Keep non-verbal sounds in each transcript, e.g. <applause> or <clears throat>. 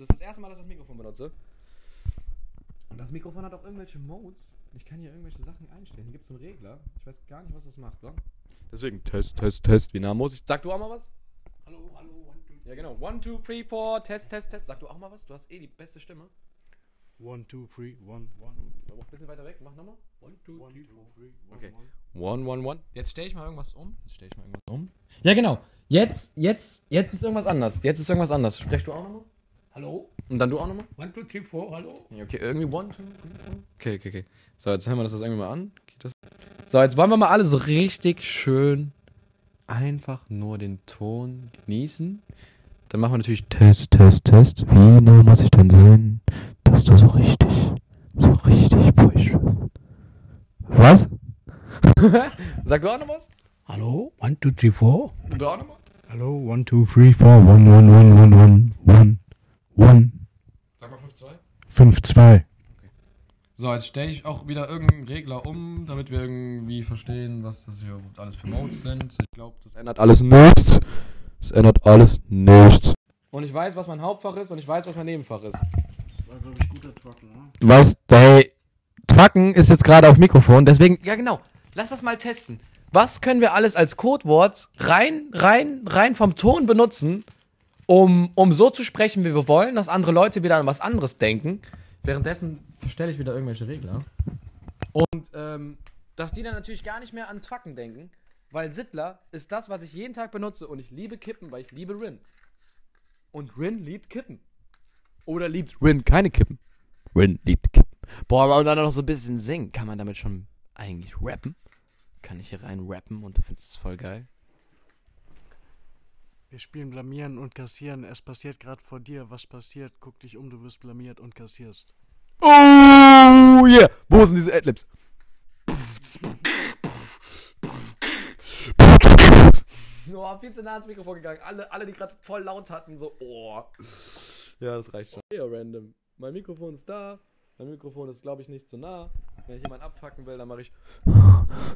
Das ist das erste Mal, dass ich das Mikrofon benutze. Und das Mikrofon hat auch irgendwelche Modes. Ich kann hier irgendwelche Sachen einstellen. Hier gibt es einen Regler. Ich weiß gar nicht, was das macht, wa? Deswegen Test, Test, Test. Wie nah muss ich? Sag du auch mal was? Hallo, hallo, one, two, Ja, genau. One, two, three, four. Test, Test, Test. Sag du auch mal was? Du hast eh die beste Stimme. one, two, three, one, one, Aber ein bisschen weiter weg. Mach nochmal. one, two, three, four, three, one, Okay. one. One, one, one. Jetzt stelle ich mal irgendwas um. Jetzt stelle ich mal irgendwas um. Ja, genau. Jetzt, jetzt, jetzt ist irgendwas anders. Jetzt ist irgendwas anders. Sprech du auch nochmal? Hallo, Und dann du auch nochmal? one, two, three, four, hallo. Ja, okay, irgendwie one, two, three, four. Okay, okay, okay. So, jetzt hören wir das das irgendwie mal an. Geht das? So, jetzt wollen wir mal alle so richtig schön einfach nur den Ton genießen. Dann machen wir natürlich Test, Test, Test. Wie nah muss ich denn sein, dass du so richtig, so richtig feucht wirst? Was? <laughs> Sag du auch noch was? Hallo, one, two, three, four. Und du auch noch mal? Hallo, one, two, three, four, one, one, one, one, one, one, one, Sag mal 5-2. fünf, zwei. So, jetzt stelle ich auch wieder irgendeinen Regler um, damit wir irgendwie verstehen, was das hier alles für Modes sind. Ich glaube, das ändert alles nichts. Das ändert alles nichts. Und ich weiß, was mein Hauptfach ist und ich weiß, was mein Nebenfach ist. Das war, glaube ich, guter Trottel, ne? Du weißt, hey, Tracken ist jetzt gerade auf Mikrofon, deswegen, ja genau, lass das mal testen. Was können wir alles als Codewort rein, rein, rein vom Ton benutzen, um, um so zu sprechen, wie wir wollen, dass andere Leute wieder an was anderes denken. Währenddessen verstelle ich wieder irgendwelche Regler. Und ähm, dass die dann natürlich gar nicht mehr an Tracken denken, weil Sittler ist das, was ich jeden Tag benutze und ich liebe Kippen, weil ich liebe Rin. Und Rin liebt Kippen. Oder liebt Rin keine Kippen? Rin liebt Kippen. Boah, aber dann noch so ein bisschen singen. Kann man damit schon eigentlich rappen? Kann ich hier rein rappen und du findest es voll geil? Wir spielen blamieren und kassieren. Es passiert gerade vor dir. Was passiert? Guck dich um, du wirst blamiert und kassierst. Oh yeah! Wo sind diese Adlibs? Oh, viel zu nah ans Mikrofon gegangen. Alle, alle die gerade voll laut hatten, so, oh. Ja, das reicht schon. Ja, random. Mein Mikrofon ist da. Mein Mikrofon ist, glaube ich, nicht zu nah. Wenn ich jemanden abfacken will, dann mache ich.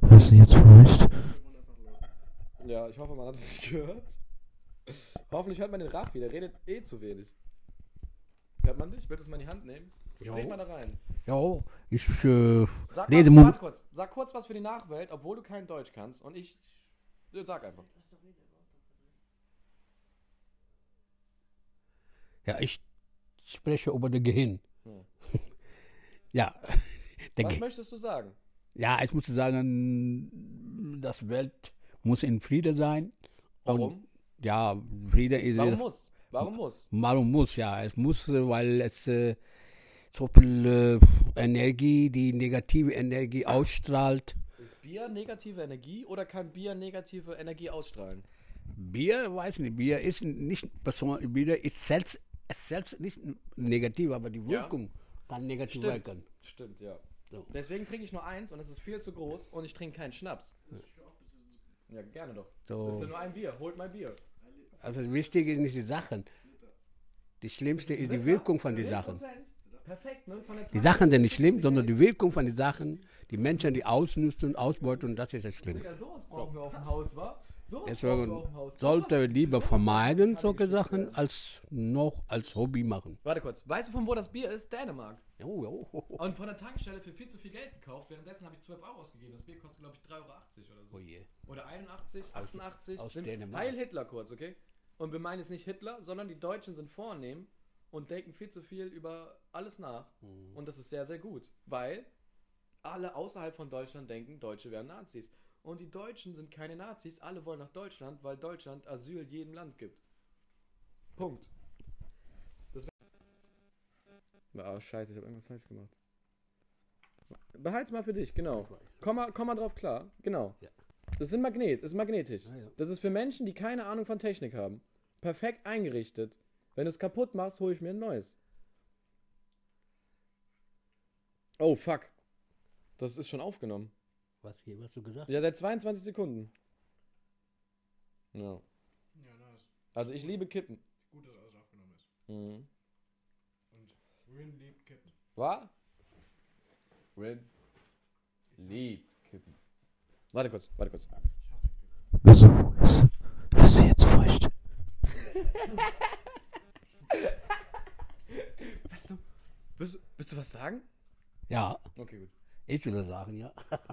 Hörst du jetzt feucht? Ja, ich hoffe, man hat es nicht gehört. Hoffentlich hört man den Raffi, der redet eh zu wenig. Hört man dich? Willst du es mal in die Hand nehmen? Sprich mal da rein. Ja, ich, äh, Sag Lese Mom- warte kurz. Sag kurz was für die Nachwelt, obwohl du kein Deutsch kannst. Und ich. Sag einfach. ja, ich spreche über das Gehirn. Hm. <laughs> ja, <laughs> der Was Ge möchtest du sagen? ja, ich muss sagen, das Welt muss in Frieden sein. Und, Warum? Ja, Frieden ist Warum muss? Warum muss? Warum muss, ja. Es muss, weil es äh, so viel äh, Energie, die negative Energie ausstrahlt. Ist Bier negative Energie oder kann Bier negative Energie ausstrahlen? Bier, weiß nicht, Bier ist nicht Person, Bier ist selbst, selbst nicht negativ, aber die Ja. Wirkung kann negativ Stimmt. wirken. Stimmt, ja. So. Deswegen trinke ich nur eins und es ist viel zu groß und ich trinke keinen Schnaps. Ja, gerne doch. So. Das ist ja nur ein Bier. Holt mein Bier. Also das Wichtige ist nicht die Sachen. Die Schlimmste ist die Wirkung von den Sachen. Perfekt, ne? Die Sachen sind nicht schlimm, sondern die Wirkung von den Sachen, die Menschen, die ausnutzen und ausbeuten, das ist das Schlimme. Ja, sowas brauchen wir auf dem Haus, wa? Sowas Deswegen sollte lieber vermeiden solche Sachen, als noch als Hobby machen. Warte kurz. Weißt du, von wo das Bier ist? Dänemark. Oh, oh. Und von der Tankstelle für viel zu viel Geld gekauft. Währenddessen habe ich 12 Euro ausgegeben. Das Bier kostet, glaube ich, 3,80 Euro oder so. oh je. Oder 81, 88. aus sind Dänemark. Heil Hitler kurz, okay? Und wir meinen jetzt nicht Hitler, sondern die Deutschen sind vornehm und denken viel zu viel über alles nach. Mhm. Und das ist sehr, sehr gut. Weil alle außerhalb von Deutschland denken, Deutsche wären Nazis. Und die Deutschen sind keine Nazis, alle wollen nach Deutschland, weil Deutschland Asyl jedem Land gibt. Punkt. Das Ah, scheiße, ich habe irgendwas falsch gemacht. Behalt's mal für dich, genau. Komm mal, komm mal drauf klar, genau. Ja. Das ist ein Magnet, ist magnetisch. Ja. Das ist für Menschen, die keine Ahnung von Technik haben. Perfekt eingerichtet. Wenn du es kaputt machst, hole ich mir ein neues. Oh, fuck. Das ist schon aufgenommen. Was hier, was du gesagt Ja, seit 22 Sekunden. Ja. Ja, nice. Also ich liebe Kippen. Gut, dass alles aufgenommen ist. Mhm. Und Rin liebt Kippen. Was? Rin liebt Kippen. Warte kurz, warte kurz. Wieso? Wieso? Wirst du jetzt feucht? <laughs> Willst du was sagen? Ja, Okay, gut. Ich würde sagen, ja. <laughs>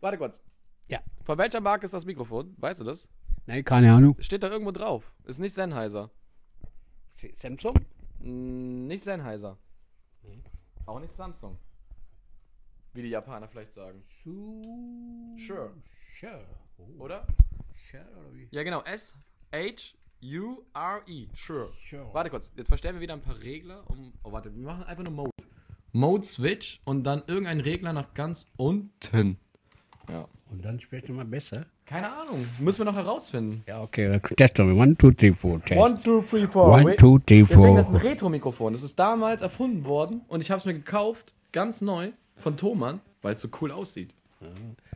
Warte kurz. Ja. Von welcher Marke ist das Mikrofon? Weißt du das? Nein, keine Ahnung. Steht da irgendwo drauf. Ist nicht Sennheiser. Samsung? Mm, Nicht Sennheiser. Auch nicht Samsung. Wie die Japaner vielleicht sagen. Sure. Sure. Oder? Sure oder wie? Ja, genau. S H U R E. Sure. Sure. Warte kurz. Jetzt verstellen wir wieder ein paar Regler. Um, oh, warte. Wir machen einfach nur Mode. Mode Switch und dann irgendein Regler nach ganz unten. Ja. Und dann sprichst du mal besser. Keine Ahnung. Müssen wir noch herausfinden. Ja, okay. Test mal. One, two, three, four. Test. One, two, three, four. One, two, three, Deswegen, das ist ein four. Retro-Mikrofon. Das ist damals erfunden worden und ich habe es mir gekauft, ganz neu, von Thomann, weil es so cool aussieht.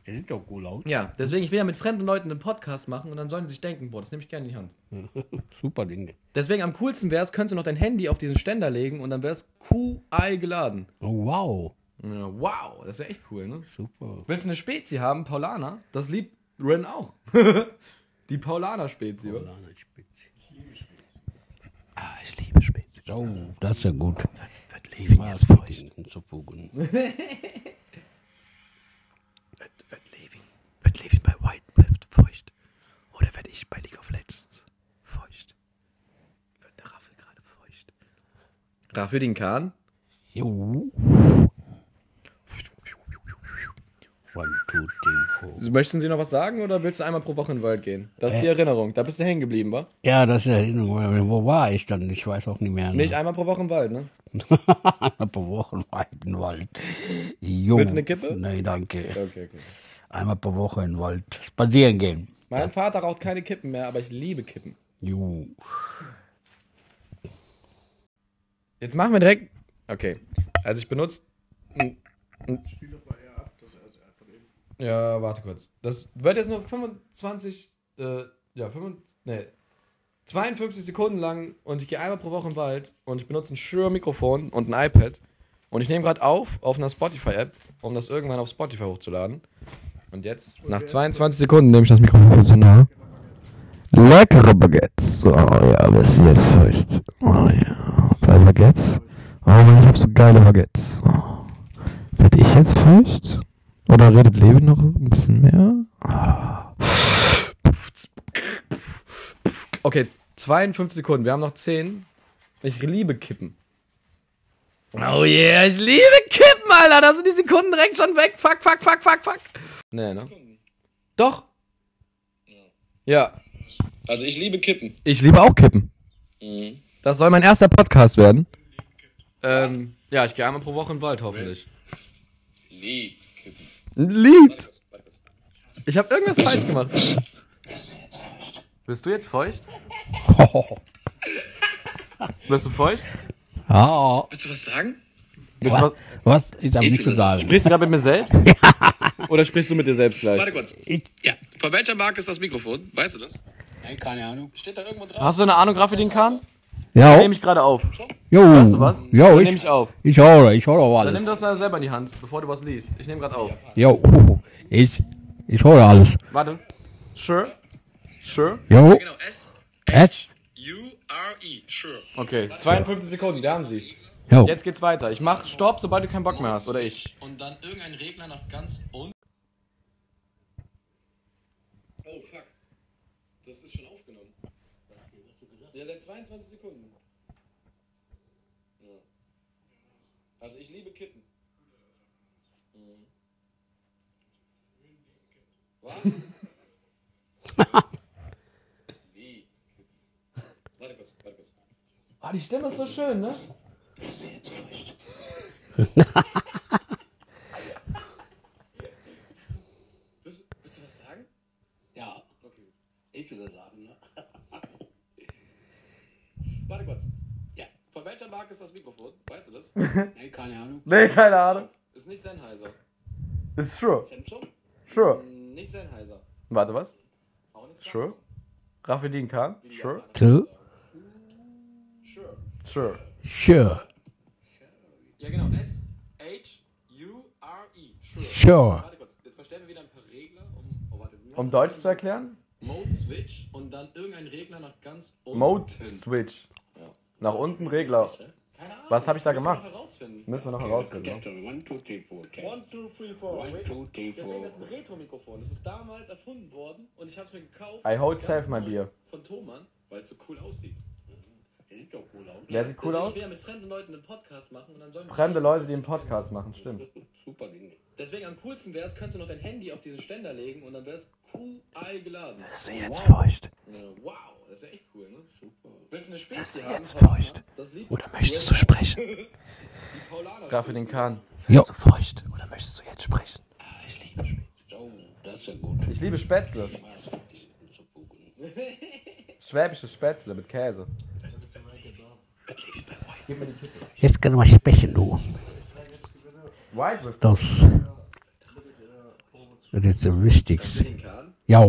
Das sieht doch cool aus. Ja, deswegen, ich will ja mit fremden Leuten einen Podcast machen und dann sollen sie sich denken, boah, das nehme ich gerne in die Hand. <laughs> Super Ding. Deswegen am coolsten wäre es, könntest du noch dein Handy auf diesen Ständer legen und dann wäre es QI geladen. Oh, wow. Ja, wow, das wäre echt cool, ne? Super. Willst du eine Spezie haben, Paulaner? Das liebt Ren auch. <laughs> die Paulaner-Spezie, oder? Spitze. Ah, ich liebe Spezie. Oh, das ist ja gut. Wird Mal jetzt feucht? zu <laughs> fugen. Wird, wird, Levin, wird Levin bei White Rift feucht? Oder werde ich bei League of Legends feucht? Wird der Raffel gerade feucht? Raffel den Kahn? Jo. One, two, three, four. Möchten Sie noch was sagen oder willst du einmal pro Woche in den Wald gehen? Das ist die Erinnerung. Da bist du hängen geblieben, wa? Ja, das ist Erinnerung. Wo war ich dann? Ich weiß auch nicht mehr. Ne? Nicht einmal pro Woche im Wald, ne? <laughs> Ein paar Wochen weiten Wald. Jo. Willst du eine Kippe? Nein, danke. Okay, okay. Einmal pro Woche in den Wald spazieren gehen. Mein Vater raucht keine Kippen mehr, aber ich liebe Kippen. Jo. Jetzt machen wir direkt. Okay. Also ich benutze. ein- ein- Ja, warte kurz. Das wird jetzt nur 25. Äh, ja, 25, nee, 52 Sekunden lang und ich gehe einmal pro Woche im Wald und ich benutze ein Shure-Mikrofon und ein iPad. Und ich nehme gerade auf auf einer Spotify-App, um das irgendwann auf Spotify hochzuladen. Und jetzt, nach 22 Sekunden, nehme ich das Mikrofon zu nah. Leckere Baguettes. Oh ja, wer ist jetzt feucht? Oh ja, bei Baguettes. Oh Mann, ich hab so geile Baguettes. Oh. Werd ich jetzt feucht? Oder redet Levin noch ein bisschen mehr? Ah. Okay, 52 Sekunden. Wir haben noch 10. Ich liebe Kippen. Oh yeah, ich liebe Kippen, Alter. Da sind die Sekunden direkt schon weg. Fuck, fuck, fuck, fuck, fuck. Nee, ne? Doch. Ja. Also ich liebe Kippen. Ich liebe auch Kippen. Das soll mein erster Podcast werden. Ähm, ja, ich gehe einmal pro Woche in den Wald, hoffentlich. Liebt Kippen. Liebt! Ich habe irgendwas falsch gemacht. Bist du jetzt feucht? <laughs> Bist du feucht? Ja. Willst du was sagen? Du was, Was ist aber nicht zu sagen? sprichst du gerade mit mir selbst? <laughs> Oder sprichst du mit dir selbst gleich? Warte kurz. Ich, Ja. Von welcher Marke ist das Mikrofon? Weißt du das? Nein, keine Ahnung. Steht da irgendwo drauf? Hast du eine Ahnung, Raffedin Kahn? Ja. Nehme ich gerade auf. Jo. Weißt du was? Jo, Dann ich, nehme ich auf. ich höre, ich höre auch Dann nimm alles. das mal selber in die Hand, bevor du was liest. Ich nehme gerade auf. Jo. Ich, ich höre alles. Warte. Sure. Sure. Jo. Genau, S Edge. U R E. Sure. Okay, 52 Sekunden, da haben sie. Jo. Jetzt geht's weiter. Ich mach Stopp, sobald du keinen Bock mehr hast. Oder ich. Und dann irgendein Regler nach ganz unten. Oh fuck. Das ist schon aufgenommen. Was hast du gesagt? Ja, seit 22 Sekunden. Ja. Also ich liebe Kippen. Mhm. Was? <laughs> Kippen. Warte kurz, warte kurz. Ah, die Stimme ist so schön, ne? Willst, willst du was sagen? Ja. Ich würde sagen, ja. <laughs> Warte kurz. Ja. Von welcher Marke ist das Mikrofon? Weißt du das? <laughs> Nein, keine Ahnung. Nee, keine Ahnung. Ist nicht Sennheiser. Ist sure. Samsung? Sure. Nicht Sennheiser. Warte, was? Auch nicht Sure. Kahn? Sure. True. Sure. Sure. Sure. Ja, genau. S H U R E. Sure. Sure. Warte kurz. Jetzt verstellen wir wieder ein paar Regler, um. Oh, warte. Um Deutsch zu erklären? Mode Switch und dann irgendein Regler nach ganz unten. Mode Switch. Ja. Nach unten Regler. Keine Was habe ich da Müssen wir gemacht? noch herausfinden. Müssen wir noch herausfinden. ne? One, two, three, four, test. One, two, three, four. One, two, three, Deswegen four. das ist ein Retro-Mikrofon. Das ist damals erfunden worden und ich habe es mir gekauft. I hold safe, mein Bier. Von Thomann, weil es so cool aussieht. Der sieht doch cool aus. Wer sieht cool Deswegen, aus? Ich will ja mit fremden Leuten einen Podcast machen und dann sollen Fremde Leute, die einen Podcast machen, stimmt. <laughs> Super Ding. Deswegen am coolsten wäre es, könntest du noch dein Handy auf diesen Ständer legen und dann wäre es QI geladen. Bist du jetzt feucht? Ja, wow, das ist ja echt cool, ne? Super. Willst du eine Spezie Bist du haben? jetzt feucht? Das? Oder möchtest du sprechen? <laughs> Die Paulaner Dafür den Kahn. Jo. Bist du feucht? Oder möchtest du jetzt sprechen? Ah, ich liebe Spätzle. Oh, das ist ja gut. Ich liebe Spätzle. <laughs> Schwäbisches Spätzle mit Käse. Jetzt können wir sprechen, du. White with Das, das ist so wichtig. Für den Kahn? Ja.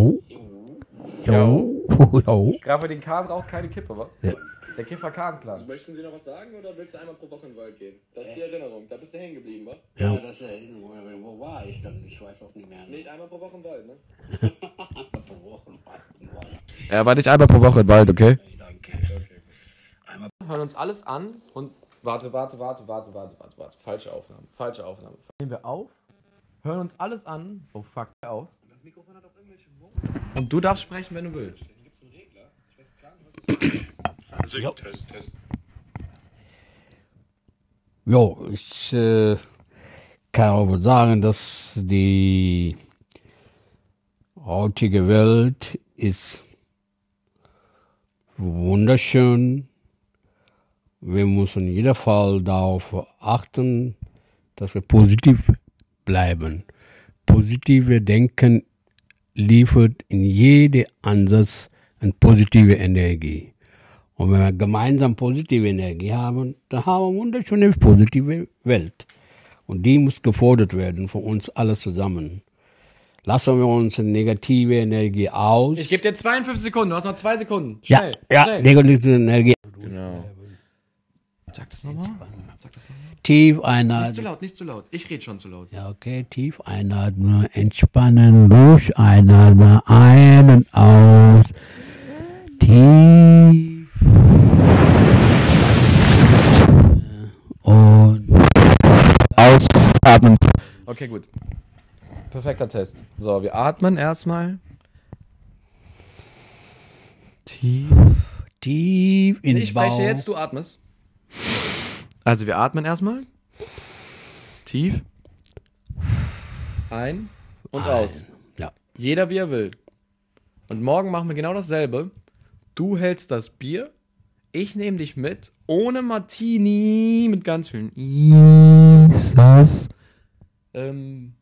Ja. Ja. Graf für den Kahn raucht keine Kippe, wa? Ja. Der Kiffer Kahn-Clan. Möchten Sie noch was sagen oder willst du einmal pro Woche in den Wald gehen? Das ist die Erinnerung. Da bist du hängen geblieben, wa? Ja, das ist Erinnerung. Wo war ich dann? Ich weiß auch nicht mehr. Nicht einmal pro Woche im Wald, ne? <laughs> Er war nicht einmal pro Woche im Wald, okay? Danke. Hören uns alles an und. Warte, warte, warte, warte, warte, warte, warte. Falsche Aufnahme. Falsche Aufnahme. Nehmen wir auf, hören uns alles an. Oh fuck, hör auf. Das Mikrofon hat auch irgendwelche Modes. Und du darfst sprechen, wenn du willst. Da gibt's einen Regler. Ich weiß gar nicht, was das ist. Test, Test. Ja, ich äh, kann aber sagen, dass die heutige Welt ist wunderschön. Wir müssen in jedem Fall darauf achten, dass wir positiv bleiben. Positive Denken liefert in jedem Ansatz eine positive Energie. Und wenn wir gemeinsam positive Energie haben, dann haben wir eine wunderschöne positive Welt. Und die muss gefordert werden von uns alle zusammen. Lassen wir uns negative Energie aus. Ich gebe dir 52 Sekunden, du hast noch zwei Sekunden. ja, Schnell, ja, schnell. negative Energie. Genau. Sag das nochmal. Sag das nochmal. Tief Nicht zu einatmen. laut, nicht zu laut. Ich rede schon zu laut. Ja, okay, tief einatmen, entspannen, durch einatmen, ein und aus. Tief. Und ausatmen. Okay, gut. Perfekter Test. So, wir atmen erstmal. Tief. Tief in Ich den Bauch. spreche jetzt, du atmest. Also wir atmen erstmal. Tief. Ein und aus. Ja. Jeder wie er will. Und morgen machen wir genau dasselbe. Du hältst das Bier. Ich nehme dich mit. Ohne Martini. Mit ganz vielen Isas. Ähm,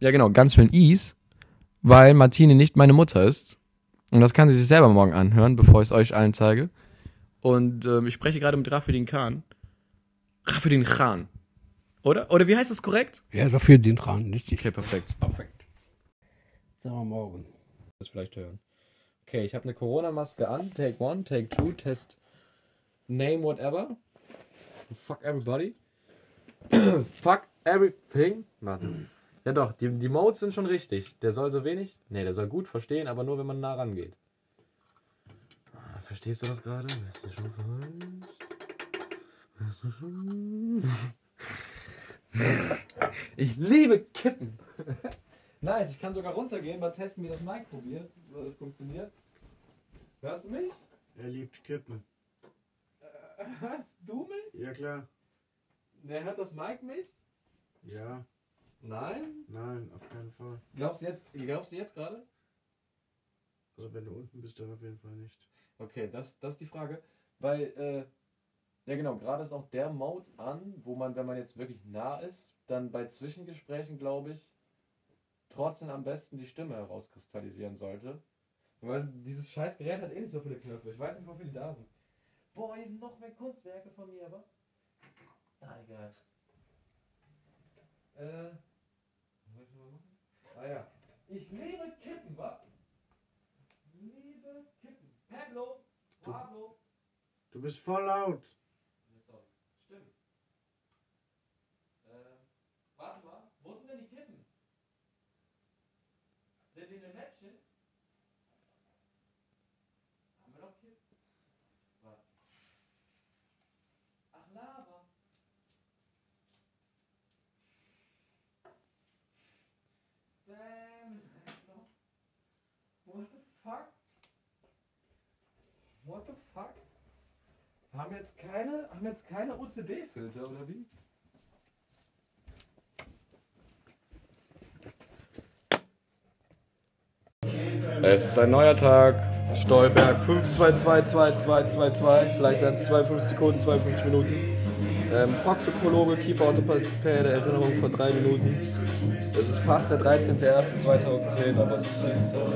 ja, genau. Ganz vielen Is. Weil Martini nicht meine Mutter ist. Und das kann sie sich selber morgen anhören, bevor ich es euch allen zeige. Und ähm, ich spreche gerade mit Rafidin Khan. Rafidin Khan. Oder? Oder wie heißt das korrekt? Ja, dafür den Kran, richtig. Okay, perfekt. Perfekt. Sagen wir morgen. Das vielleicht hören. Okay, ich habe eine Corona-Maske an. Take one, take two, test name whatever. Fuck everybody. <clears throat> Fuck everything. Warte. Ja doch, die, die Modes sind schon richtig. Der soll so wenig. Ne, der soll gut verstehen, aber nur wenn man nah rangeht. Verstehst du das gerade? Bist du schon verrückt? Bist du schon... Ich liebe Kippen. <laughs> nice, ich kann sogar runtergehen, mal testen, wie das Mic probiert, äh, funktioniert. Hörst du mich? Er liebt Kippen. Hörst du mich? Ja klar. Ne, hört das Mic mich? Ja. Nein? Nein, auf keinen Fall. Glaubst du jetzt, glaubst du jetzt gerade? Also wenn du unten bist, dann auf jeden Fall nicht. Okay, das, das ist die Frage. Weil, äh, ja genau, gerade ist auch der Mode an, wo man, wenn man jetzt wirklich nah ist, dann bei Zwischengesprächen, glaube ich, trotzdem am besten die Stimme herauskristallisieren sollte. Weil dieses scheiß Gerät hat eh nicht so viele Knöpfe. Ich weiß nicht, wofür die da sind. Boah, hier sind noch mehr Kunstwerke von mir, aber. Ah, egal. Äh. Was soll ich mal machen? Ah ja. Ich liebe Kippen, wa? Pablo, Pablo. Du bist voll laut. Stimmt. Äh, warte mal, wo sind denn die Kippen? Sind die in dem Mäppchen? Haben wir noch Kippen? Warte. Ach, Lava. fuck? What the fuck? Haben jetzt keine, haben jetzt keine OCD-Filter oder wie? Es ist ein neuer Tag. Stolberg 5222222. Vielleicht werden es 52 Sekunden, 52 Minuten. Ähm, Proktokologe, Kieferorthopäde, Erinnerung von 3 Minuten. Es ist fast der 13.01.2010, aber die sieht's aus.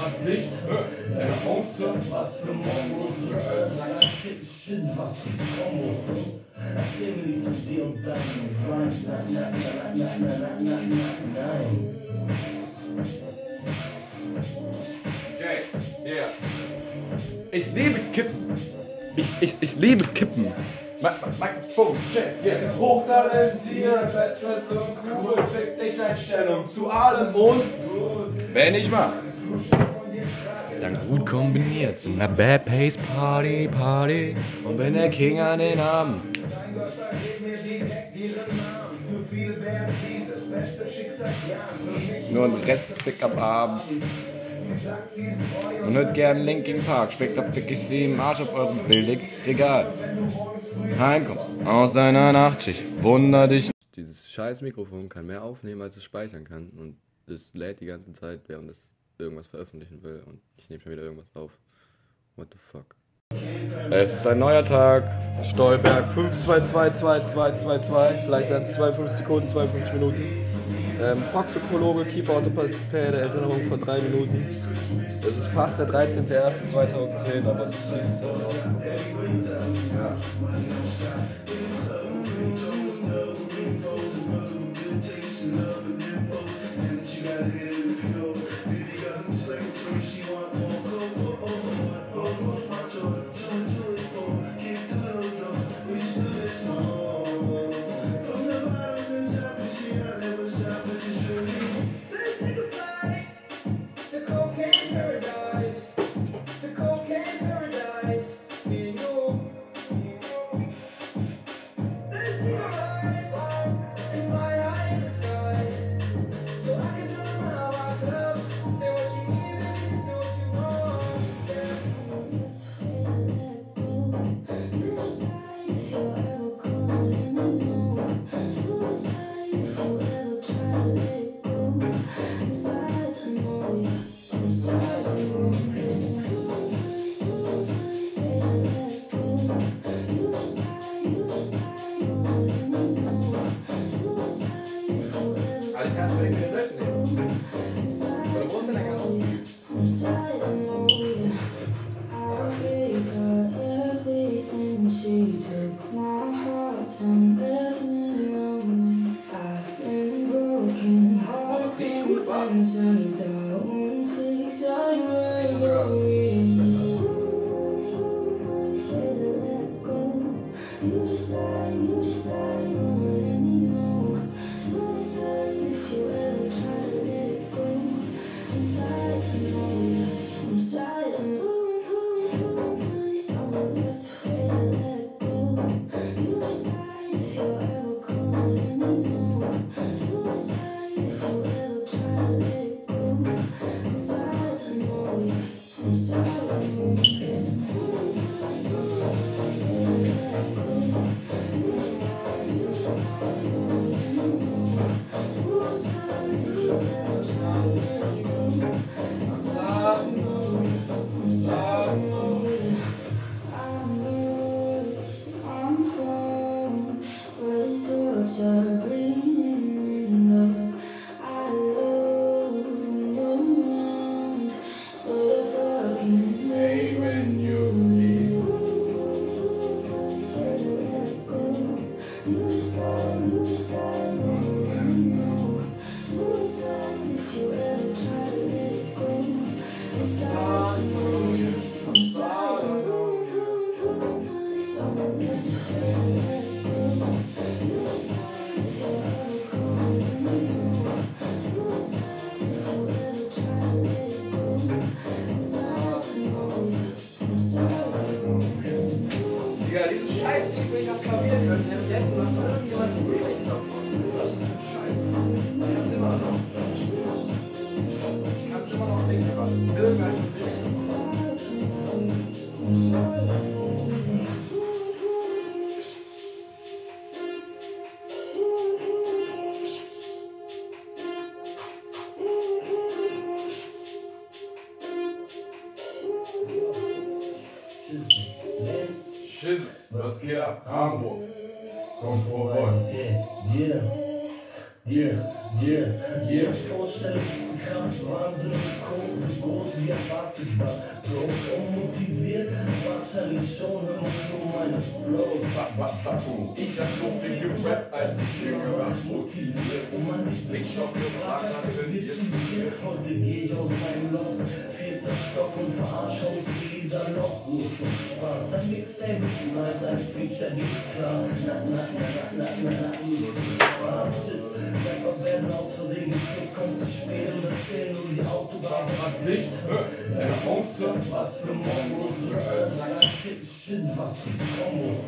was nicht. Deine Bronze, was für Mongos. Shit, was für Mongos. Erzähl mir nicht, ich stehe und deine Rhymes. Nein, nein, nein, nein, nein, nein, nein, nein. nein, nein, Jay, yeah. Ich liebe Kippen. Ich, ich, ich liebe Kippen. Boom, check, yeah. Hochtalentiert, Bestfresse und cool, fick dich Einstellung zu allem und gut. Wenn ich mal. Dann gut kombiniert zu einer Bad Pace Party, Party. Und wenn der King an den Abend Nur ein Restfick am Abend. Und hört gern Linkin Park. Speckt ob fick ich sie im Arsch auf eurem billig Regal. Heimkommst aus deiner Nachtschicht. Wunder dich. Dieses scheiß Mikrofon kann mehr aufnehmen, als es speichern kann. Und es lädt die ganze Zeit, während es irgendwas veröffentlichen will. Und ich nehme schon wieder irgendwas auf. What the fuck? Es ist ein neuer Tag. Stolberg 5222222. Vielleicht werden es 52 Sekunden, 52 Minuten. Ähm, Proktokologe, Kieferorthopäde, Erinnerung von drei Minuten. Es ist fast der 13.01.2010, aber Zeit auch. Ja. Was geht ab? Hamburg. Komm vorbei. Yeah, yeah, yeah, dicht. Deine Chance, was für Mongos. Shit, shit, was für Kombos.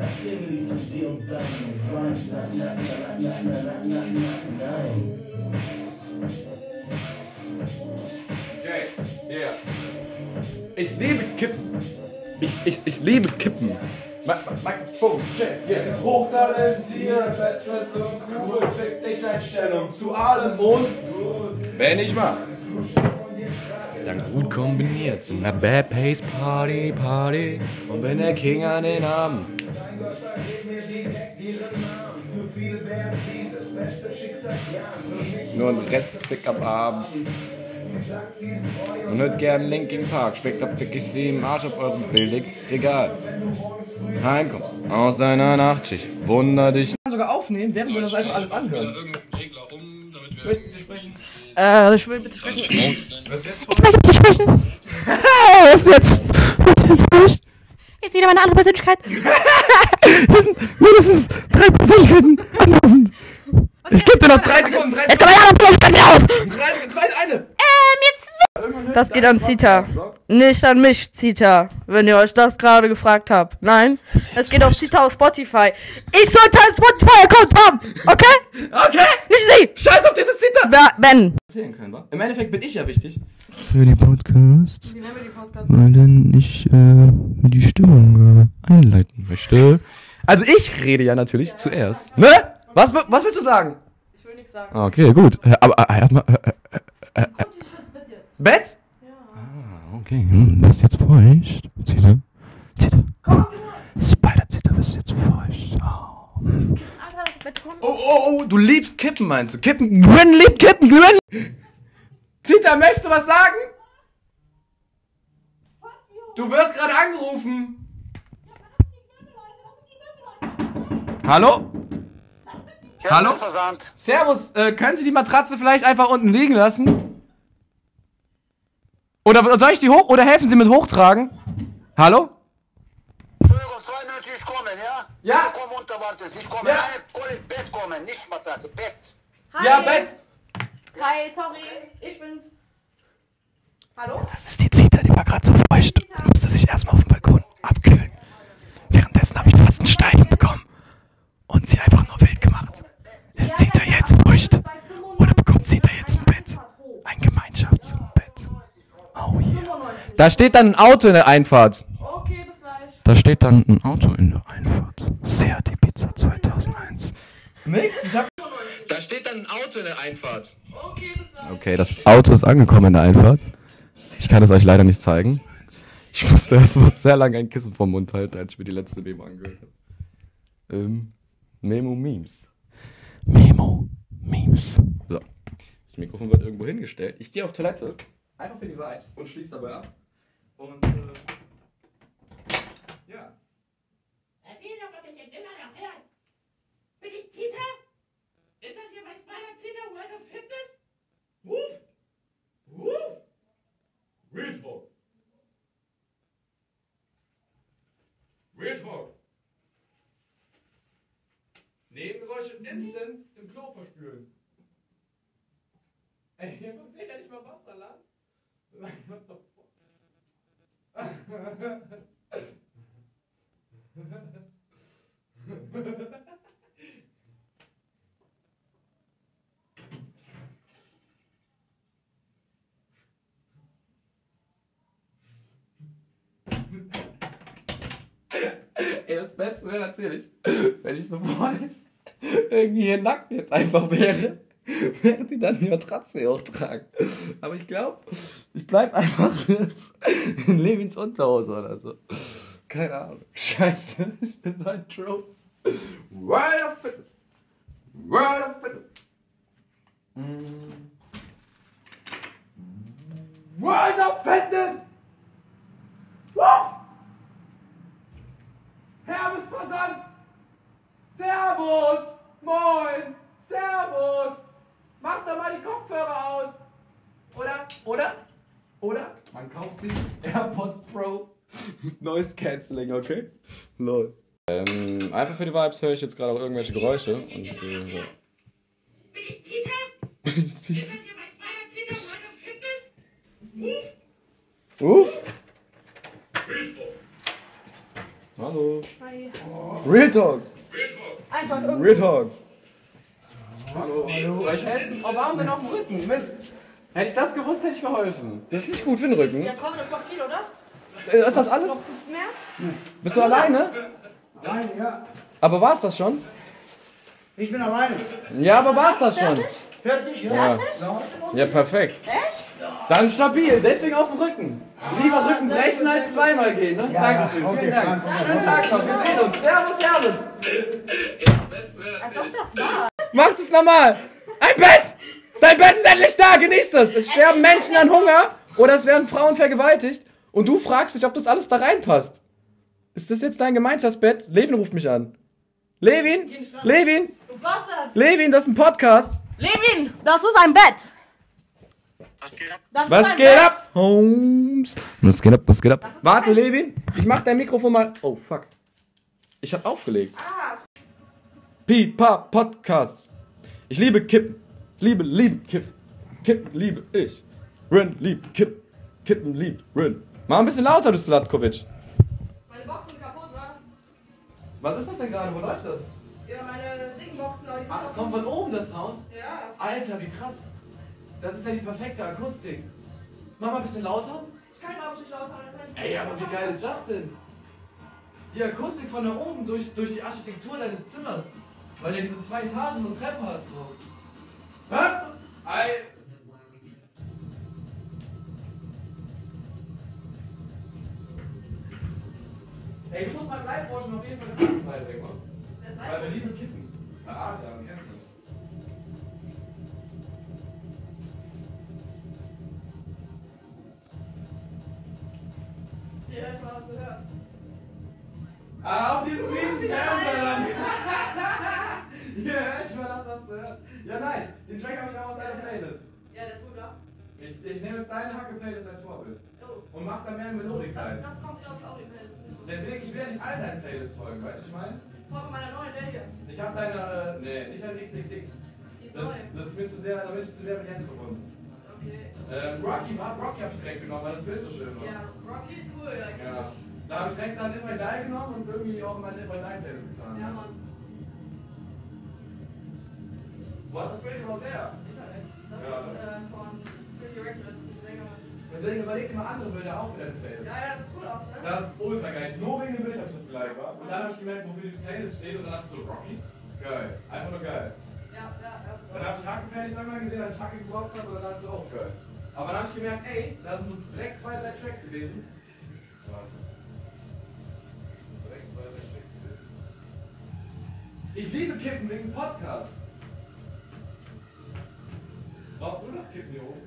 Erzähl mir nicht zu dir und deinen Rhymes. Na, na, na, na, na, na, na, na, nein. Jay, yeah. Ich liebe Kippen. Ich, ich, ich liebe Kippen. Yeah. Hochtalentiert, bestfest und cool. Fick dich Einstellung zu allem und Wenn ich mal. Dann gut kombiniert zu einer Bad Pace Party, Party. Und wenn der King an den Abend Nur ein Restfick am Abend. Und hört gern Linkin Park. Speckt ab wirklich sie im Arsch auf eurem Billig. Egal. Heimkommst aus deiner Nachtschicht. Wunder dich. sogar aufnehmen, während wir das einfach alles anhören. irgendeinen Regler um, damit wir. Möchten Sie sprechen? Äh, ich will bitte sprechen. Ich möchte bitte sprechen. Was ist jetzt? Was ist jetzt falsch? Jetzt wieder meine andere Persönlichkeit. <laughs> Hier sind mindestens drei Persönlichkeiten anwesend. Ich gebe dir noch drei Sekunden, drei Jetzt noch Persönlichkeit wieder auf. Drei, zwei, eine. Ähm, jetzt. Das geht an Zita. Nicht an mich, Zita. Wenn ihr euch das gerade gefragt habt. Nein, es geht auf Zita auf Spotify. Ich sollte einen Spotify-Account haben. Okay? Okay. Nicht Sie. Scheiß auf dieses Zitat. Wer- Ben. Erzählen können, wa? Im Endeffekt bin ich ja wichtig. Für die Podcasts. Weil denn ich äh, die Stimmung äh, einleiten möchte. Also ich rede ja natürlich zuerst. Ne? Was, was willst du sagen? Ich will nichts sagen. Okay, gut. Aber äh, erstmal. Äh, äh, Bett? Okay, hm, das ist jetzt feucht. Zita. Zita. Spider-Zita, das ist jetzt feucht. Oh. hm. Oh, oh, oh, du liebst Kippen, meinst du? Kippen, Gwen liebt Kippen, Gwen. Zita, möchtest du was sagen? Du wirst gerade angerufen. Hallo? Hallo? Servus, äh, können Sie die Matratze vielleicht einfach unten liegen lassen? Oder soll ich die hoch, oder helfen Sie mit hochtragen? Hallo? Entschuldigung, zwei Minuten, ich komme, ja? Ja. Ich komme unter, warte, ich komme. Ja. Nein, Bett kommen, nicht Matratze, Bett. Ja, Bett. Hi, sorry. Ich bin's. Hallo? Das ist die Zita, die war gerade so feucht und musste sich erstmal auf dem Balkon abkühlen. Währenddessen habe ich fast einen Steifen bekommen und sie einfach nur wild gemacht. Ist Zita jetzt feucht oder bekommt Zita jetzt ein Bett? Ein Gemeinschaftsbett. Oh yeah. Da steht dann ein Auto in der Einfahrt. Okay, bis gleich. Da steht dann ein Auto in der Einfahrt. Seat Ibiza 2001. Nix, ich hab. Da steht dann ein Auto in der Einfahrt. Okay, bis gleich. Okay, das Auto ist angekommen in der Einfahrt. Ich kann es euch leider nicht zeigen. Ich musste erst mal sehr lange ein Kissen vom Mund halten, als ich mir die letzte Memo angehört habe. Ähm, Memo Memes. Memo. Memes. So. Das Mikrofon wird irgendwo hingestellt. Ich gehe auf Toilette. Einfach für die Vibes und schließe dabei ab. Und, äh, ja. Bin ich Tita? Ist das hier bei Spider Tita World of Fitness? Woof! Woof! Real Talk! Real Talk! Nebengeräusche instant im Klo verspülen. Ey, hier funktioniert ja nicht mal Wasserland. Ey, das Beste wäre natürlich, wenn ich so voll irgendwie hier nackt jetzt einfach wäre, während die dann die Matratze hochtragen. Aber ich glaube, ich bleib einfach in Levins Unterhose oder so. Keine Ahnung. Scheiße, ich bin so ein Troll. World of Fitness. World of Fitness. World of Fitness! Wuff! Hermesversand! Servus! Moin! Servus! Mach doch mal die Kopfhörer aus! Oder? Oder? Oder? Man kauft sich AirPods Pro. <laughs> Noise Cancelling, okay? Lol. Ähm, einfach für die Vibes höre ich jetzt gerade auch irgendwelche Geräusche. Und, äh, so. <laughs> Bin ich Tita? Ist das hier bei Spider Tita Water Fitness? Ruf! Uff! Hallo. Real Talk. Einfach irgendwie. Real Talk. Hallo, hallo. Ich helfe. Oh, warum denn auf dem Rücken? Mist. Hätte ich das gewusst, hätte ich geholfen. Das ist nicht gut für den Rücken. Ja, komm, das war viel, oder? Äh, Ist das alles? Noch nicht mehr? Bist du alleine? Nein, ja. Aber war's das schon? Ich bin alleine. Ja, aber war's das schon? Fertig, ja? Ja. Ja, perfekt. Echt? Dann stabil, deswegen auf dem Rücken. Lieber Rücken brechen als zweimal gehen, ne? Ja, Dankeschön, okay, vielen Dank. Schönen Tag noch, wir sehen uns. Servus, servus. Als ob das war. Macht es normal. Ein Bett! Dein Bett ist endlich da, genieß das. Es sterben Menschen an Hunger oder es werden Frauen vergewaltigt und du fragst dich, ob das alles da reinpasst. Ist das jetzt dein Gemeinschaftsbett? Levin ruft mich an. Levin? Levin? Levin, das ist ein Podcast. Levin, das ist ein Bett. Das ist Was ein geht Bett. ab? Holmes. Was geht ab? Was geht ab? Warte, Levin, ich mach dein Mikrofon mal. Oh, fuck. Ich hab aufgelegt. Pipa Podcast. Ich liebe Kippen. Liebe, liebe Kippen. Kippen liebe ich. Rin liebt Kippen. Kippen liebt Rin. Mach ein bisschen lauter, du Slatkovic. Meine Boxen sind kaputt, wa? Was ist das denn gerade? Wo läuft das? Ja, meine dicken Boxen, aber die sind Ach, es kaputt. kommt von oben das Sound? Ja. Alter, wie krass. Das ist ja die perfekte Akustik. Mach mal ein bisschen lauter. Ich kann glaube ich nicht lauter als Ey, aber wie geil ist das denn? Die Akustik von da oben durch, durch die Architektur deines Zimmers. Weil du ja diese zwei Etagen und Treppen hast. So. Hä? Ey. Ey, du musst mal gleich forschen, auf jeden Fall das Tanzteil weg, ne? Weil wir lieben Kippen. Ah, ja, kennst <laughs> Ja, ich war was du hörst. Ah, auf diesen riesen Fernseher dann. Hier, hör ich mal das, was du hörst. Ja, nice. Den Track habe ich auch aus deiner Playlist. Ja, der ist gut, wa? Ich, ich nehme jetzt deine Hacke-Playlist als Vorbild. Oh. Und mach da mehr Melodik Das, rein. das kommt glaube ich auch in die Welt. Deswegen, ich will ja nicht all deinen Playlists folgen, weißt du, was ich meine? Folge meiner neuen, der hier. Ich habe deine, äh, nee, nicht deine XXX. Die ist Das, neu. das ist mir zu sehr, da bin ich zu sehr mit Jens verbunden. Ähm, Rocky, Rocky habe ich direkt genommen, weil das Bild so schön war. Ja, Rocky ist cool, ja. Ja. Da habe ich direkt dann If I Die genommen und irgendwie auch in meine If I Die Playlist getan. Ja, Mann. Hast du das Bild überhaupt her? Internet. Das Ja, ist äh, von Pretty Reckless, die Sängerin. Deswegen überleg dir mal andere Bilder auch für deine Playlist. Ja, ja, das ist cool aus, ne? Das ist ultra geil. Nur wegen dem Bild habe ich das beleidigt, wa? Und dann habe ich gemerkt, wofür die Playlist steht und dann dachte ich so, Rocky? Geil. Einfach nur geil. Ja, ja, ja. Dann habe ich Hacke-Playlist einmal gesehen, als ich Hacke gebraucht habe und dann so, oh geil. Aber dann habe ich gemerkt, ey, da sind so direkt zwei, drei Tracks gewesen. Warte. Direkt zwei, drei Tracks gewesen. Ich liebe Kippen wegen Podcast. Brauchst du noch Kippen hier oben?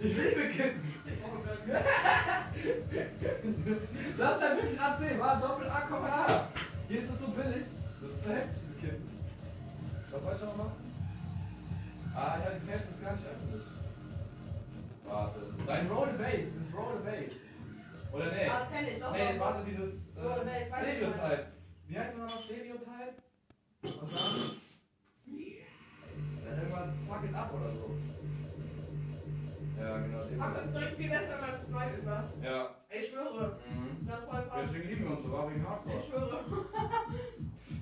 Ich liebe Kippen. Das ist halt wirklich AC, war Doppel A, H. Hier ist das so billig. Das ist so heftig, diese Kippen. Was wollte ich noch machen? Ah, ja, die Playlist ist gar nicht öffentlich. Warte. Da ist Roll das ist Roll the Bass. Oder nee? Ah, das kenn ich, doch, Nee, warte, dieses äh, Stereotype. Wie heißt nochmal noch Stereotype? Was war das? Ja, irgendwas Fuck it up oder so. Ja, genau. Ach, das ist direkt viel besser, wenn man zu zweit ist, wa? Ja. Ich schwöre. Mhm. Das voll krass. Deswegen lieben wir uns so, war wegen Hardcore. Ich schwöre. <laughs>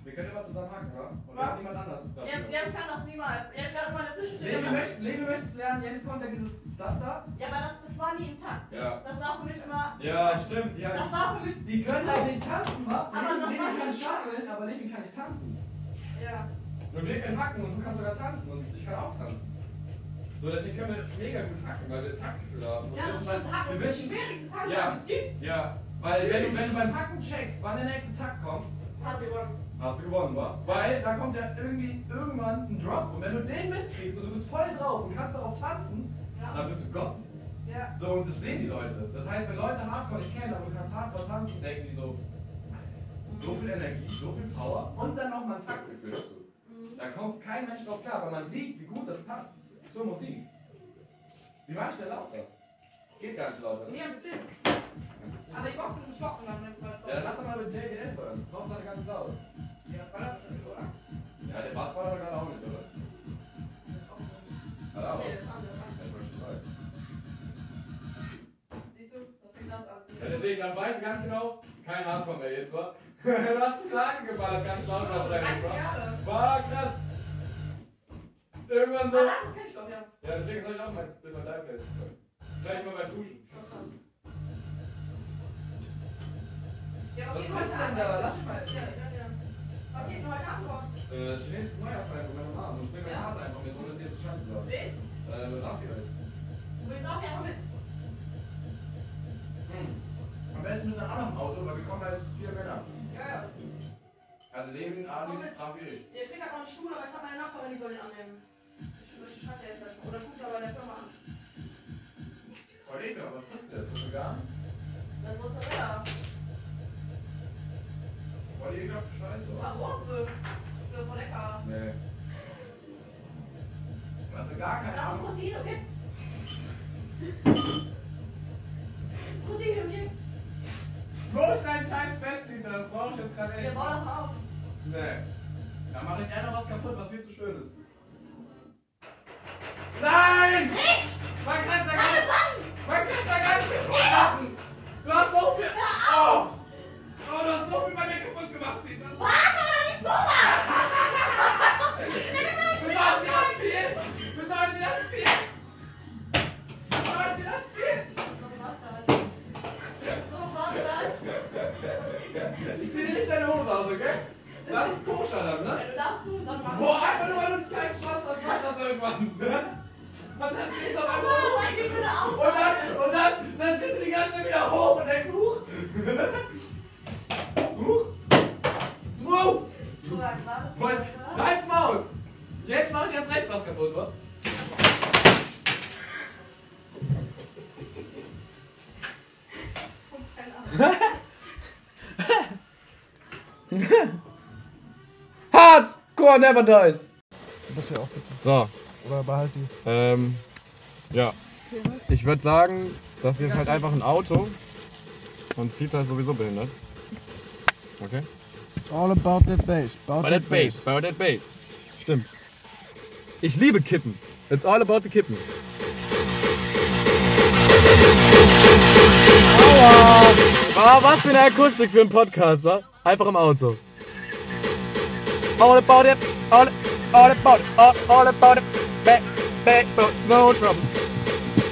Wir können immer zusammen hacken, wa? Und wir haben niemand anders. dafür. Jetzt, jetzt kann das niemals. Jetzt kann man Levi, dazwischen möcht, Levi möchtest lernen, Jens kommt ja dieses, das da. Ja, aber das, das war nie im Takt. Ja. Das war für mich immer. Ja, stimmt, ja. Das war für mich. Die können halt nicht tanzen, wa? Aber Levi, das war kann nicht schaffeln, aber Levi kann nicht tanzen. Ja. Und wir können hacken und du kannst sogar tanzen und ich kann auch tanzen. So, deswegen können wir mega gut hacken, weil wir Taktgefühl haben. Und Ja, das stimmt. dann- Hacken wir ist das wissen, schwierigste Takt, ja, es gibt. Ja, weil wenn du, wenn du beim Hacken checkst, wann der nächste Takt kommt, Hast du gewonnen. Hast du gewonnen, wa? Weil da kommt ja irgendwie irgendwann ein Drop und wenn du den mitkriegst und du bist voll drauf und kannst darauf tanzen, Ja. dann bist du Gott. Ja. So, und das sehen die Leute. Das heißt, wenn Leute Hardcore nicht kennen, aber du kannst Hardcore tanzen, denken die so, so viel Energie, so viel Power und dann noch mal ein Taktgefühl dazu. Da kommt kein Mensch drauf klar, aber man sieht, wie gut das passt zur Musik. Wie war ich denn lauter? Geht gar nicht lauter. Ja, bitte. Aber die Boxen stocken dann mit Ja, dann lass doch mal mit JBL hören. Hauptsache ganz laut. Ja, das ballert bestimmt, oder? Ja, der Bass war aber gerade auch nicht, oder? Hat er auch. Nee, das ist anders. Ja, ich. Siehst du, da fängt das an. Ja, deswegen, dann weißt du ganz genau, kein Hardcore mehr jetzt, wa? <laughs> du hast Klagen geballert, ganz laut wahrscheinlich, wa? War krass. Irgendwann so. Ah, das ist kein Stopp, ja. Ja, deswegen soll ich auch mein Bild von deinem Place hören. Vielleicht mal beim Duschen. Ja, Was was geht heute denn da? Lass mich mal. Ja, ja, ja. Was geht denn heute Abend? Äh, chinesisches Neujahr von meinem Arm. Ich bring meine Karte einfach mit, ohne dass ihr Bescheid zu sagen. Wen? Äh, Raphael. Du willst auch einfach mit? Hm. Am besten müssen wir auch noch im Auto, weil wir kommen als vier Männer. Ja, ja. Also Levin, Ali, mit. Rafi, ich. Ja, ich krieg halt noch einen Stuhl, aber jetzt hat meine Nachbarin, die soll ihn annehmen. Schreibe dir jetzt. Oder guck da bei der Firma an. Voll ekelhaft, was trinkt der? Ist das vegan? Das ist Mozzarella. Ekelhaft Scheiße. Warum? Das war lecker. Nee. Also gar keine Das ist Ahnung. Protein, okay? Protein, okay? Wo ist dein scheiß Bett, Zita? Das brauche ich jetzt gerade echt. Wir bauen das auf. Nee. Da mache ich eher noch was kaputt, was viel zu schön ist. Nein! Nicht! Man kann da gar Keine nicht. Man kann da gar nicht mit machen! Du hast so viel. Oh! Oh, du hast so viel bei mir kaputt gemacht, Zita! Was? Aber nicht sowas! <laughs> Bedeutet dir das viel? Bedeutet dir das viel? Bedeutet dir das viel? So was? Ich zieh dir nicht deine Hose aus, okay? Das ist koscher dann, ne? Du darfst du, sag mal. Boah, einfach nur, weil du keinen Schwanz hast, machst das irgendwann. Ne? Und dann stehst du auf einmal eine und dann, und dann, dann ziehst du die ganze Zeit wieder hoch und denkst, huch. Huch. Wow. Oder? Halt's Maul. Jetzt mach ich erst recht was kaputt, wa? Hardcore never dies. Das hier auch bitte. So, Oder behalt die. ähm, ja. Ich würde sagen, das hier ist halt einfach ein Auto und Zita ist sowieso behindert. Okay? It's all about that bass. About that Bass, bei that Bass. Stimmt. Ich liebe Kippen. It's all about the Kippen. Aua! Oh, was für eine Akustik für einen Podcast, wa? Einfach im Auto. All about it, all, all about it, all, all about it, back, back, but no trouble.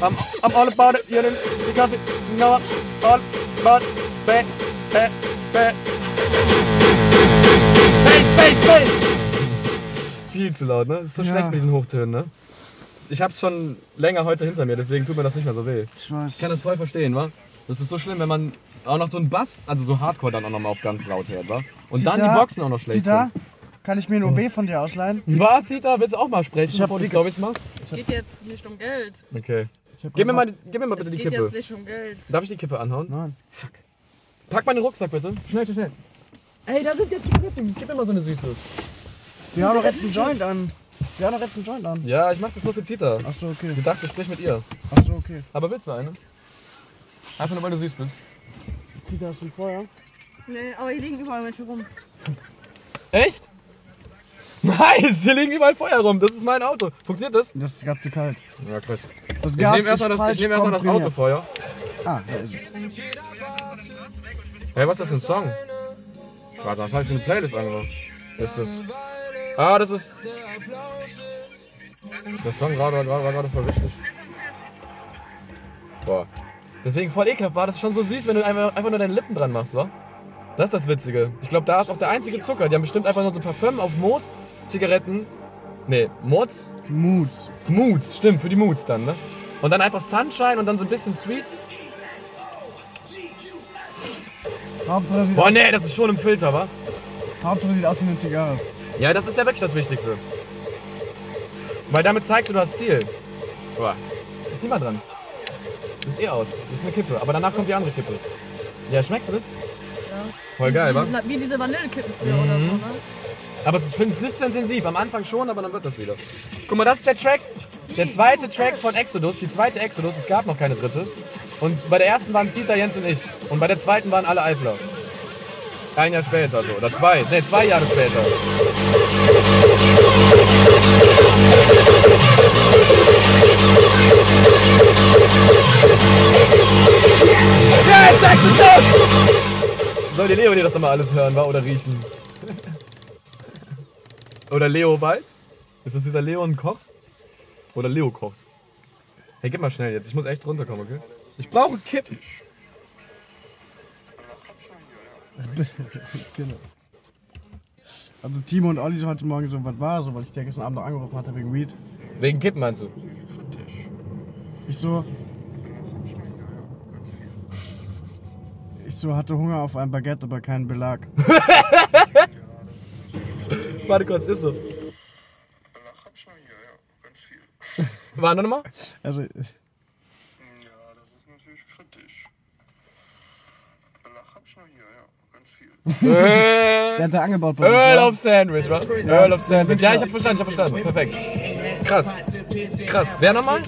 I'm, I'm all about it, you know, because it, you know, all about it, back, back, back. Bass, Bass, Bass! Viel zu laut, ne? Das ist so Ja. schlecht mit diesen Hochtönen, ne? Ich hab's schon länger heute hinter mir, deswegen tut mir das nicht mehr so weh. Ich weiß. Ich kann das voll verstehen, wa? Das ist so schlimm, wenn man auch noch so einen Bass, also so Hardcore dann auch noch mal auf ganz laut hört, wa? Und dann Zita, die Boxen auch noch schlecht Zita, kann ich mir ein OB von dir ausleihen? sind. Was, Zita? Willst du auch mal sprechen, Ich bevor du die- Storys machst? Es geht jetzt nicht um Geld. Okay. Ich Gib mir mal, die- gib mir mal bitte Es die geht Kippe. jetzt nicht um Geld. Darf ich die Kippe anhauen? Nein. Fuck. Pack mal den Rucksack bitte. Schnell, schnell, schnell. Ey, da sind jetzt die Kippen. Gib mir mal so eine Süße. Wir haben doch jetzt einen Joint an. Wir haben doch jetzt einen Joint an. Ja, ich mach das nur für Zita. Achso, okay. Ich dachte, ich sprich mit ihr. Achso, okay. Aber willst du eine? Einfach nur, weil du süß bist. Zita, hast du ein Feuer? Nee, aber hier liegen überall Menschen rum. Echt? <laughs> Nice, hier liegen überall Feuer rum. Das ist mein Auto. Funktioniert das? Das ist gerade zu kalt. Ja, Quatsch. Das Ich Gas nehme erstmal das, ich nehm erst mal das. Autofeuer. Ah, da ist es. Hey, was ist das für ein Song? Warte, was habe ich für eine Playlist angemacht? Ist das. Ah, das ist. Der Song gerade war gerade war gerade voll wichtig. Boah. Deswegen voll ekelhaft war das schon so süß, wenn du einfach, einfach nur deine Lippen dran machst, wa? Das ist das Witzige. Ich glaube, da ist auch der einzige Zucker. Die haben bestimmt einfach nur so Parfüm auf Moos, Zigaretten. Nee, Mods. Moods. Moods, stimmt, für die Moods dann, ne? Und dann einfach Sunshine und dann so ein bisschen Sweet. Hauptsache sieht, Boah, nee, das ist schon im Filter, wa? Hauptsache sieht aus wie eine Zigarre. Ja, das ist ja wirklich das Wichtigste. Weil damit zeigst du, du hast Stil. Boah. Ist niemand dran. Das ist eh aus. Das ist eine Kippe. Aber danach kommt die andere Kippe. Ja, schmeckst du das? Ja. Voll geil, wa? Wie diese Vanillekippen früher oder so, ne? Aber ich finde es nicht so intensiv. Am Anfang schon, aber dann wird das wieder. Guck mal, das ist der Track. Der zweite Track von Exodus, die zweite Exodus. Es gab noch keine dritte. Und bei der ersten waren Zita, Jens und ich. Und bei der zweiten waren alle Eifler. Ein Jahr später so. Oder zwei. Ne, zwei Jahre später. Yes, Exodus! Soll die Leo dir das nochmal alles hören, wa? Oder riechen? Oder Leo bald? Ist das dieser Leon Kochs? Oder Leo Kochs? Hey, gib mal schnell jetzt. Ich muss echt runterkommen, okay? Ich brauche Kippen. <laughs> genau. Also Timo und Olli heute Morgen so, was war so, weil ich dir gestern Abend noch angerufen hatte wegen Weed. Wegen Kippen meinst du? Ich so. Ich so hatte Hunger auf ein Baguette, aber keinen Belag. <laughs> Warte kurz, ist so. <laughs> Warte nochmal? Also. Der hat da angebaut bei uns, Earl of Sandwich, was? Earl of Sandwich. Ja, ich hab verstanden, ich hab verstanden. Perfekt. Krass. Krass. Wer nochmal?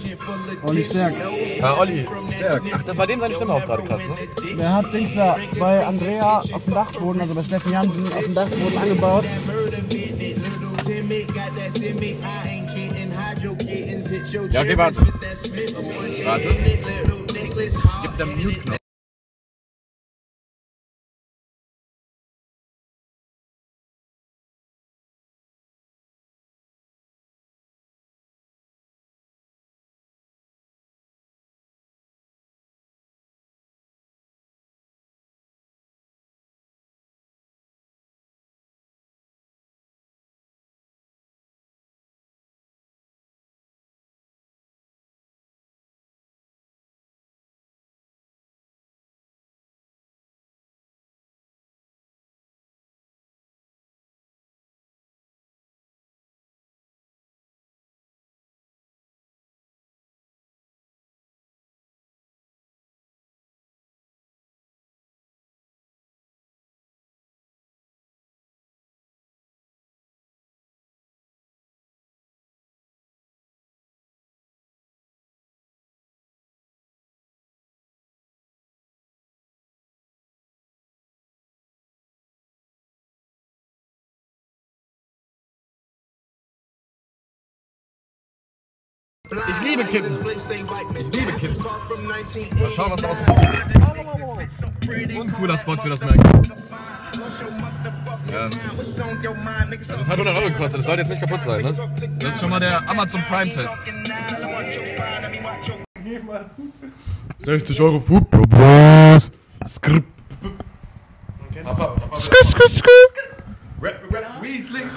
Olli Stärk. Ah, Olli. Stärk. Ach, das war dem seine Stimme auch gerade krass, ne? Der hat Dings da bei Andrea auf dem Dachboden, also bei Steffen Jansen, auf dem Dachboden angebaut. Ja, okay, warte. Warte. Gibt's da einen Mute-Knopf? Ich liebe Kippen. Ich liebe Kippen. Mal schauen, was rauskommt. Und cooler Spot für das Mac. Ja. Das hat 100 Euro gekostet, das sollte jetzt nicht kaputt sein, ne? Das ist schon mal der Amazon Prime Test. 60 Euro Food, Bro. Was? Skrip. Skr, skr, skr. Rap, rap, Riesling.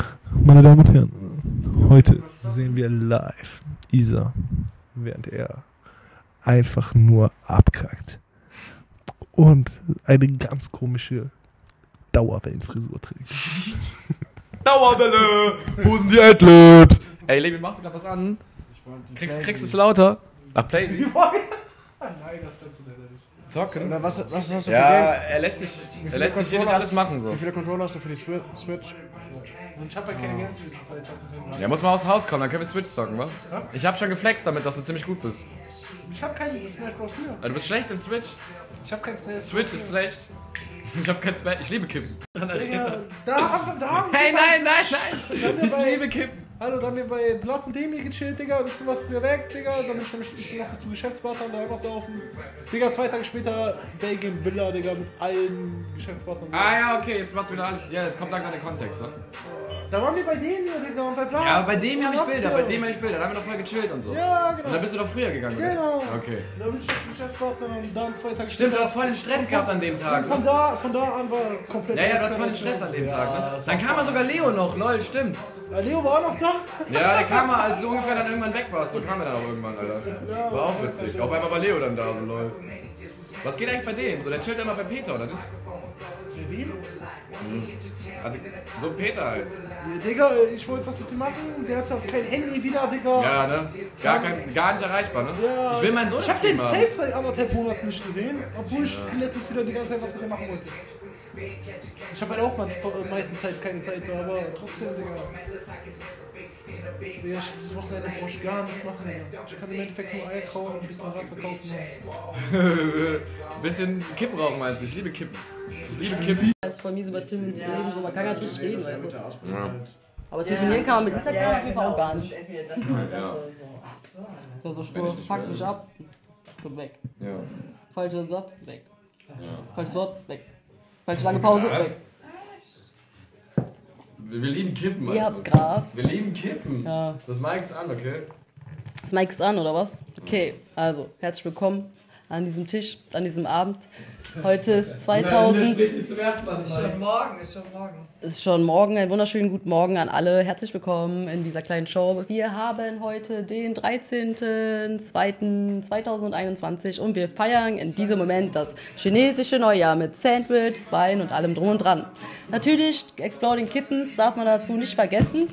Meine Damen und Herren, heute sehen wir live Isa, während er einfach nur abkackt und eine ganz komische Dauerwellenfrisur trägt. <laughs> Dauerwelle. Wo sind die Adlibs? Ey, Levi, machst du gerade was an? Kriegst, kriegst du es lauter? Ach, Playsy. <laughs> Nein, das kannst du leider nicht. Zocken? Na, was, was hast du für Ja, Game? er lässt sich, Wie er lässt hier nicht alles machen so. Wie viele Controller hast du für die Swi- Switch? Und ich hab ja keine Games. Ja, muss mal aufs Haus kommen, dann können wir Switch zocken, was? Ich hab schon geflext damit, dass du ziemlich gut bist. Ich hab keinen Smash Bros. hier. Also, du bist schlecht in Switch. Ich hab keinen Smash Switch ist schlecht. Ich hab kein Smash. Ich liebe Kippen. Digga, da haben da haben Hey, wir nein, nein, nein. Wir Ich liebe Kippen. Hallo, da haben wir bei Blood und Demi gechillt, Digga. Und ich bin was früher weg, Digga. Dann bin ich, nämlich- ich bin noch zu Geschäftspartnern, da einfach saufen. Digga, zwei Tage später Belgien Villa, Digga, mit allen Geschäftspartnern. Ah ja, okay, jetzt macht's wieder alles. Ja, jetzt kommt langsam der Kontext, ne? Da waren wir bei denen hier, Digga, und bei Vlad. Ja, aber bei dem habe ich Bilder, bei dem habe ich Bilder. Da haben wir doch voll gechillt und so. Ja, genau. Und dann bist du doch früher gegangen, oder? Genau. Okay. Da bin ich zu Geschäftspartnern und dann zwei Tage Stimmt, du später- hast voll den Stress gehabt an dem Tag, Von ne? da, von da an war komplett. Ja, ja, du hast voll den Stress an dem Tag, ne? Dann kam mal sogar Leo noch, lol, stimmt. Ja, Leo war auch noch da. Ja, der kam mal, als du ungefähr dann irgendwann weg warst. So kam er dann auch irgendwann, Alter. War auch witzig. Auf einmal war Leo dann da, so lol. Was geht eigentlich bei dem? So, der chillt immer bei Peter, oder nicht? Also, so Peter halt. Ja, Digga, ich wollte was mit ihm machen, der hat auch kein Handy wieder, Digga. Ja, ne? Gar, kein, gar nicht erreichbar, ne? Ja. Ich will meinen Sohn Ich hab den haben. safe seit anderthalb Monaten nicht gesehen, obwohl ich letztens wieder die ganze Zeit was mit dem machen wollte. Ich hab halt auch äh, meistens halt keine Zeit, so, aber trotzdem, Digga. Ich dieses Wochenende ich gar nichts machen. Ich kann im Endeffekt nur Eier kauen und ein bisschen Rad verkaufen. Bisschen Kippen rauchen meinst du? Ich liebe Kippen. Ich liebe Kippen. Das ist voll mies über Tim zu reden, so man kann gar nicht reden, weißt du. Ja. Aber telefonieren kann man mit Instagram auf jeden Fall auch gar nicht. Ja. So, so stur, fuck mich ab, so weg. Ja. Falscher Satz, weg. Falsches Wort, weg. Falsche lange Pause, Was? weg. Wir, lieben Kippen. Ihr also. habt Gras. Wir lieben Kippen. Ja. Das Mike's an, okay? Das Mic ist an, oder was? Okay, also, herzlich willkommen an diesem Tisch, an diesem Abend. Heute ist 2000. zum ersten Mal Ist schon morgen, ist schon morgen. ist schon morgen. Einen wunderschönen guten Morgen an alle. Herzlich willkommen in dieser kleinen Show. Wir haben heute den 13.02.2021 und wir feiern in diesem Moment das chinesische Neujahr mit Sandwich, Wein und allem drum und dran. Natürlich, Exploding Kittens darf man dazu nicht vergessen.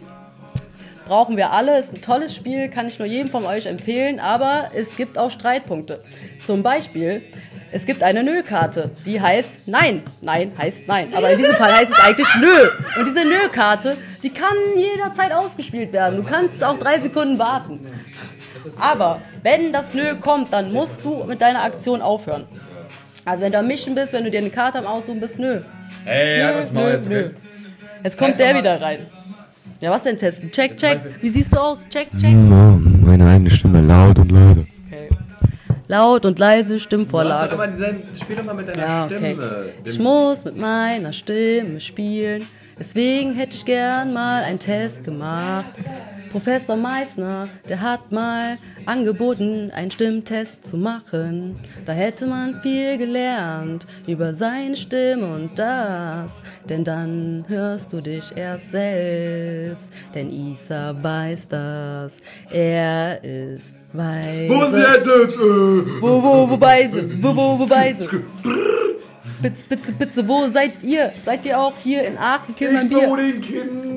Brauchen wir alle, ist ein tolles Spiel, kann ich nur jedem von euch empfehlen, aber es gibt auch Streitpunkte. Zum Beispiel, es gibt eine Nö-Karte, die heißt Nein. Nein heißt Nein. Aber in diesem Fall heißt es eigentlich Nö. Und diese Nö-Karte, die kann jederzeit ausgespielt werden. Du kannst auch drei Sekunden warten. Aber wenn das Nö kommt, dann musst du mit deiner Aktion aufhören. Also wenn du am Mischen bist, wenn du dir eine Karte am Aussuchen bist, Nö. Ey, halt das Maul jetzt, nö. okay? Jetzt kommt der wieder rein. Ja, was denn testen? Check, check. Wie siehst du aus? Check, check. Meine eigene Stimme laut und leise. Laut und leise Du Stimmvorlage. immer dieselben. Spiel doch mal mit deiner Ja, okay. Stimme. Ich muss mit meiner Stimme spielen. Deswegen hätte ich gern mal einen Test gemacht. Professor Meissner, der hat mal angeboten, einen Stimmtest zu machen. Da hätte man viel gelernt über seine Stimme und das. Denn dann hörst du dich erst selbst. Denn Isa weiß das. Er ist weise. Wo der jetzt? Äh? Wo, wo, wo Beise? Wo, wo, wo Beise? Bitte, bitte, bitte, wo seid ihr? Seid ihr auch hier in Aachen, Kill mein Bier?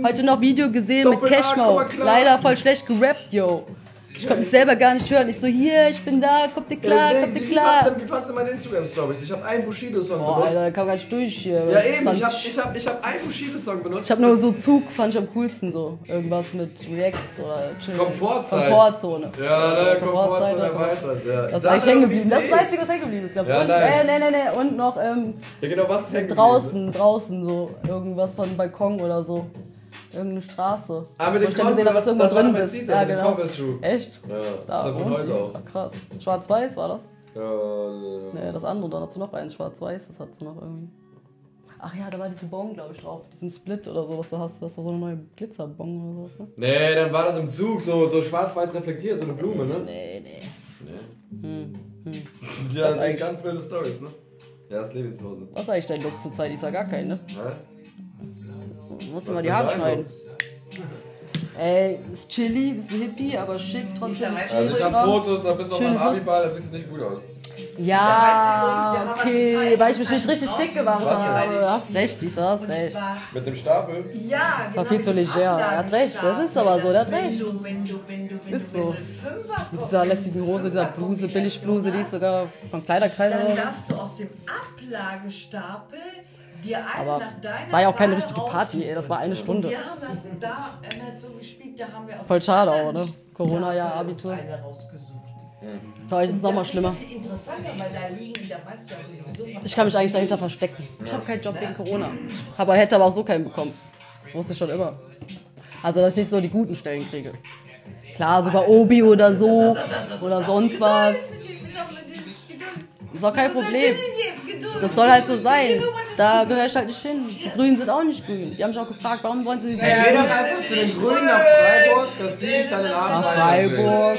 Heute noch Video gesehen mit Doppel A, Cashmo. Leider voll schlecht gerappt, yo. Ich konnte mich selber gar nicht hören. Ich so, hier, ich bin da, kommt ihr klar, kommt ihr klar. Wie fandst du meine Instagram-Stories? Ich habe einen Bushido-Song Boah, benutzt. Alter, kam gar nicht durch hier. Ja eben, ich 20 habe ich hab, ich hab einen Bushido-Song benutzt. Ich hab nur so Zug, fand ich am coolsten so. Irgendwas mit Reacts oder Chill. Komfortzeit. Komfortzone. Ja, ne, Komfortzone erweitert. Ja. Das ist eigentlich dir hängen geblieben. Das ist das Einzige, was hängen geblieben ist, ich. Ja, und, äh, nee, nee, nee. Und noch, ähm, Ja, genau, was ist draußen, draußen so. Irgendwas von Balkon oder so. Irgendeine Straße. Ah, mit dem Converse, irgendwas das war drin ist. Zita, Ja, mit dem genau. Echt? Ja, das ist Da doch von heute auch. Ah, krass. Schwarz-Weiß war das? Ja, ja. Nee, das andere, dann hast du noch eins, schwarz-weiß, das hast du noch irgendwie. Ach ja, da war diese Bon, glaube ich, drauf, diesen Split oder so, was du hast, das ist doch so eine neue Glitzerbon oder sowas, ne? Nee, dann war das im Zug so, so schwarz-weiß reflektiert, so eine Blume, ne? Nee, nee. Nee. Hm, hm. Ja, das sind ganz wilde Stories, ne? Ja, das lebe ich zu Hause. Was ist eigentlich dein Look zur Zeit? Ich sag gar keinen, ne? Hä? Musst du mal die Haare schneiden. Ey, ist chilly, bisschen hippie, aber schick trotzdem. Also ich hab Fotos, da bist du auf meinem Abiball, das sieht nicht gut aus. Ja, okay, weil ich mich nicht richtig dick gemacht habe. Hast recht, ich hast recht. Mit dem Stapel? Ja, Das war viel zu leger. Er hat recht, das ist aber so, der hat recht. du, du, du, Ist du, so. du Mit dieser lästigen Hose, dieser Bluse, Billigbluse, die ist sogar von Kleiderkreis Dann darfst du aus dem Ablagestapel Aber war ja auch keine richtige Party, ey, das war eine. Stunde. Und wir haben das da einmal so gespielt, da haben wir aus Voll schade auch, ne? Corona-Jahr, Abitur. eine rausgesucht. Für euch ist es Und noch mal das schlimmer. Ich kann mich eigentlich dahinter verstecken. Ich habe keinen Job wegen Corona. Aber hätte aber auch so keinen bekommen. Das wusste ich schon immer. Also, dass ich nicht so die guten Stellen kriege. Klar, so bei Obi oder so <laughs> oder sonst was. Ist auch kein Problem. Das soll halt so sein. Da gehöre ich halt nicht hin. Die Grünen sind auch nicht grün. Die haben mich auch gefragt, warum wollen sie die geh doch einfach zu den Grünen nach Freiburg, dass die dich dann in Aachen Nach. Freiburg.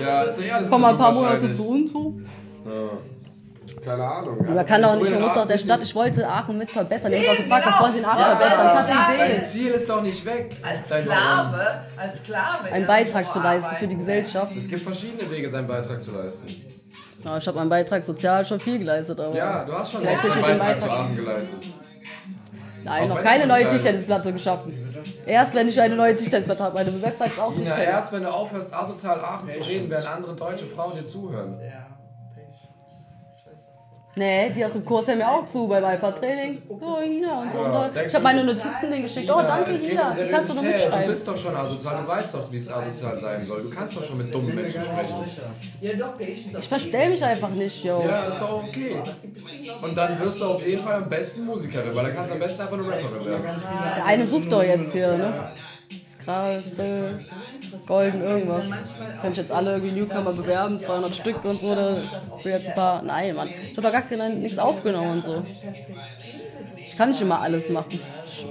Ja, ist doch eh alles Komm mal ein paar Monate zu uns zu. Ja. Keine Ahnung. Man kann doch nicht, man muss doch der Grünen Stadt, ich wollte Aachen mit verbessern. Ich habe gefragt, was genau. wollen Sie in Aachen Ja, verbessern? Ich hatte ja, eine Idee. Dein Ziel ist doch nicht weg. als Sklave, als Sklave. Einen in Beitrag zu leisten für die Gesellschaft. Es gibt verschiedene Wege, seinen Beitrag zu leisten. Ja, ich habe meinen Beitrag sozial schon viel geleistet, aber. Ja, du hast schon einen den Beitrag zu Beitrag. Aachen geleistet. Nein, Auch noch keine neue. Tischtennisplatte geschaffen. Erst wenn ich eine neue Tischtennisplatte habe. Meine Website ist auch Ina, Tischtennis. erst wenn du aufhörst, asozial Aachen zu reden, werden andere deutsche Frauen dir zuhören. Nee, die aus dem Kurs hören mir auch zu beim Alpha-Training. Oh, Ina und so. Ja, und denkst Ich habe meine Notizen denen geschickt. Oh, danke, es geht Ina. um Kannst du noch Seriosität. Du mitschreiben? bist doch schon asozial, du weißt doch, wie es asozial sein soll. Du kannst doch schon mit dummen Menschen sprechen. Ja, doch. Ich verstell mich einfach nicht, yo. Ja, ist doch okay. Und dann wirst du auf jeden Fall am besten Musikerin, weil dann kannst du am besten einfach eine Rapperin werden. Der eine sucht doch jetzt hier, ne? Brill, Golden, irgendwas. Könnte ich jetzt alle irgendwie Newcomer bewerben, 200 Stück und so. Da will jetzt ein paar. Nein, Mann. Ich hab doch gar keine, nichts aufgenommen und so. Ich kann nicht immer alles machen.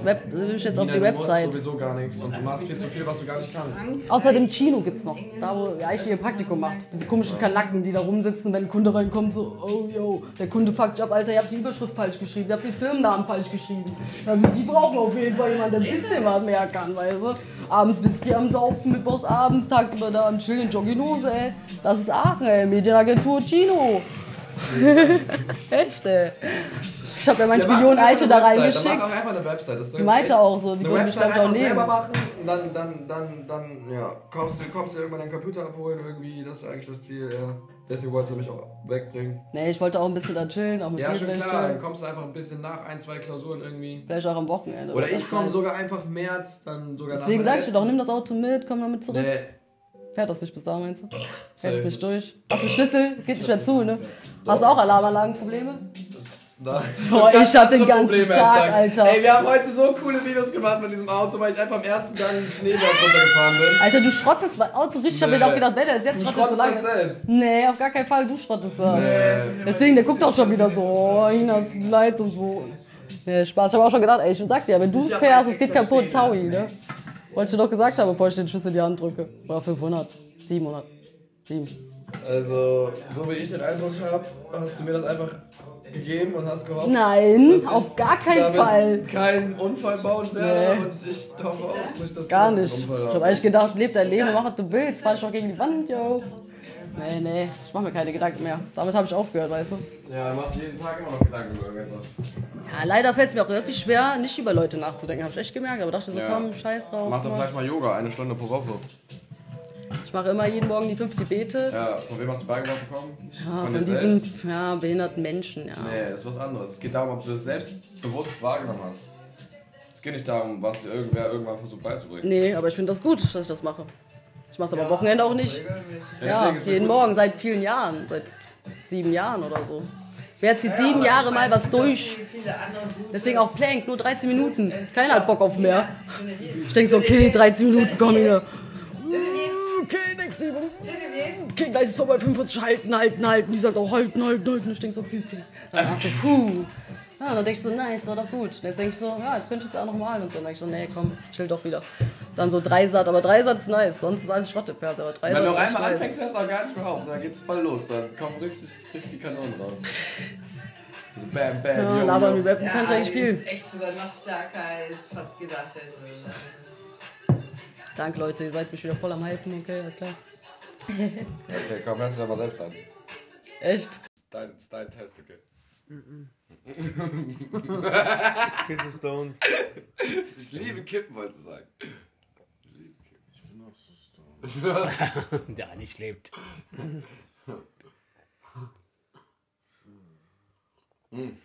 Ich Web, will ich jetzt auf die du Website. sowieso gar nichts und du machst viel zu viel, was du gar nicht kannst. Außerdem Chino gibt's noch. Da, wo Eiche ihr Praktikum macht. Diese komischen Kanacken, die da rumsitzen, wenn ein Kunde reinkommt, so, oh yo, der Kunde fuckt sich ab, Alter, ihr habt die Überschrift falsch geschrieben, ihr habt den Firmennamen falsch geschrieben. Also die brauchen auf jeden Fall jemanden, der ein bisschen was mehr kann, weißt du? Abends Whisky am Saufen, mittwochs abends, tagsüber da am Chillen, Jogginose, ey. Das ist Aachen, ey, Medienagentur Chino. <laughs> Echt, ey. Ich hab ja manche Millionen einfach Eiche da reingeschickt. Dann mach auch einfach eine Website. Das Die meinte auch so, die wollte mich, Website glaub ich, auch einfach selber nehmen. machen und dann, dann, dann, dann, ja, kommst du, kommst du irgendwann deinen Computer abholen irgendwie, das ist eigentlich das Ziel, ja. Deswegen wolltest du mich auch wegbringen. Nee, ich wollte auch ein bisschen da chillen, auch mit Ja, dir schon vielleicht klar, dann chillen. kommst du einfach ein bisschen nach, ein, zwei Klausuren irgendwie. Vielleicht auch am Wochenende. Oder ich komme sogar einfach März, dann sogar nach Deswegen meiner sag ich dir letzten- doch, nimm das Auto mit, komm damit zurück. Nee. Fährt das nicht bis da, meinst du? Safe. es nicht durch. Hast du Schlüssel? Geht nicht mehr zu, ne? Hast du auch Alarmanlagenprobleme? Da. <laughs> Boah, ich hatte den ganzen Probleme Tag. Alter. Ey, wir haben heute so coole Videos gemacht mit diesem Auto, weil ich einfach am ersten Gang einen Schneeberg runtergefahren bin. Alter, du schrottest mein Auto richtig. Ich hab mir Nee. auch gedacht, wenn der ist jetzt Du schrottet so schrottest lange. das selbst. Nee, auf gar keinen Fall, du schrottest das. Nee. Deswegen, der guckt auch schon wieder so, oh, Ina, es tut mir leid und so. Nee, Spaß. Ich hab auch schon gedacht, ey, ich sag dir, wenn du fährst, es geht kaputt, Taui, ne? Wollte ich dir doch gesagt haben, bevor ich den Schlüssel in die Hand drücke. Oder 500, 700, 7. Also, so wie ich den Eindruck habe, hast du mir das einfach gegeben und hast gehofft. Nein, dass ich auf gar keinen damit Fall. keinen Unfall bauen werde Nee. und ich hoffe auch nicht, dass Gar nicht. Ich hast. hab eigentlich gedacht, leb dein Leben, mach was du willst, fahr doch gegen die Wand, yo. Nee, nee, ich mach mir keine Gedanken mehr. Damit habe ich aufgehört, weißt du. Ja, du machst jeden Tag immer noch Gedanken über irgendetwas. Ja, leider fällt es mir auch wirklich schwer, nicht über Leute nachzudenken, habe ich echt gemerkt. Aber dachte so, Ja. komm, scheiß drauf. Mach doch vielleicht mal Yoga, eine Stunde pro Woche. Ich mache immer jeden Morgen die fünf Gebete. Ja, von wem hast du beigebracht bekommen? Ja, von dir diesen ja, behinderten Menschen, ja. Nee, das ist was anderes. Es geht darum, ob du das selbst bewusst wahrgenommen hast. Es geht nicht darum, was dir irgendwer irgendwann versucht beizubringen. Nee, aber ich finde das gut, dass ich das mache. Ich mache es aber am Wochenende auch nicht. Ja, Ja, jeden. Morgen, seit vielen Jahren, seit sieben Jahren oder so. Wer zieht sieben Jahre mal was durch? Deswegen auch Plank, nur 13 Minuten. Keiner hat Bock auf mehr. Ich denke so, okay, 13 Minuten, komm hier. Okay, nächste Übung. Okay, gleich ist vorbei, 45, halten, halten, halten. Die sagt auch halten, halten, halten. Ich denke so, okay, okay. Dann hast du, puh. Ja, dann denke ich so, nice, war doch gut. Und jetzt denke ich so, ja, jetzt könnte ich jetzt auch noch mal. Und dann denke ich so, nee, komm, chill doch wieder. Dann so Dreisat, aber Dreisat ist nice, sonst ist alles Schrottepferd. Aber Dreisat Wenn du einmal nice. anfängst, hörst du auch gar nicht mehr auf. Dann geht's voll los. Dann kommen richtig, richtig die Kanonen raus. So bam, bam, Ja, yo, labern yo. wie Rappen kann ich eigentlich viel. ist echt sogar noch stärker als fast gedacht. Also, Danke, Leute, ihr seid mich wieder voll am Hypen, okay, alles klar. Okay, komm, hörst du aber selbst an. Echt? Dein, ist dein Test, okay? Viel zu stoned. Ich liebe Kippen, wolltest du sagen. Ich bin auch so stoned. <laughs> Der nicht lebt. Hm.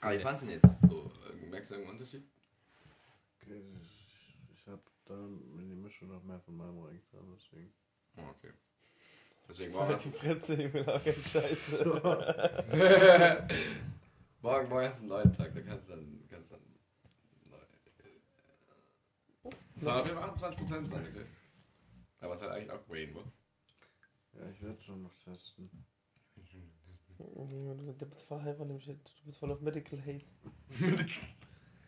Aber wie fandst du denn jetzt? So, äh, merkst du irgendeinen Unterschied? Okay, ich, ich hab da Mischung noch mehr von meinem reingetan, deswegen. Oh, okay. Deswegen morgen hast die du... Fresse, Junge, auch kein Scheiße. <laughs> morgen, morgen hast du einen neuen Tag, da kannst du dann... Kannst dann neu, es soll auf jeden Fall 28% sein, okay? Aber es ist halt eigentlich auch Rainbow. Ja, ich werde schon noch testen. Du bist voll hyper, nämlich. Du bist voll auf Medical Haze. <laughs>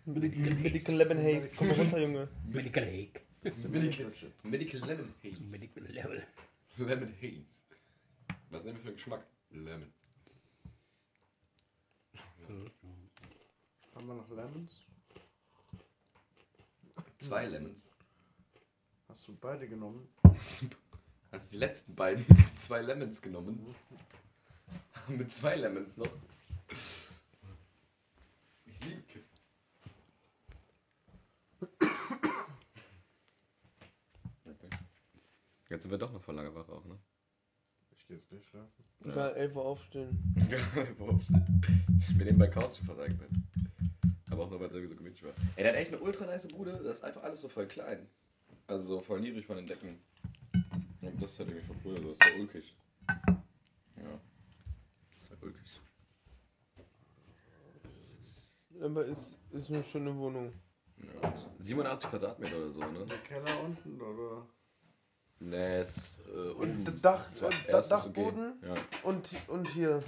Medical, Medical Lemon Haze. Komm mal runter, Junge. Medical Haze. Medical, Medical Lemon Haze. Medical Level. Lemon Haze. Was nehmen wir für einen Geschmack? Lemon. Haben wir noch Lemons? Zwei Lemons. Hast du beide genommen? <laughs> Hast du die letzten beiden <laughs> zwei Lemons genommen? <laughs> Mit zwei Lemons noch. Ich liebe Kippen. Jetzt sind wir doch noch voll lange wach auch, ne? Ich geh jetzt nicht schlafen. Egal, 11 <laughs> Uhr aufstehen. ich bin eben bei Couch fast eingepennt. Aber auch nur, weil es irgendwie so gemütlich war. Ey, der hat echt eine ultra nice Bude. Das ist einfach alles so voll klein. Also so voll niedrig von den Decken. Und das ist halt irgendwie voll cool. So ist ja ulkig. Ja. Das ist ja ulkig. Aber ist, ist eine schöne Wohnung. Ja. 87 Quadratmeter oder so, ne? Der Keller unten, oder? Nee, es ist äh, unten. Und Dach, Zwar- äh, Dachboden okay. Ja. und, und hier.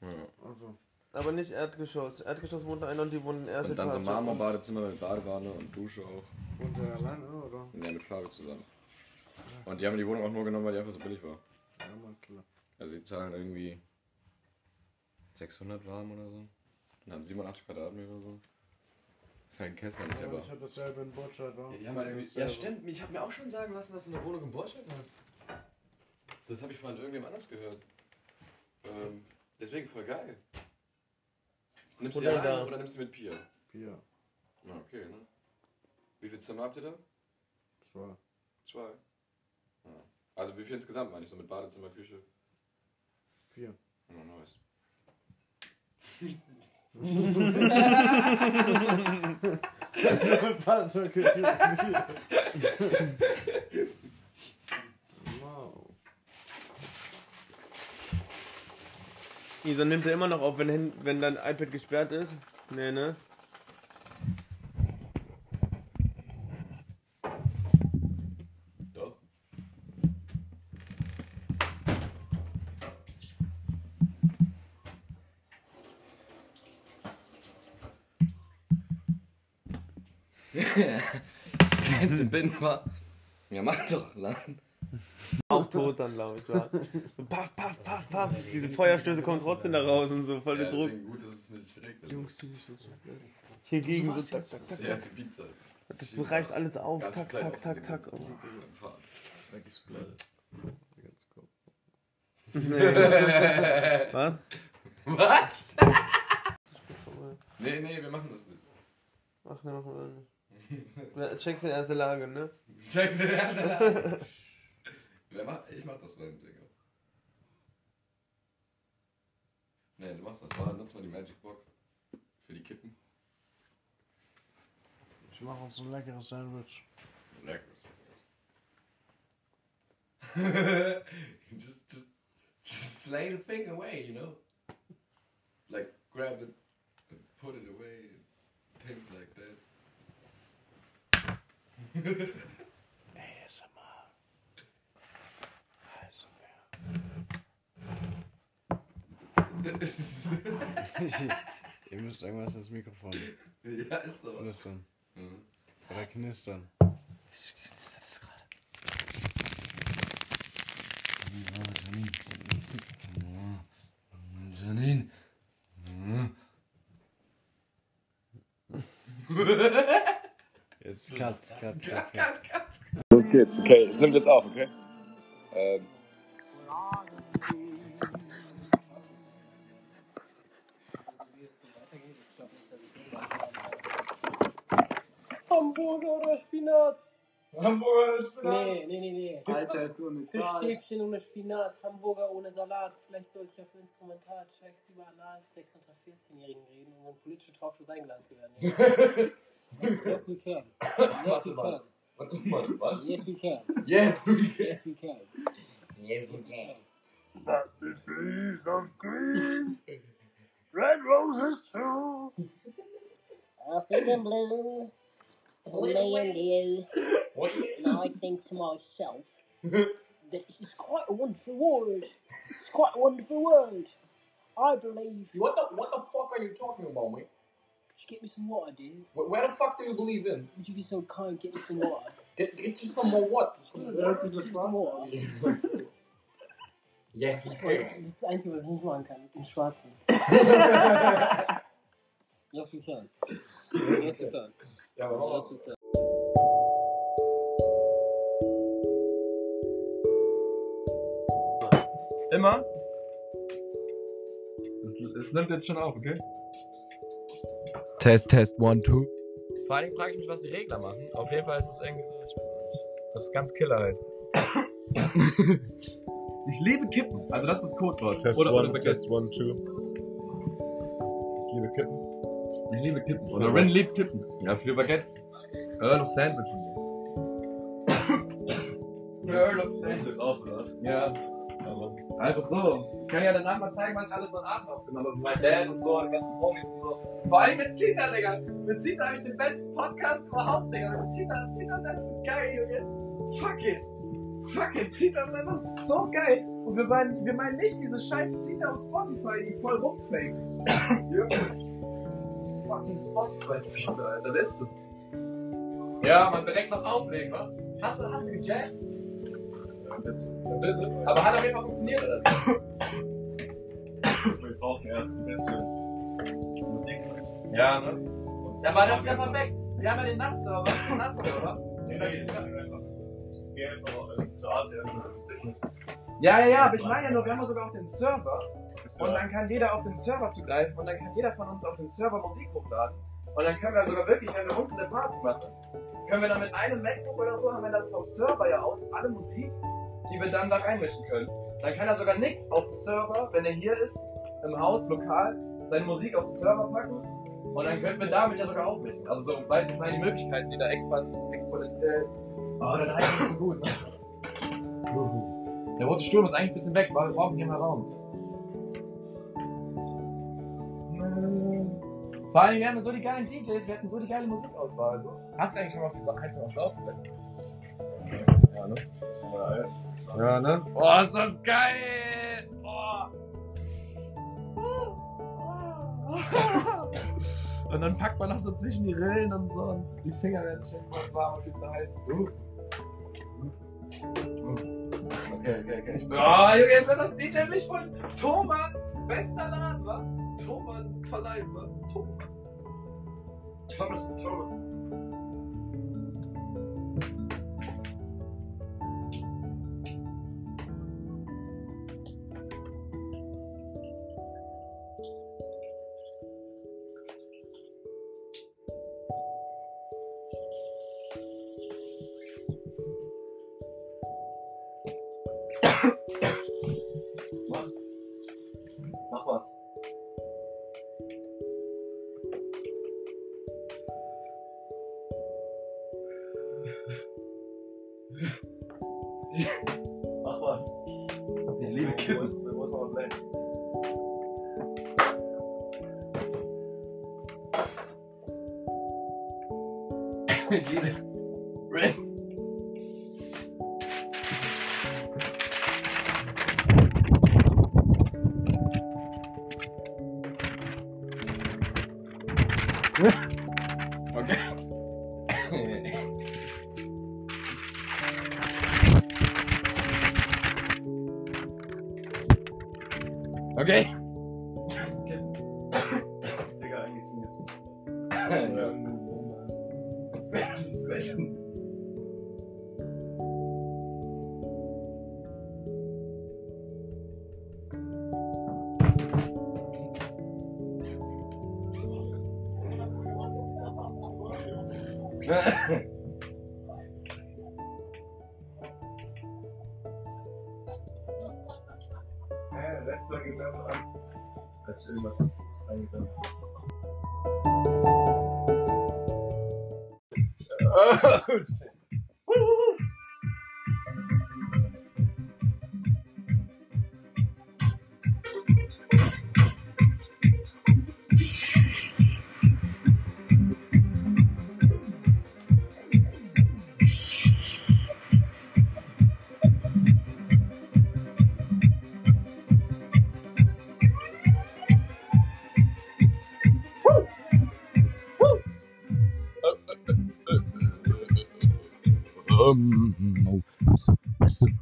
Ja. Also. Aber nicht Erdgeschoss. Erdgeschoss wohnt einer und die wohnen in erster Und dann so Etage. Marmorbadezimmer mit Badewanne und Dusche auch. Und der alleine, oder? Ja, mit Flavio zusammen. Und die haben die Wohnung auch nur genommen, weil die einfach so billig war. Ja, man, klar. Also die zahlen irgendwie 600 warm oder so. Und haben 87 Quadratmeter oder so. Ist halt ein Kessel nicht, aber... ich hab dasselbe in Botschad, wa? Ja, die haben halt irgendwie, ja stimmt, ich habe mir auch schon sagen lassen, dass du eine Wohnung in Borstadt hast. Das habe ich von irgendjemand anders gehört. Ähm, deswegen voll geil. Nimmst du die Oder alleine da. oder nimmst du mit Pia? Pia. Na, okay, ne? Wie viele Zimmer habt ihr da? Zwei. Zwei. Ja. Also wie viel insgesamt meine ich, so mit Badezimmer, Küche? Vier. <laughs> <laughs> Ja, nice. Wow. Isa nimmt er immer noch auf, wenn, wenn dein iPad gesperrt ist? Nee, ne? 19 bin, war, ja mach doch, Lan. Auch tot dann, glaube ich, war. Paff, paff, paff, paff. Diese Feuerstöße kommen trotzdem da raus und so, voll ja, Druck. Gut, dass es nicht direkt. Jungs, die nicht so zu Hier gegen so, tak, tak, tak, tak. Das reißt alles auf, tak, tak, tak, tak. Oh. Nee. Was? Was? <laughs> nee, nee, wir machen das nicht. Ach, nee, machen wir nicht. Ja, Checkst die ernste Lage, ne? Checkst du den ernst an? Wer macht? Ich mach das rein, Digga. Nee, du machst das. War, nutz mal die Magic Box. Für die Kippen. Ich mache uns ein leckeres Sandwich. Leckeres. <laughs> just, just, just slay the thing away, you know? Like, grab it and put it away and things like that. <laughs> ASMR. ASMR. <laughs> Ihr müsst irgendwas ins Mikrofon. Ja, ist so. Flüstern. Mhm. Oder knistern. Janine. <laughs> Jetzt cut, <laughs> cut, cut, cut. Los geht's. Okay, es nimmt jetzt auf, okay? Ähm. Hamburger oder Spinat? Hamburger oder Spinat? Nee, nee, nee, nee. Alter, ist Zahl. Fischstäbchen ohne Spinat, Hamburger ohne Salat. Vielleicht sollte ich ja für Instrumentaltracks über Anals 6 unter 14-Jährigen reden, um in politische Talkshows eingeladen zu werden. <laughs> yes, we can. Yes, we can. Warte mal, was? Yes, we can. Yes, we can. Yes, we can. Yes, we can. Das ist piece of green. Red roses too. I see them blue, for me and you. I think to myself <laughs> that this is quite a wonderful world. It's quite a wonderful world. I believe. What the what the fuck are you talking about, mate? Could you get me some water, dude? Where, where the fuck do you believe in? Would you be so kind, get me some water? <laughs> Get, get you some more what? Get me some water. <laughs> Yes, we can. Das ist das Einzige, was ich nicht machen kann. Im Schwarzen. yes, we can. Yes, we can. Ja, we can. Immer? Es, es nimmt jetzt schon auf, okay? Test, Test, one, two. Vor allem frage ich mich, was die Regler machen. Auf jeden Fall ist es irgendwie so. Das ist ganz killer halt. <laughs> ich liebe Kippen. Also das ist das Codewort. Test oder, one, oder test one, two. Ich liebe Kippen. Ich liebe Kippen. Oder? Rin liebt Kippen. Ja, für Baguettes. Earl of Sandwich. <coughs> Earl of Sandwich. Auch, oder was? Ja. Einfach so. Ich kann ja danach mal zeigen, was ich alles so einen Abend aufgenommen habe. Mit meinem Dad und so, und den ganzen Homies und so. Vor allem mit Zita, Digga. Mit Zita habe ich den besten Podcast überhaupt, Digga. Mit Zita, Zita ist einfach so geil, Junge. Fuck it. Fuck it. Zita ist einfach so geil. Und wir meinen, wir meinen nicht diese scheiß Zita auf Spotify, die voll rumfängt. <coughs> Junge. Fucking Spotify Zita, Alter. Das ist es. Ja, man direkt noch auflegen, wa? Hast du, hast du gejammt? Ein bisschen. Ein bisschen. Aber hat auf jeden Fall funktioniert, oder? <coughs> Wir brauchen erst ein bisschen Musik. Ja, ne? Ja, aber das ist ja perfekt. Wir haben ja den Nass-Server. Den Nass-Server. Nee, nee, einfach äh, ASEAN und das Signal. Ja, ja, ja, aber ich meine ja nur, wir haben ja sogar auch den Server. Und dann kann jeder auf den Server zugreifen und dann kann jeder von uns auf den Server Musik hochladen. Und dann können wir sogar wirklich, wenn wir unten eine Parts machen, können wir dann mit einem MacBook oder so, haben wir dann vom Server ja aus alle Musik, die wir dann da reinmischen können. Dann kann er sogar Nick auf dem Server, wenn er hier ist, im Haus, lokal, seine Musik auf den Server packen. Und dann könnten wir damit ja sogar aufmischen. Also so, weiß ich meine, die Möglichkeiten, die da exponentiell. Oh, dann heißt nicht so gut, ne? Der rote Sturm ist eigentlich ein bisschen weg, weil wir brauchen hier mal Raum. Vor allem, wir haben so die geilen DJs, wir hatten so die geile Musikauswahl. So. Hast du eigentlich schon mal auf Heizung auf Schlauch Ja, ne? Ja, ne? Oh, ist das geil! Oh. <laughs> Und dann packt man das so zwischen die Rillen und so und die Finger werden schön kurz warm und viel zu heiß. Uh. Okay, okay, okay. Ich bin, oh, Junge, jetzt wird das DJ mich von Thomann, bester Laden, wa? Thomann verleihen, wa? Thomann. Thomas Thomann. Als ich was,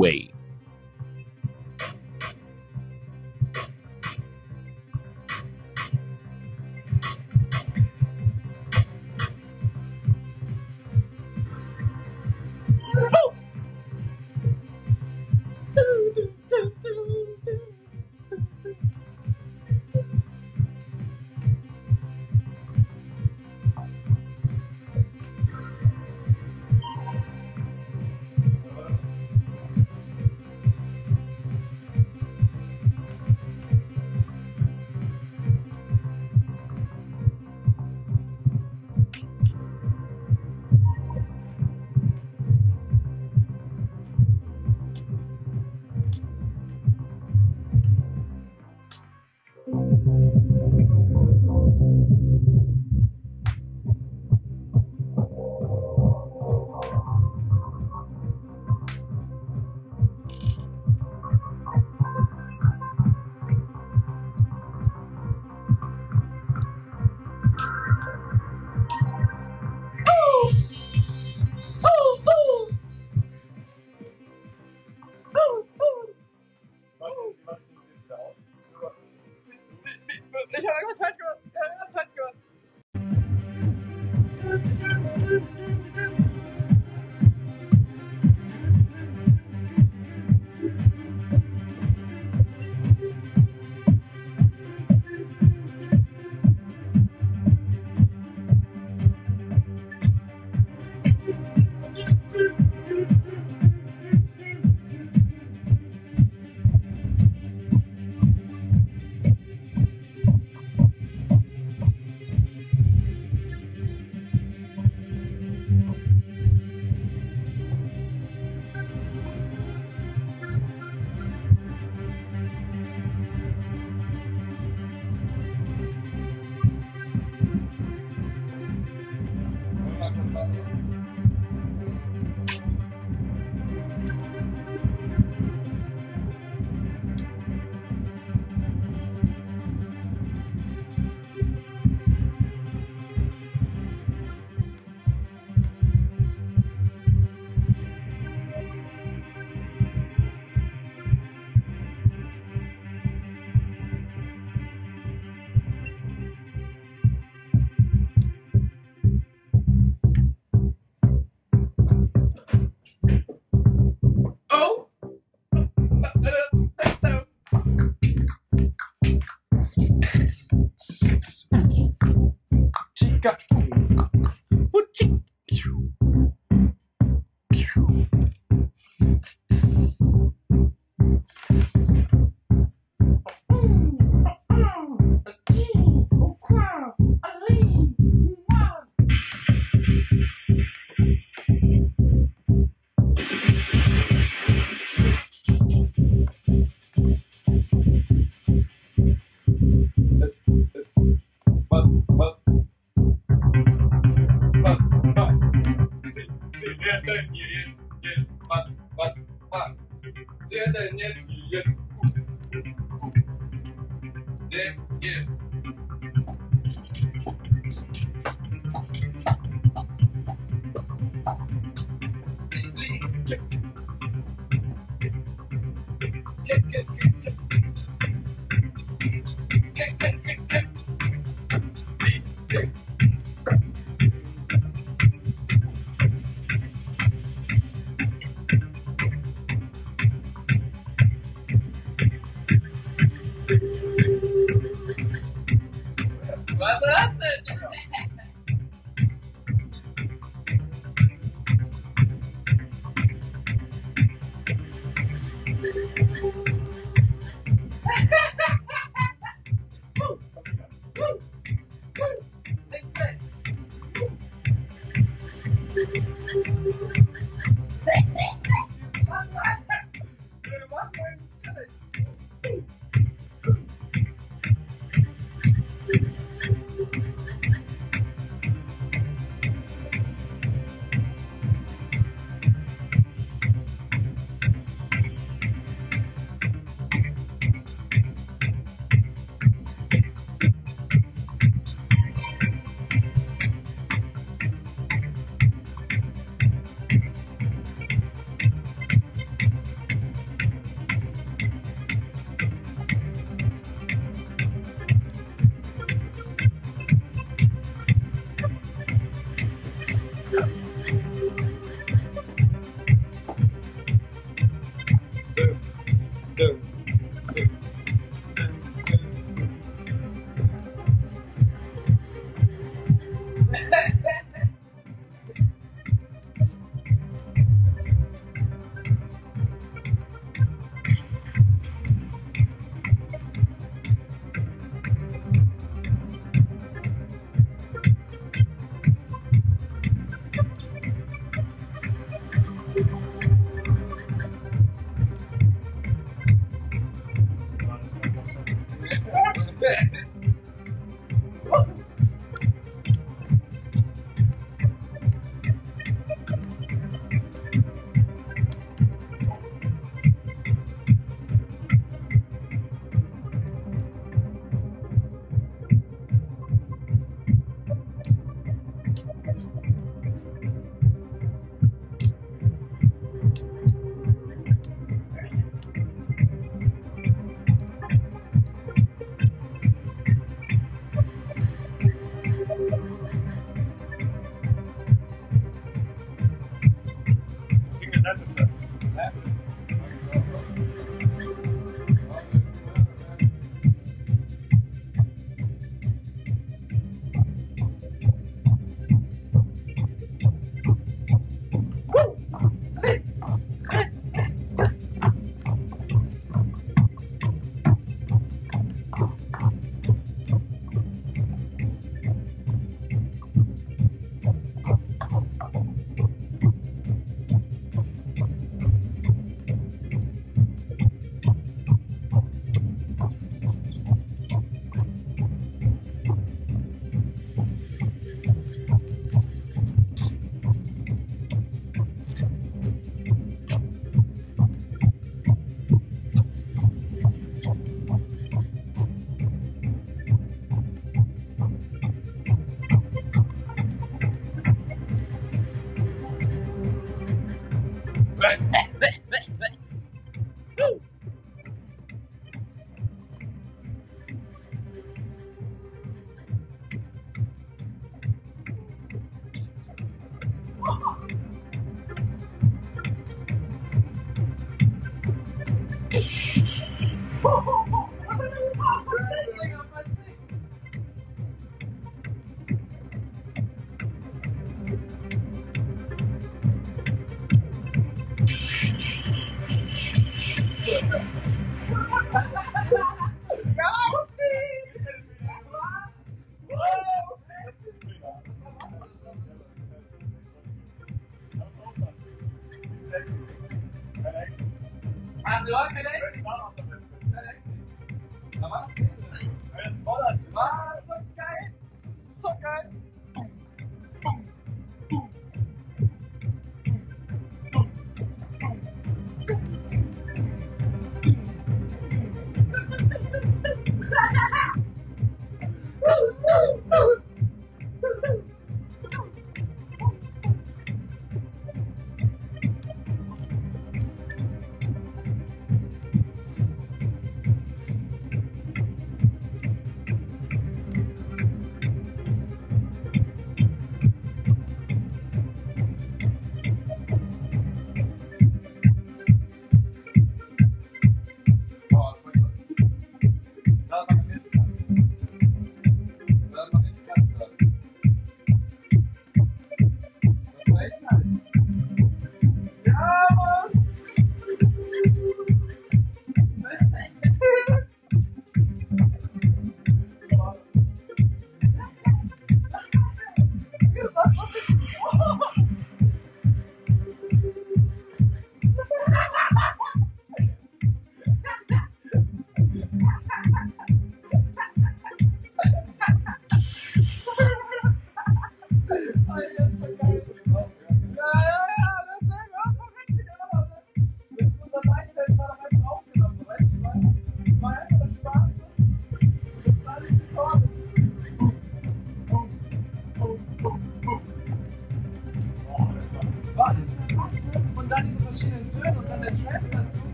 away.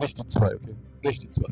Nicht die zwei, okay? Nicht die zwei.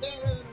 There is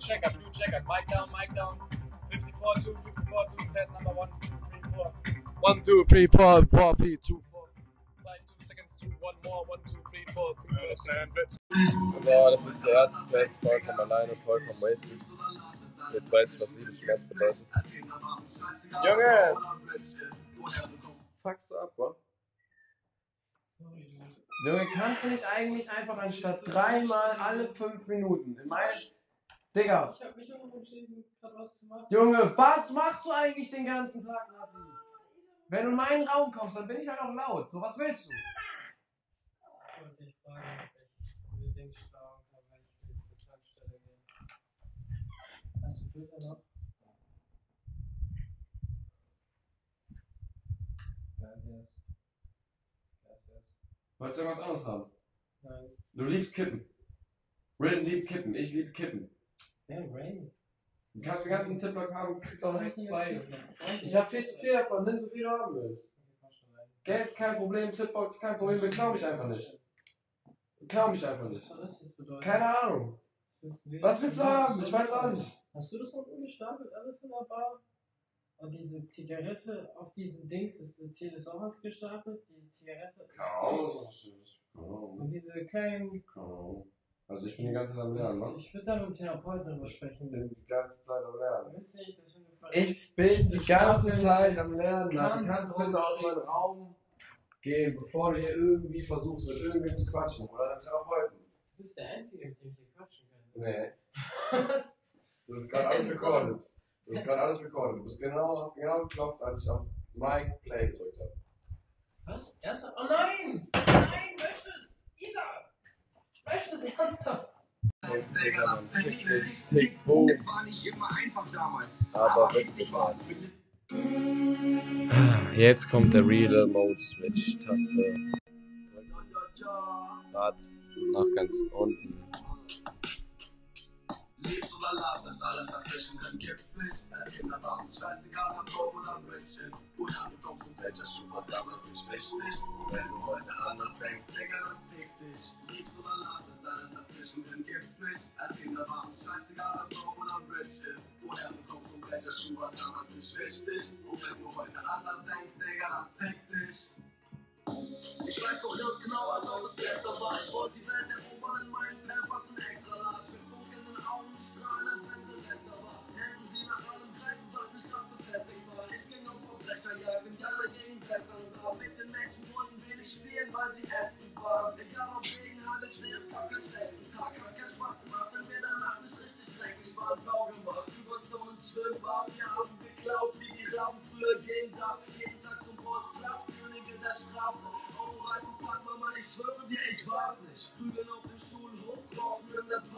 okay. New checkup, new checkup. Mic down, mic down. 54, 2, 54, 2, set number 1, 2, 3, 4. 1, 2, 3, 4, 4, 3, 2, 4. 5, 2 seconds, 2, 1 more, 1, 2, 3, 4, 3, 4, sandwich. So, das ist der erste Test, vollkommen alleine, vollkommen wasted. Jetzt weiß ich, was Liebesschmerz bedeutet. Junge! Fuckst du ab, wa? Junge, kannst du nicht eigentlich einfach anstatt dreimal alle fünf Minuten in meine. Digga! Ich hab mich auch entschieden, gerade was zu machen. Junge, was machst du eigentlich den ganzen Tag, Nati? Wenn du in meinen Raum kommst, dann bin ich halt auch laut. So, was willst du? Ich wollte dich fragen, ob ich unbedingt schlagen kann, wenn ich will zur Tankstelle gehen. Hast du Filter noch? Gracias. Gracias. Wolltest du irgendwas anderes haben? Nein. Du liebst Kippen. Rin liebt Kippen, ich liebe Kippen. Du kannst den ganzen Tiplock haben, kriegst auch direkt zwei. Ich hab viel zu viel davon, nimm so viel du haben willst. Geld ist kein Problem, Tipbox ist kein Problem, beklau mich einfach nicht. Beklau mich einfach nicht. Keine Ahnung. Was willst du haben? Ich weiß auch nicht. Hast du das unten gestapelt, alles in der Bar? Und diese Zigarette auf diesem Dings, ist das Ziel ist auch als gestapelt? Diese Zigarette? ist Genau. Und diese kleinen. Also ich bin die ganze Zeit am Lernen, ne? Ich würde da mit dem Therapeuten drüber sprechen. Ich bin die ganze Zeit am Lernen. Willst du nicht, dass wenn du Ich bin die ganze Zeit ist am Lernen. Kannst du bitte aus meinem Raum gehen, bevor du hier irgendwie versuchst, mit irgendwem zu quatschen oder einem Therapeuten? Du bist der Einzige, mit dem ich hier quatschen kann. Nee. <laughs> Das ist gerade alles recorded. Du hast gerade alles recorded. Du bist genau, hast genau geklopft, als ich auf Mike Play gedrückt habe. Was? Ernsthaft? Oh nein! Nein, möchte es! Isa! Möchte es ernsthaft! Tick, boom. Es war nicht immer einfach damals. Aber. Jetzt kommt der Real Mode Switch Taste. Grad nach ganz unten. Lebst oder lass es, alles dazwischen drin gibt's nicht. Es gibt aber uns scheißegal, ob broke oder ist. Woher du kommst und welcher Schuh hat damals nicht wichtig. Und wenn du heute anders denkst, Digga, dann fick dich. Lebst oder lass es, alles dazwischen drin gibt's nicht. Es gibt aber uns scheißegal, ob broke oder ist. Woher du kommst und welcher Schuh hat damals nicht wichtig. Und wenn du heute anders denkst, Digga, dann fick dich. Ich weiß noch ganz genau, als ob es gestern war. Ich wollte die Welt erobern in meinen Pampers und extra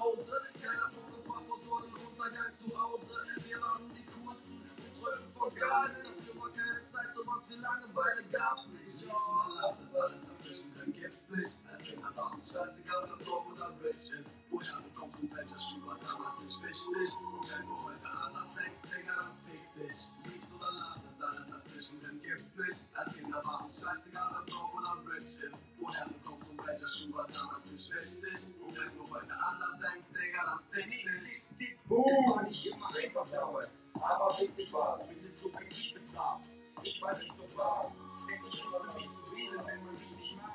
Pause. Keiner von uns war vor so einem Untergang zu Hause. Wir waren die Träumen von gar nichts. Dafür war keine Zeit, sowas wie Langeweile gab's nicht. Ja, lass es alles dazwischen, dann gibt's nicht. Als Kinder war uns scheißegal, ob Dorf oder rich ist. Woher du kommst und welcher Schuh war damals nicht wichtig. Und wenn du heute anders denkst, Digga, dann fick dich. Liebst oder lass es alles dazwischen, dann gibt's nicht. Als Kinder war uns scheißegal, ob Dorf oder rich ist. Woher du kommst und welcher Schuh war damals nicht wichtig. Und wenn du heute anders denkst, Digga, dann fick dich. Boom. Es war nicht immer einfach damals, aber witzig war es, wenn es so subjektiv betrachtet. Ich weiß nicht so klar, denn ich wusste nicht zu wählen, wenn man mich nicht mag.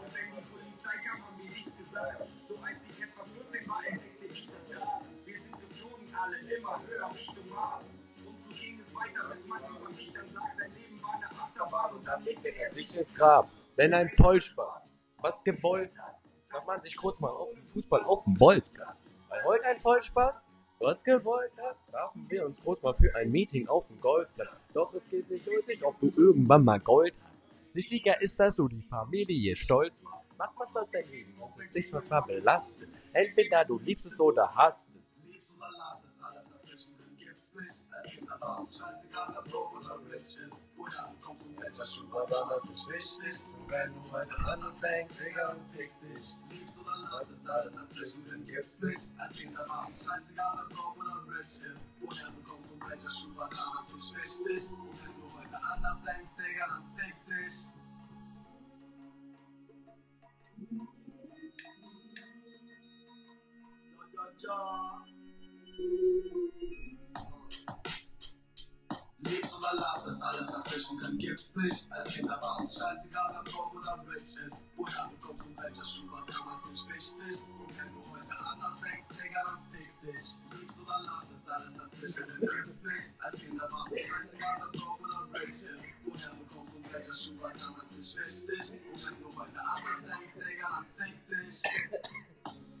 wenn die Polizei kam, haben wir nichts gesagt. So als ich etwa 14 war, entdeckte ich das Gas. Wir sind geflogen, alle immer höher Richtung Mars. Und so ging es weiter, bis man über mich dann sagt, sein Leben war eine Achterbahn und dann legte er sich ins Grab. Wenn ein Vollspaß was gewollt hat, macht man sich kurz mal auf den Fußball auf dem Bolzplatz. Weil heute ein Vollspaß was gewollt hat, trafen wir uns kurz mal für ein Meeting auf dem Golfplatz. Doch es geht nicht deutlich, ob du irgendwann mal Gold hast. Wichtiger ist, dass du die Familie stolz machst. Mach was aus deinem Leben und dich manchmal belastet. Entweder du liebst es oder hasst es. Scheißegal, ob Broke oder Rich ist. Du kommst von welcher Schublade, das ist wichtig. Und wenn du heute anders denkst, Digga, dann fick dich. Liebst oder lass es alles dazwischen, denn gibt's nicht. Als Kind aber scheißegal, ob Broke oder Rich ist. Oder du kommst von welcher Schublade, das ist wichtig. Und wenn du heute anders denkst, Digga, dann fick dich. Ja, ja, ja. Oder lass es, alles dazwischen drin gibt's nicht. Als Kinder war uns scheißegal, ob Broke oder Rich ist. Oder du kommst von welcher Schublade, damals nicht wichtig. Und wenn du heute anders denkst, Digga, dann fick dich. Lebst oder lass es, alles dazwischen drin gibt's nicht. Als Kinder war uns scheißegal, ob Broke oder Rich ist. Oder du kommst von welcher Schublade, damals nicht wichtig. Und wenn du heute anders denkst, Digga, dann fick dich.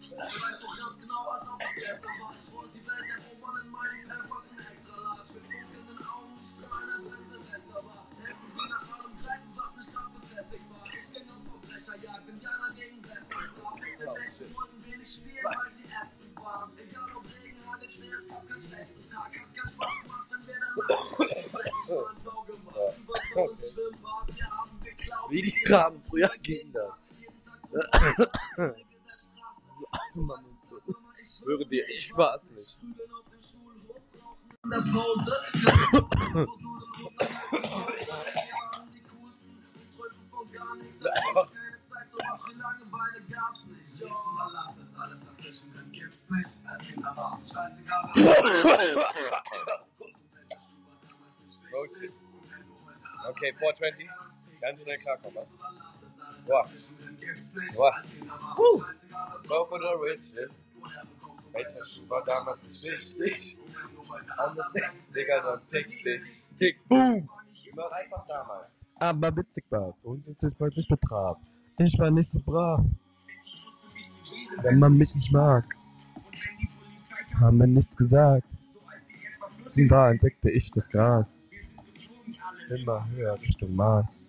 Ich weiß doch ganz genau, als ob es gestern war. Ich wollte die Welt erobern in meinen Pampers ein extra Large. Mit funkelnden Augen, <laughs> Wie die Raben, früher ging das. <laughs> Schwöre dir, ich war's nicht. In der Pause. Okay. Okay, 420. Ganz schnell klarkommen. was? Boah. Boah. Woo. Broke oder Rich ist. Welcher war damals wichtig? Anders denkst, Digga, dann tick dich. Tick, boom. Immer einfach damals. Aber witzig war's und uns ist bald nicht betraf. Ich war nicht so brav. Wenn man mich nicht mag, haben wir nichts gesagt. Zum da entdeckte ich das Gras. Immer höher Richtung Mars.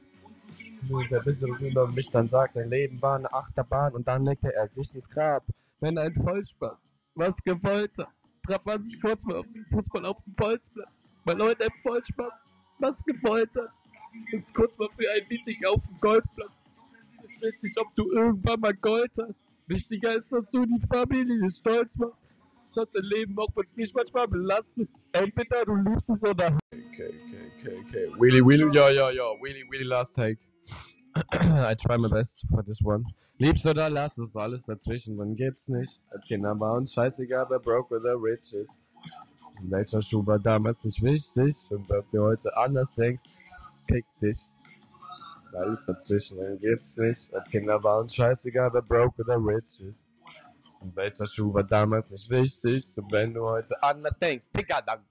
Nur der bisschen über mich dann sagt, sein Leben war eine Achterbahn und dann legte er sich ins Grab. Wenn ein Vollspaß was gewollt hat, traf man sich kurz mal auf den Fußball auf dem Bolzplatz. Weil Leute ein Vollspaß was gewollt hat. Und kurz mal für ein Meeting auf dem Golfplatz. Nicht wichtig, ob du irgendwann mal Gold hast. Wichtiger ist, dass du die Familie stolz machst. Dass dein Leben auch wenn es nicht manchmal belastet. Entweder du liebst es oder. Okay, okay, okay, okay. Willy, Willy, ja, ja, ja. Willy, Willy, last take. <clears throat> I try my best for this one. Liebst oder lass es, alles dazwischen, dann gibt's nicht. Als Kinder war uns scheißegal, wer broke oder rich ist. Welcher Schuh war damals nicht wichtig und ob du heute anders denkst, kick dich. Alles dazwischen, gibt's nicht. Als Kinder war uns scheißegal, wer broke oder rich ist. Und welcher Schuh war damals nicht wichtig und wenn du heute anders denkst, Digga, dann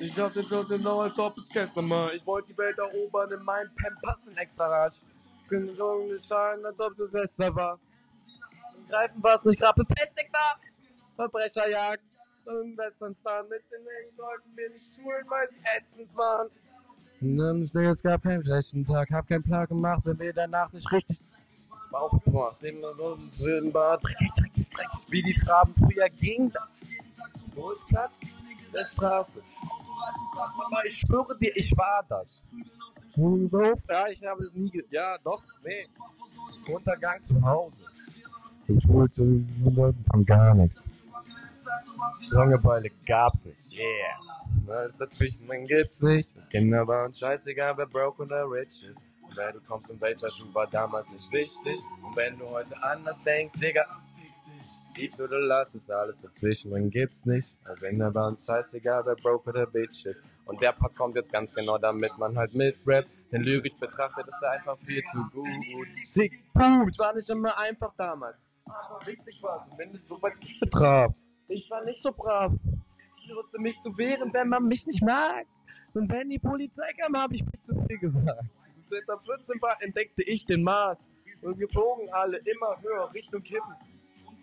ich glaub, den Job genau als ob es gestern war. Ich wollte die Welt erobern in meinem Pampers in extra Rad. Ich bin so geschlagen, als ob es Silvester war. Greifen was nicht gerade befestigt war. Verbrecherjagd. Und Westernstar mit den Leuten, die nicht schulen, sie ätzend waren. Dann schnell, es gab keinen schlechten Tag. Hab keinen Plan gemacht, wenn wir danach nicht richtig aufgemacht. Ein Filmbad. Dreckig, dreckig, dreckig. Wie die Farben früher ging das. Golfplatz der Straße. Mama, ich schwöre dir, ich war das. Ja, ich habe es nie ge Ja, doch, nee. Untergang zu Hause. Ich holte von gar nichts. Langeweile gab's nicht. Yeah. Was dazwischen dann gibt's nicht. Kinder war uns scheißegal, wer broke oder rich ist. Und wer du kommst und welcher Schuh war damals nicht wichtig. Und wenn du heute anders denkst, Digga, Liebst oder lass es, alles dazwischen drin gibt's nicht. Also wenn bei uns scheißegal, wer broke oder bitch ist. Und der Part kommt jetzt ganz genau, damit man halt mit Rap, denn lyrisch betrachtet ist er einfach viel zu gut. Tick, boom, ich war nicht immer einfach damals. Aber witzig war zumindest so was ich betraf. Ich war nicht so brav. Wusste mich zu wehren, wenn man mich nicht mag. Und wenn die Polizei kam, habe ich viel zu viel gesagt. Der 14 war, entdeckte ich den Mars. Und wir flogen alle immer höher Richtung Kippen.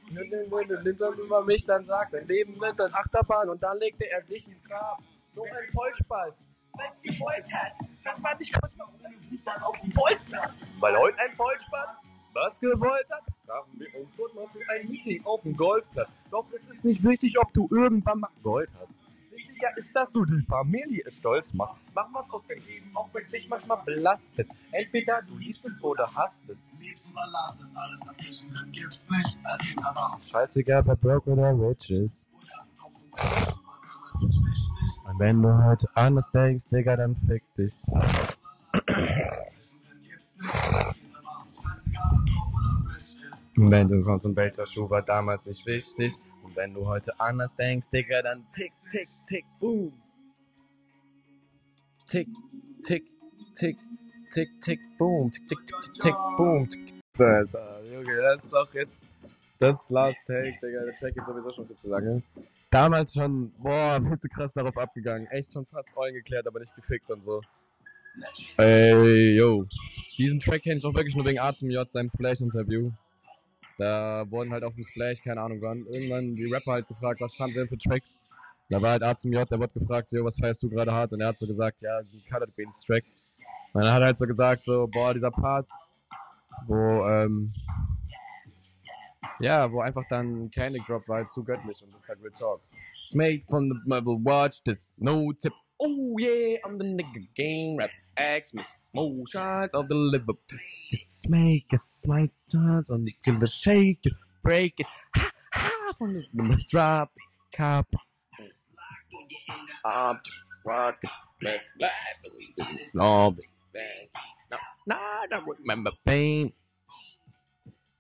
Nimmt dann über mich, dann sagt, dein Leben wird ein Achterbahn und dann legte er sich ins Grab. So ein Vollspaß. Was gewollt hat, das war nicht kostbar und dann auf dem Bolzplatz. Weil heute ein Vollspaß was gewollt hat, trafen wir uns kurz mal für ein Meeting auf dem Golfplatz. Doch ist nicht wichtig, ob du irgendwann mal Gold hast. Wichtiger ist, dass du die Familie stolz machst. Mach was aus deinem Leben, auch wenn es dich manchmal belastet. Entweder du liebst es oder hasst es. Liebst oder lass es, alles dazwischen gibt's nicht. Gibt aber Scheißegal, wer broke oder rich ist. Und wenn du heute anders denkst, Digga, dann fick dich. Und wenn du kommst und welcher Schuh war damals nicht wichtig. Und wenn du heute anders denkst, Digga, dann tick, tick, tick, boom. Tick, tick, tick, tick, tick, boom. Tick, tick, tick, tick, tick, boom. Tick, tick. Alter, Junge, das ist doch jetzt das Last Take, Digga. Der Track geht sowieso schon viel zu lange. Damals schon, boah, viel zu krass darauf abgegangen. Echt schon fast Eulen geklärt, aber nicht gefickt und so. Ey, yo. Diesen Track kenne ich auch wirklich nur wegen A J, seinem Splash-Interview. Da wurden halt auf dem Splash, keine Ahnung wann, irgendwann die Rapper halt gefragt, was haben sie denn für Tracks? Da war halt A zum J, der wurde gefragt, so, was feierst du gerade hart? Und er hat so gesagt, ja, diesen Colored Beans Track. Und er hat halt so gesagt, so, boah, dieser Part, wo, ähm, ja, wo einfach dann keine Drop war halt zu göttlich und das ist halt Real Talk. It's made from the Marble Watch, this no tip. Oh yeah, I'm the nigga game rap. X me small shots of the liver. It's make a smite shots on the killer shake it, break it. Ha ha from the, drop cup. Up to rock it, let's laugh, we didn't slow it. No, no, I don't remember pain.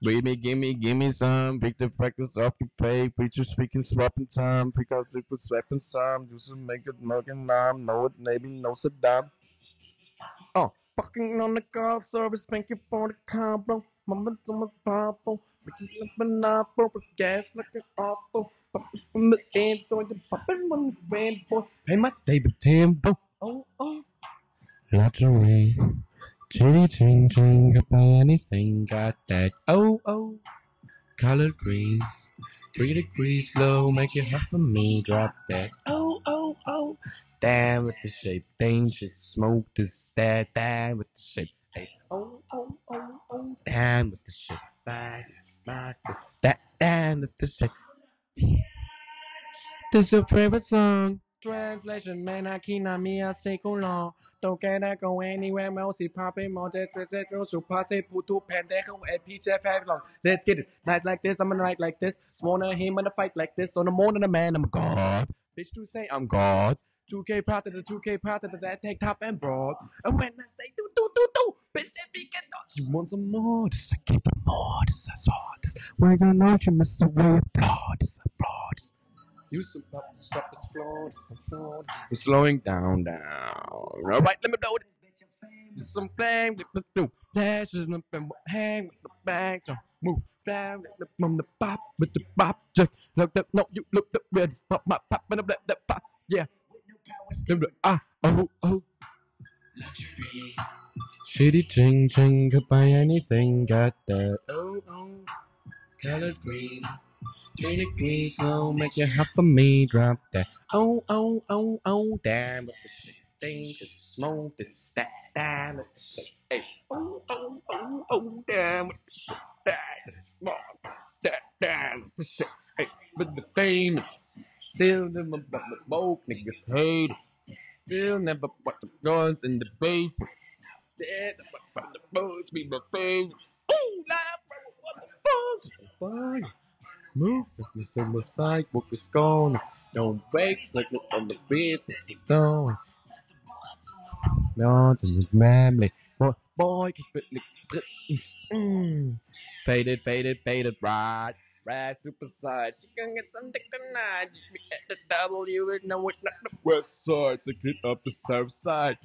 Baby, gimme, gimme some. Pick the freckles off your face. Preachers speaking, swapping time. Pick out people swapping some. Do some make it mugging mom. Know it, maybe no Saddam. Oh, fucking on the car service. Thank you for the combo. Mama's on my powerful. Making apple. With gas like an awful. Popping from the end, so the popping on the boy. Hey, my David Timbo. Oh, oh. Lottery. Chitty ching ching, could buy anything, got that. Oh, oh. Colored greens. Three degrees low, make it hot for me, drop that. Oh, oh, oh. Damn with the shape, dangerous, smoke this, that, damn with the shape. Hey, oh, oh, oh, oh. Damn with the shape, back, back, that, damn with the shape. This is your favorite song. Translation, man, I cannot me a secular. Don't get that go anywhere, mousy poppy, more dead, dead, dead, so pass it, put two pen, they go and PJ long. Let's get it. Nights like this, I'm gonna write like this. Sworn him in a fight like this. On the morning, a man, I'm God. Bitch, to say I'm God. 2K proud to the 2K proud to the that take top and broad. And when I say do do do do, bitch, that be get done. You want some more? This I give you more. This is hard. This we're gonna know you, Mr. Way Flaw. This is fraud. This you some pop, stop is flawed, this is flawed. We're slowing down, down. All right, let me know it. There's some thing that we do. Dashes up and hang with the bags. So move down the from the pop with the pop. Just look up, no, you look up this pop, pop, pop, and the that pop. Yeah. Ah, oh, oh. Luxury. Shitty ching ching, could buy anything, got that. Oh, oh. Colored green. Three degrees low, make you hot for me, drop that. Oh, oh, oh, oh, damn with the shit. Dangerous, smoke this, that, damn with the shit. Hey, oh, oh, oh, oh, damn with the shit. That, smoke this, that, damn with the shit. Hey, but the famous, still never but the smoke, niggas hate. Still never put the guns in the basement. Dead, but, but the boys be my favorites. Ooh, live, what the fuck? Fire. Move if you summer side, book is gone. Don't break, like it on the beat, and keep going. No, to the family. Boy, boy, keep it. Mm. Faded, faded, faded, right, Super side. She gonna get some dick tonight. You be at the W, but no, it's not the west side. So get up the south side.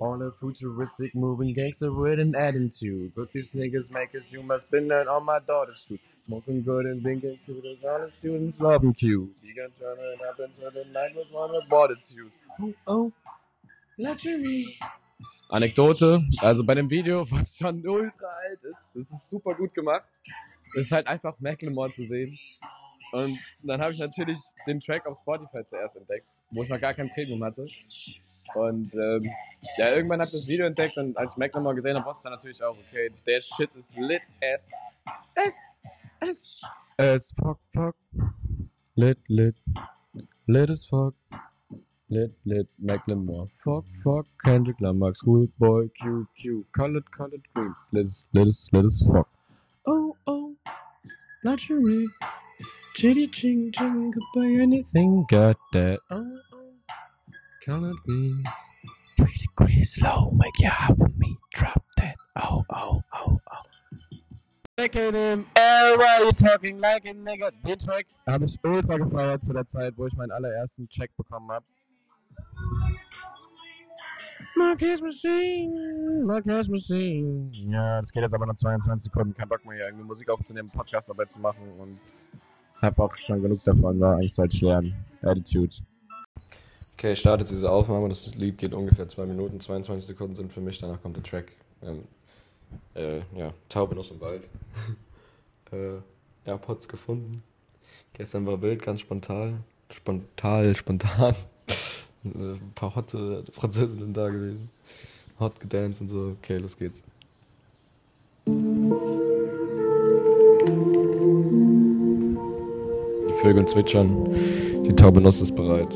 On a futuristic moving gangster with an attitude. But these niggas make us you must spend that on my daughter's shoot. Smoking good and thinking cute as all the students loving cute. You can turn it up until the night was on the border choose. Oh, oh, luxury. Anekdote, also bei dem Video, was schon ultra alt ist, das ist super gut gemacht. Das ist halt einfach Macklemore zu sehen. Und dann habe ich natürlich den Track auf Spotify zuerst entdeckt, wo ich noch gar kein Premium hatte. Und ähm, ja, irgendwann habe ich das Video entdeckt und als ich Macklemore gesehen habe, wusste ich dann natürlich auch, okay, der Shit ist lit as, as, as, as fuck, fuck, lit, lit, lit as fuck, lit, lit, Macklemore, fuck, fuck, Kendrick Lamar, Schoolboy, Q, Q, colored, colored greens, lit lit lit as fuck. Luxury, chitty ching ching, could buy anything, got that. Oh, oh, colored greens. Three degrees low, make you half of me. Drop that. Oh, oh, oh, oh. Look at him, everybody talking like a nigga. Den Track habe ich eh ultra gefeiert zu der Zeit, wo ich meinen allerersten Check bekommen habe. My cash machine, my cash machine. Ja, das geht jetzt aber noch 22 Sekunden. Kein Bock mehr hier irgendwie Musik aufzunehmen, Podcast dabei zu machen und hab auch schon genug davon, war eigentlich sollte ich lernen. Attitude. Okay, ich starte diese Aufnahme. Das Lied geht ungefähr 2 Minuten, 22 Sekunden sind für mich. Danach kommt der Track. Ähm, äh, ja, Taube noch im Wald. <laughs> äh, AirPods gefunden. Gestern war wild, ganz spontan. Spontan, spontan. Ein paar hotte Französinnen da gewesen. Hot gedanced und so. Okay, los geht's. Die Vögel zwitschern. Die Taube Nuss ist bereit.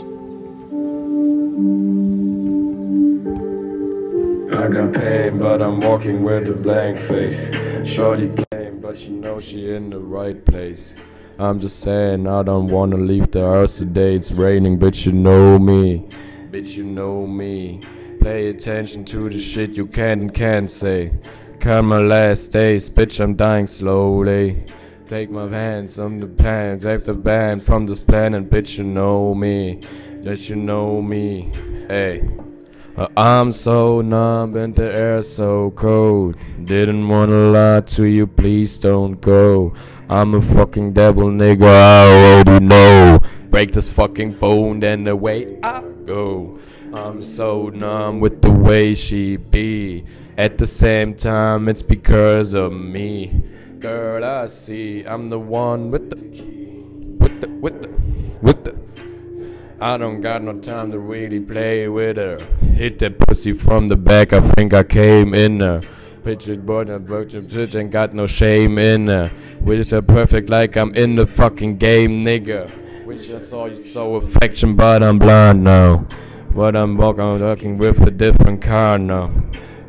I got pain, but I'm walking with a blank face. Shorty came, but she knows she in the right place. I'm just saying, I don't wanna leave the house today. It's raining, but you know me. Bitch, you know me. Pay attention to the shit you can and can't say. Come my last days, bitch, I'm dying slowly. Take my hands on the plan, save the band from this planet, bitch, you know me. That you know me. Hey. Uh, I'm so numb and the air so cold. Didn't wanna lie to you, please don't go. I'm a fucking devil, nigga, I already know. Break this fucking phone, then away I go. I'm so numb with the way she be. At the same time, it's because of me. Girl, I see I'm the one with the, with the, with the, with the. I don't got no time to really play with her. Hit that pussy from the back, I think I came in her. Picture boy, that virgin bitch ain't got no shame in her. Wish her perfect like I'm in the fucking game, nigga. Wish I saw you so affection, but I'm blind now. But I'm walking, walking with a different car now.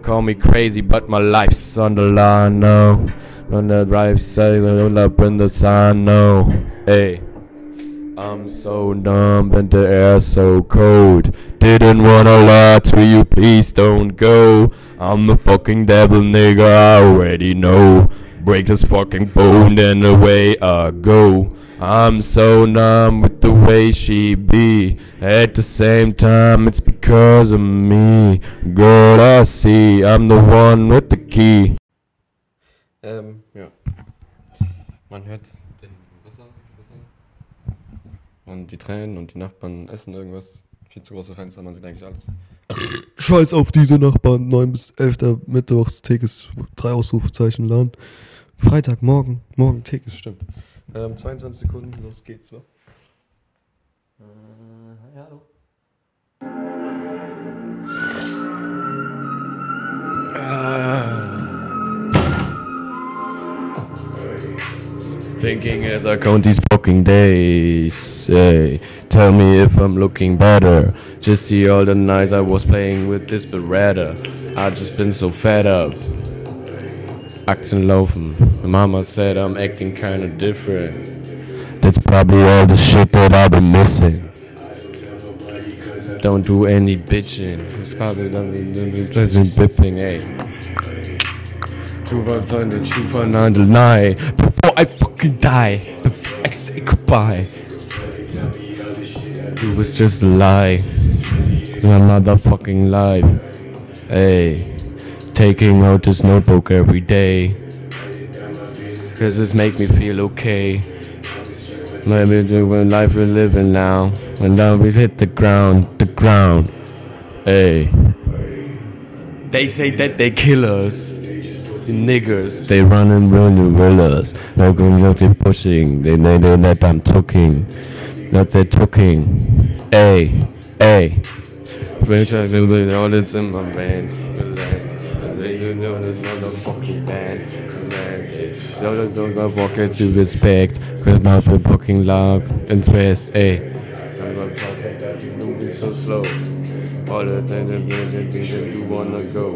Call me crazy, but my life's on the line now. On the right side, up in the sun now. Hey. I'm so numb and the air so cold. Didn't wanna lie to you, please don't go. I'm the fucking devil, nigga, I already know. Break this fucking phone, then away I go. I'm so numb with the way she be. At the same time, it's because of me. Girl, I see, I'm the one with the key. Ähm, ja. Man hört. Und die Tränen und die Nachbarn essen irgendwas. Viel zu große Fenster, man sieht eigentlich alles. <coughs> Scheiß auf diese Nachbarn. 9 bis 11. Mittwochs, Tekes, drei Ausrufezeichen LAN. Freitag, morgen, morgen Tekes. Stimmt. Ähm, 22 Sekunden, los geht's, wa? Äh, ja, hallo. Thinking as I count these fucking days. Hey, tell me if I'm looking better. Just see all the nights I was playing with this beretta. I just been so fed up. Acting laufen. Mama said I'm acting kinda different. That's probably all the shit that I've been missing. Don't do any bitching. It's probably done bipping, hey. Two five hundred, two five nine. Before I fuck fucking die before I say goodbye. It was just a lie. My motherfucking life. Hey, taking out this notebook every day. Cause this make me feel okay. Maybe when life we're living now. And now we've hit the ground, the ground. Hey. They say that they kill us. Niggers, they run and run the villas. No good pushing. They they they that I'm talking. That they're talking. Hey, hey. Do it all this in my band. You know this motherfucking band. Don't don't go forget to respect. Cause my fucking loud and fast. Hey. Moving so slow. All the things that you wanna go.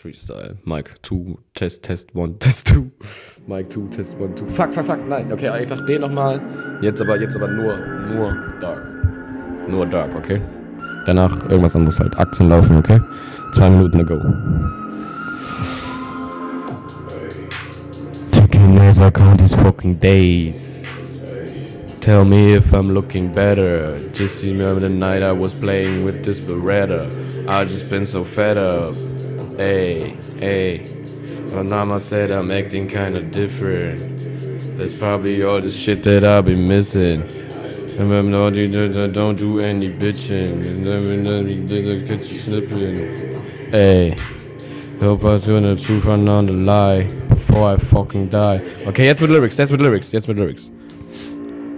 Freestyle. Mic 2, Test, Test 1, Test 2. Mic 2, Test 1, 2. Fuck, fuck, fuck, nein. Okay, einfach den nochmal. Jetzt aber, jetzt aber nur, nur Dark. Nur Dark, okay? Danach irgendwas anderes halt. Aktien laufen, okay? Zwei Minuten ago. Taking as I count these fucking days. Tell me if I'm looking better. Just remember the night I was playing with this Beretta. I just been so fed up. Hey, hey. My mama said I'm acting kinda different. That's probably all the shit that I'll be missing. Remember, no, you don't- do any bitching. You did get you slipping. Hey, hope I turn the truth and on the lie before I fucking die. Okay, jetzt mit Lyrics, jetzt mit Lyrics, jetzt mit Lyrics.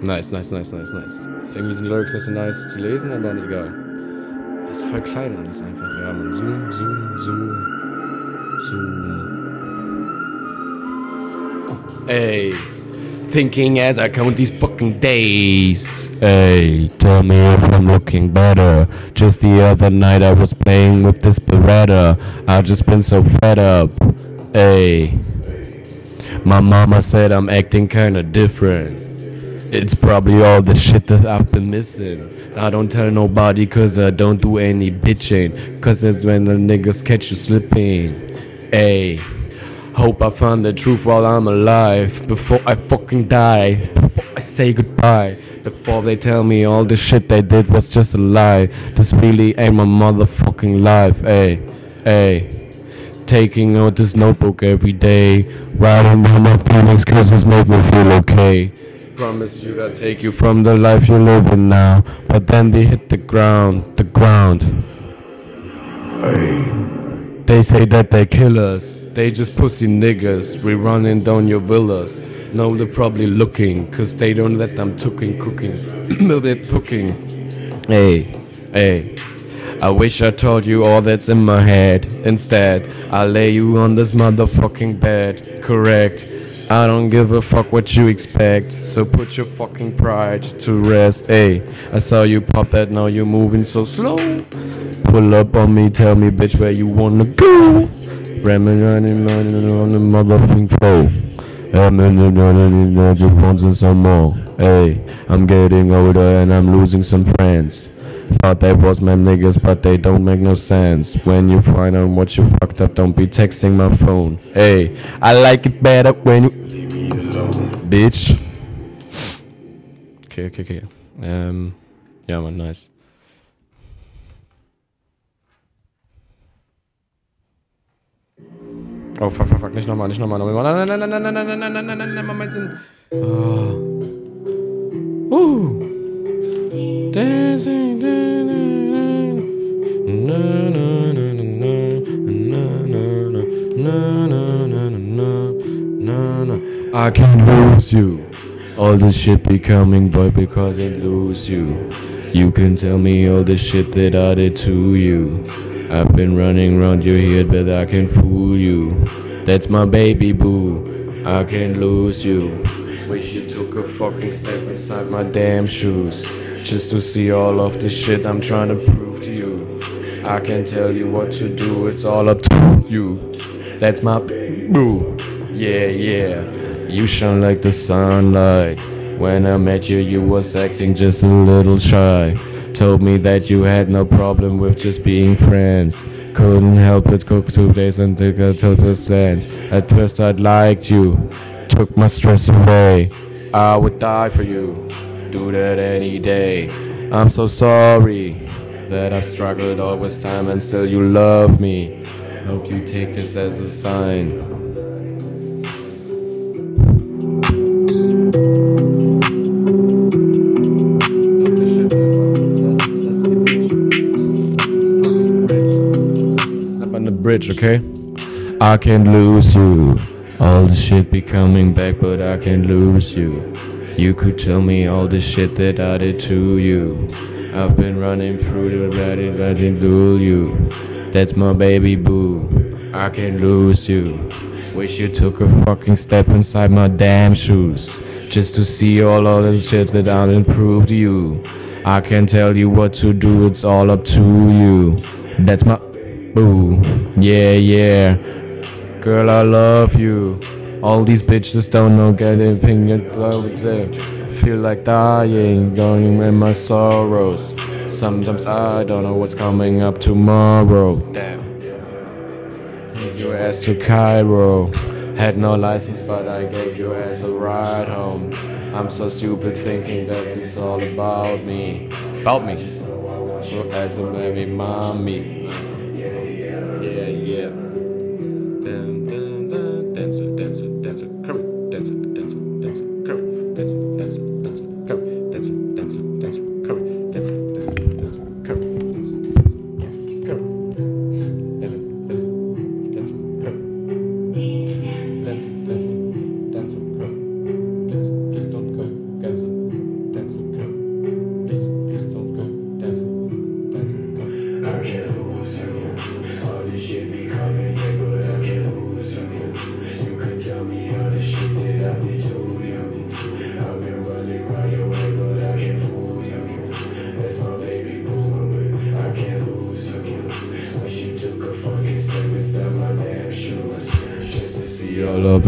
Nice, nice, nice, nice, nice. Irgendwie sind Lyrics nicht so nice zu lesen, aber egal. Ist voll klein alles einfach, ja, man. Zoom, zoom, zoom, zoom. Ey. Thinking as I count these fucking days. Hey, tell me if I'm looking better. Just the other night I was playing with this Beretta. I've just been so fed up. Hey. My mama said I'm acting kinda different. It's probably all the shit that I've been missing. I don't tell nobody cause I don't do any bitching. Cause it's when the niggas catch you slipping. Hey, hope I find the truth while I'm alive. Before I fucking die. Before I say goodbye. Before they tell me all the shit they did was just a lie. This really ain't my motherfucking life. Hey, hey. Taking out this notebook every day. Writing down my feelings cause it's made me feel okay. Promise you I'll take you from the life you're living now. But then they hit the ground, the ground. They say that they kill us. They just pussy niggas. We running down your villas. No, they're probably looking, cause they don't let them cooking, cooking. <clears throat> they're cooking. Hey, hey. I wish I told you all that's in my head. Instead, I lay you on this motherfucking bed. Correct. I don't give a fuck what you expect. So put your fucking pride to rest. Hey, I saw you pop that, now you're moving so slow. Pull up on me, tell me, bitch, where you wanna go. Ramming running on the motherfucking floor. I'm just wanting some more. Hey, I'm getting older and I'm losing some friends. Thought they was my niggas, but they don't make no sense. When you find out what you fucked up, don't be texting my phone. Hey, I like it better when you. Bitch. Okay, okay, okay. Ähm, ja, man, nice. Oh, fuck, fuck, fuck, nicht nochmal, nicht nochmal, nochmal. Nein, nein, nein, nein, nein, nein, nein, nein, nein, nein, nein, nein, Moment, sind. Oh. Uh. Dancing, na, na, na, na, na, na, na, na, na, na, na, na. I can't lose you. All this shit be coming, boy, because I lose you. You can tell me all the shit that I did to you. I've been running around your head, but I can fool you. That's my baby boo. I can't lose you. Wish you took a fucking step inside my damn shoes just to see all of the shit I'm trying to prove to you. I can tell you what to do, it's all up to you. That's my boo. Yeah, yeah. You shine like the sunlight. When I met you, you was acting just a little shy. Told me that you had no problem with just being friends. Couldn't help it, cook two days and took a two percent. At first I'd liked you, took my stress away. I would die for you, do that any day. I'm so sorry that I've struggled all this time and still you love me. Hope you take this as a sign. Bridge, okay? I can't lose you. All the shit be coming back, but I can't lose you. You could tell me all the shit that I did to you. I've been running through the I didn't fool you. That's my baby boo. I can't lose you. Wish you took a fucking step inside my damn shoes. Just to see all of the shit that I didn't prove to you. I can't tell you what to do, it's all up to you. That's my boo. Yeah, yeah. Girl, I love you. All these bitches don't know get anything with. Feel like dying, going in my sorrows. Sometimes I don't know what's coming up tomorrow. Damn. Take your ass to Cairo. Had no license, but I gave your ass a ride home. I'm so stupid thinking that it's all about me. About me. As a baby mommy.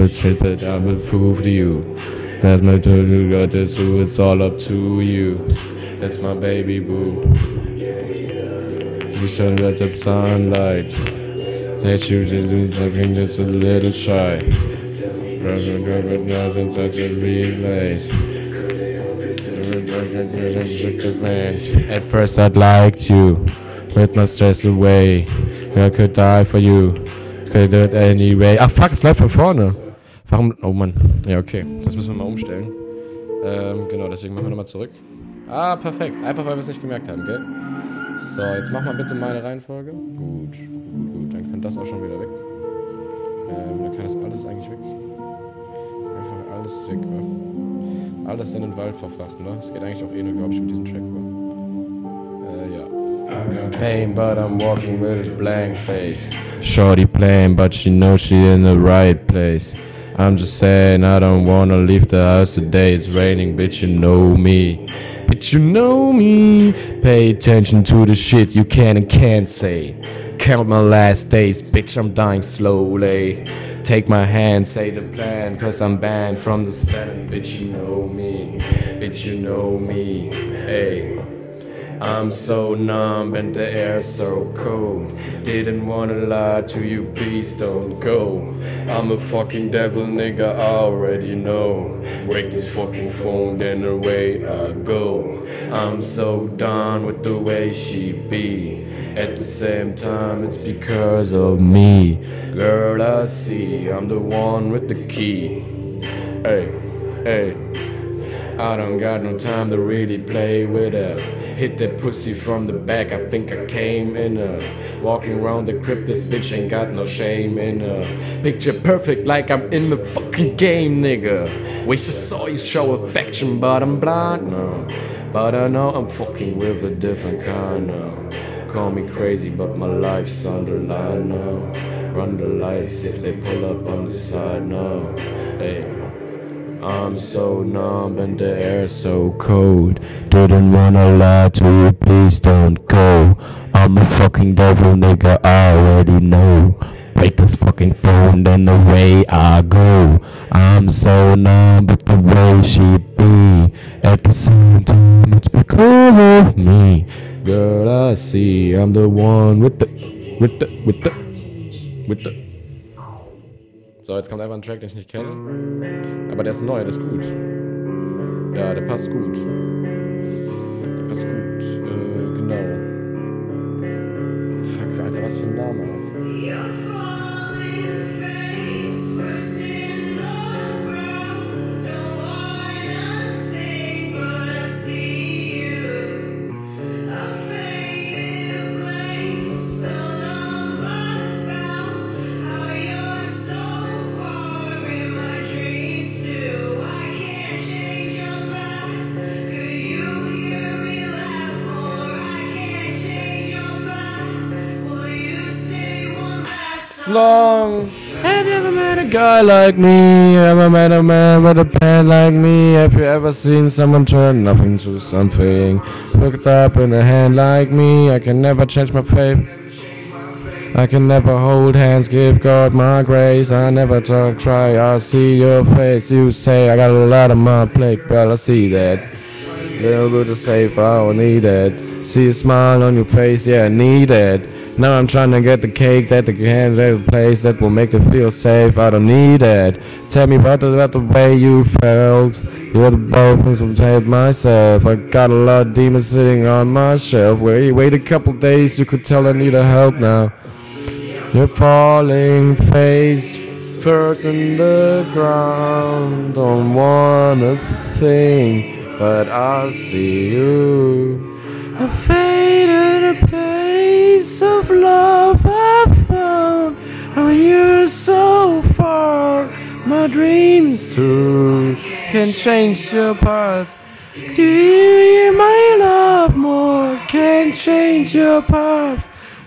Shit that I would prove to you. That's my you got this, so it's all up to you. That's my baby boo. You shine like the sunlight. That you just do something that's a little shy. Brother, brother, nothing such a relays. At first I'd liked you, with my stress away. I could die for you, could do it anyway. Ach fuck, es läuft von vorne. Warum? Oh Mann. Ja, okay. Das müssen wir mal umstellen. Ähm, genau, deswegen machen wir nochmal zurück. Ah, perfekt. Einfach weil wir es nicht gemerkt haben, gell? So, jetzt mach mal bitte meine Reihenfolge. Gut, gut, gut. Dann kann das auch schon wieder weg. Ähm, dann kann das alles eigentlich weg. Einfach alles weg, wa? Alles in den Wald verfrachten, ne? Das geht eigentlich auch eh nur, glaube ich, mit diesem Track, wa? Äh, ja. I got pain, but I'm walking with a blank face. Shorty playing, but she knows she in the right place. I'm just saying I don't wanna leave the house today. It's raining, bitch, you know me. Bitch, you know me. Pay attention to the shit you can and can't say. Count my last days, bitch, I'm dying slowly. Take my hand, say the plan, cause I'm banned from this planet. Bitch, you know me. Bitch, you know me. Hey. I'm so numb and the air's so cold. Didn't wanna lie to you, please don't go. I'm a fucking devil, nigga, I already know. Break this fucking phone, then away I go. I'm so done with the way she be. At the same time, it's because of me. Girl, I see, I'm the one with the key. Hey, hey. I don't got no time to really play with her. Hit that pussy from the back, I think I came in her. Walking around the crib, this bitch ain't got no shame in a Picture perfect like I'm in the fucking game, nigga. Wish I saw you show affection, but I'm blind now. But I know I'm fucking with a different kind now. Call me crazy, but my life's underlined now. Run the lights if they pull up on the side now. Hey. I'm so numb and the air's so cold. Didn't wanna lie to you, please don't go. I'm a fucking devil, nigga, I already know. Break this fucking phone, then away I go. I'm so numb with the way she be. At the same time, it's because of me. Girl, I see I'm the one with the, with the, with the, with the. So, jetzt kommt einfach ein Track, den ich nicht kenne. Aber der ist neu, der ist gut. Ja, der passt gut. Der passt gut. Äh, genau. Fuck, Alter, was für ein Name auch. Long. Have you ever met a guy like me? Ever met a man with a pen like me? Have you ever seen someone turn nothing into something? Looked up in a hand like me? I can never change my faith. I can never hold hands, give God my grace. I never talk, try. I see your face. You say I got a lot on my plate, but I see that. Little bit of safe, I don't need it. See a smile on your face, yeah, I need it. Now I'm trying to get the cake that the can that the place that will make it feel safe. I don't need it. Tell me about the, about the way you felt. You're the both and some tape myself. I got a lot of demons sitting on my shelf. Wait, wait a couple days, you could tell I need a help now. You're falling face first in the ground. Don't wanna think, but I see you. I faded a place of love I found. Oh, you're so far. My dreams too can change your past. Do you hear my love more? Can change your path.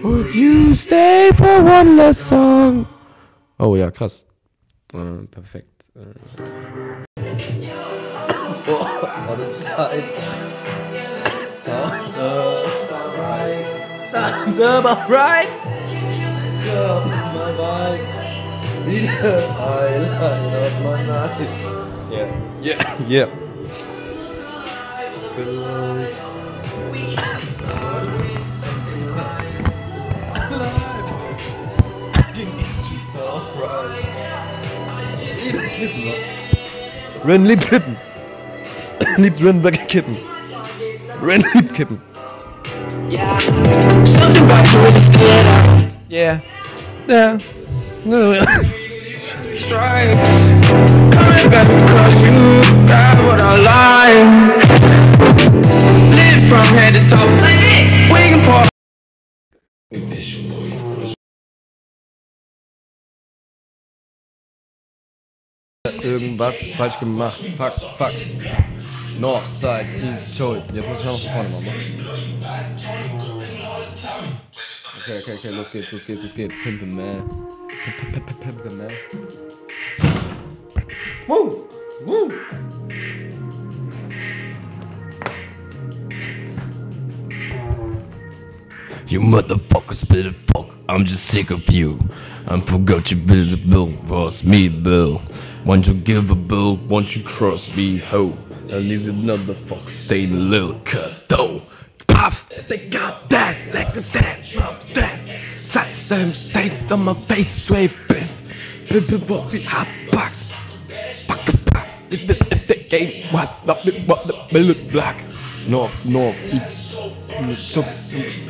Would you stay for one last song? Oh ja, krass. Äh, perfekt. Äh. Oh, what a sight. Sounds about right. Girl, my vibe. Need a highlight of my night. Yeah. Yeah. Yeah. Ren liebt Kippen. liebt Ren Kippen. Ren liebt Kippen. Yeah. Something about you is clear Yeah. Yeah. No. <laughs> Strikes. Coming back because you got what I like. Live from head to toe. We can part. Irgendwas falsch gemacht. Fuck, fuck. Northside, East Joy. Jetzt muss ich noch von vorne machen. Okay, okay, okay, los geht's, los geht's, los geht's. Pimpin' man. Pimp- pimp- pimp- Pimpin' man. Woo! Woo! You motherfuckers better fuck. I'm just sick of you. I forgot you build a bill, cross me bill. Won't you give a bill? Won't you cross me ho? I leave another fuck stay in a little cut though. Puff, they got that, like that, pop that. Size some states on my face, sway biff. Bip bop, hot box. Fuck a pop. If they game, what, what, what, the billet black. North, north, east. So, hit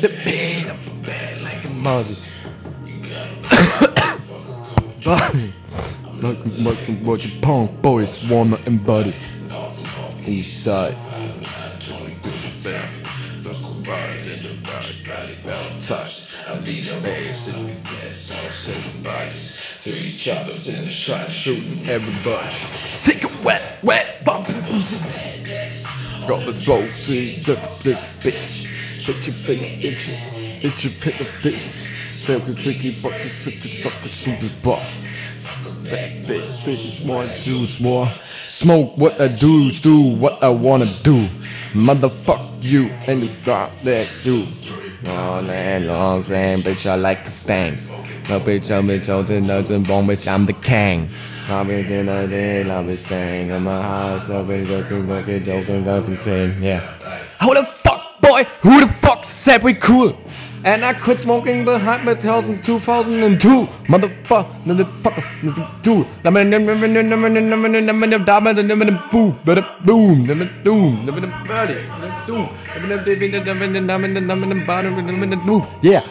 the bed up a bed like a mozzie. <coughs> Body, like like what you punk boys wanna embody. East side. Three choppers in the shot, shooting everybody. Sick of wet, wet, bumping pussy. Got the slow, see, the big bitch. Bitch, you face, itchy, itchy, pit of this. Say, we quickly, but you sick, suck, super buff. Big, bitch, big, more juice, more smoke. What I do, do what I wanna do. Motherfuck you and the God that you. All day long, saying, bitch, I like to stank. No bitch, I'm bitch, I'm the nothing wrong, bitch, I'm the king. I'll be in the day, I'll be saying, in my house, no bitch, joking, joking, joking, joking, yeah. Who the fuck, boy? Who the fuck said we cool? And I quit smoking behind my 2000, 2002. Motherfucker, motherfucker, two. Boom, boom, boom, yeah.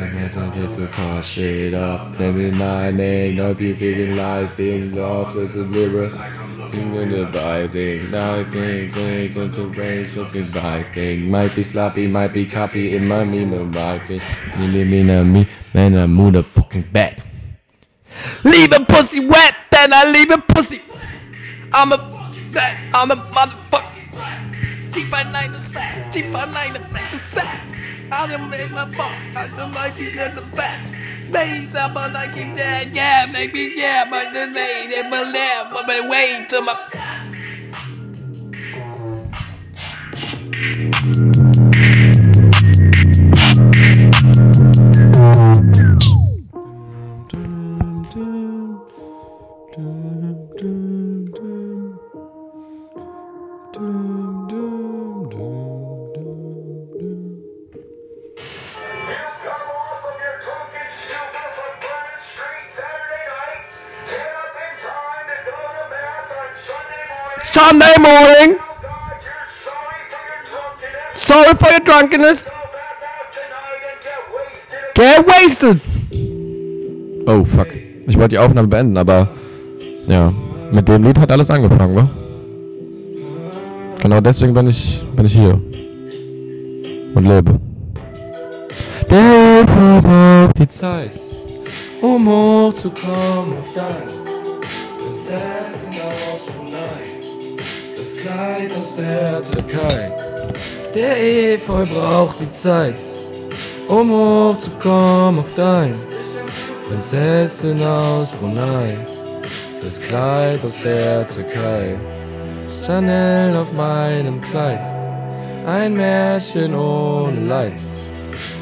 Just to call shit up. Maybe my name, not be feeling like things off, just a liver. Thinking about thing, now thing, going to the race, looking by thing. Might be sloppy, might be copy in my meme, my thing. You leave me, not me, man, I move the fucking back. Leave a pussy wet, then I leave a pussy. I'm a, I'm a motherfucker. Keep my night the sack, keep my the the sack. I done made my fuck, I done like you at the back. Base up on like you dead, yeah, maybe yeah, but this ain't it, but yeah, but wait till my. Sunday morning. Sorry for your drunkenness. Get wasted. Oh fuck. Ich wollte die Aufnahme beenden, aber ja, mit dem Lied hat alles angefangen, wa? Genau deswegen bin ich bin ich hier und lebe. Der verbraucht die Zeit, um hochzukommen auf dein Prinzessin aus Brunei, das Kleid aus der Türkei. Der Efeu braucht die Zeit, um hochzukommen auf dein Prinzessin aus Brunei, das Kleid aus der Türkei. Chanel auf meinem Kleid, ein Märchen ohne Leid.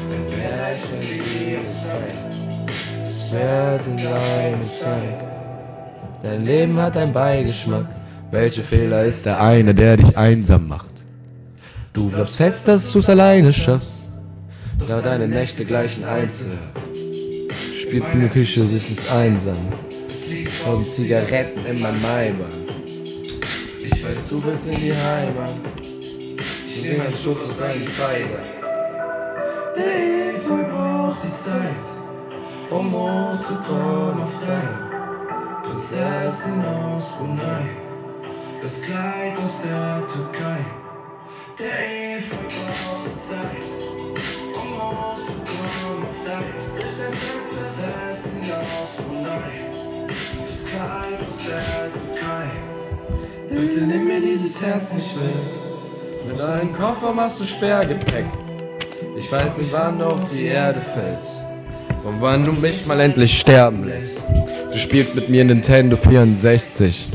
Ein Märchen liebes Schwert in deinem Schein. Dein Leben hat einen Beigeschmack. Welcher Fehler ist der eine, der dich einsam macht? Du glaubst fest, dass du's alleine schaffst. Da deine Nächte gleichen Einzel. Spielst in der Küche, das ist einsam. Und Zigaretten in meinem Maibach. Ich weiß, du willst in die Heimat. Ich nehme einen Schuss aus deinem Zeiger. Der Efeu braucht die Zeit, um hochzukommen auf dein Prinzessin aus Brunei. Das Kleid aus der Türkei. Der Efeu braucht die Zeit, um hochzukommen auf dein Prinzessin aus Brunei. Das Kleid aus der Türkei. Bitte nimm mir dieses Herz nicht weg. Mit deinem Koffer machst du Sperrgepäck. Ich weiß nicht, wann du auf die Erde fällst. Und wann du mich mal endlich sterben lässt. Du spielst mit mir Nintendo 64.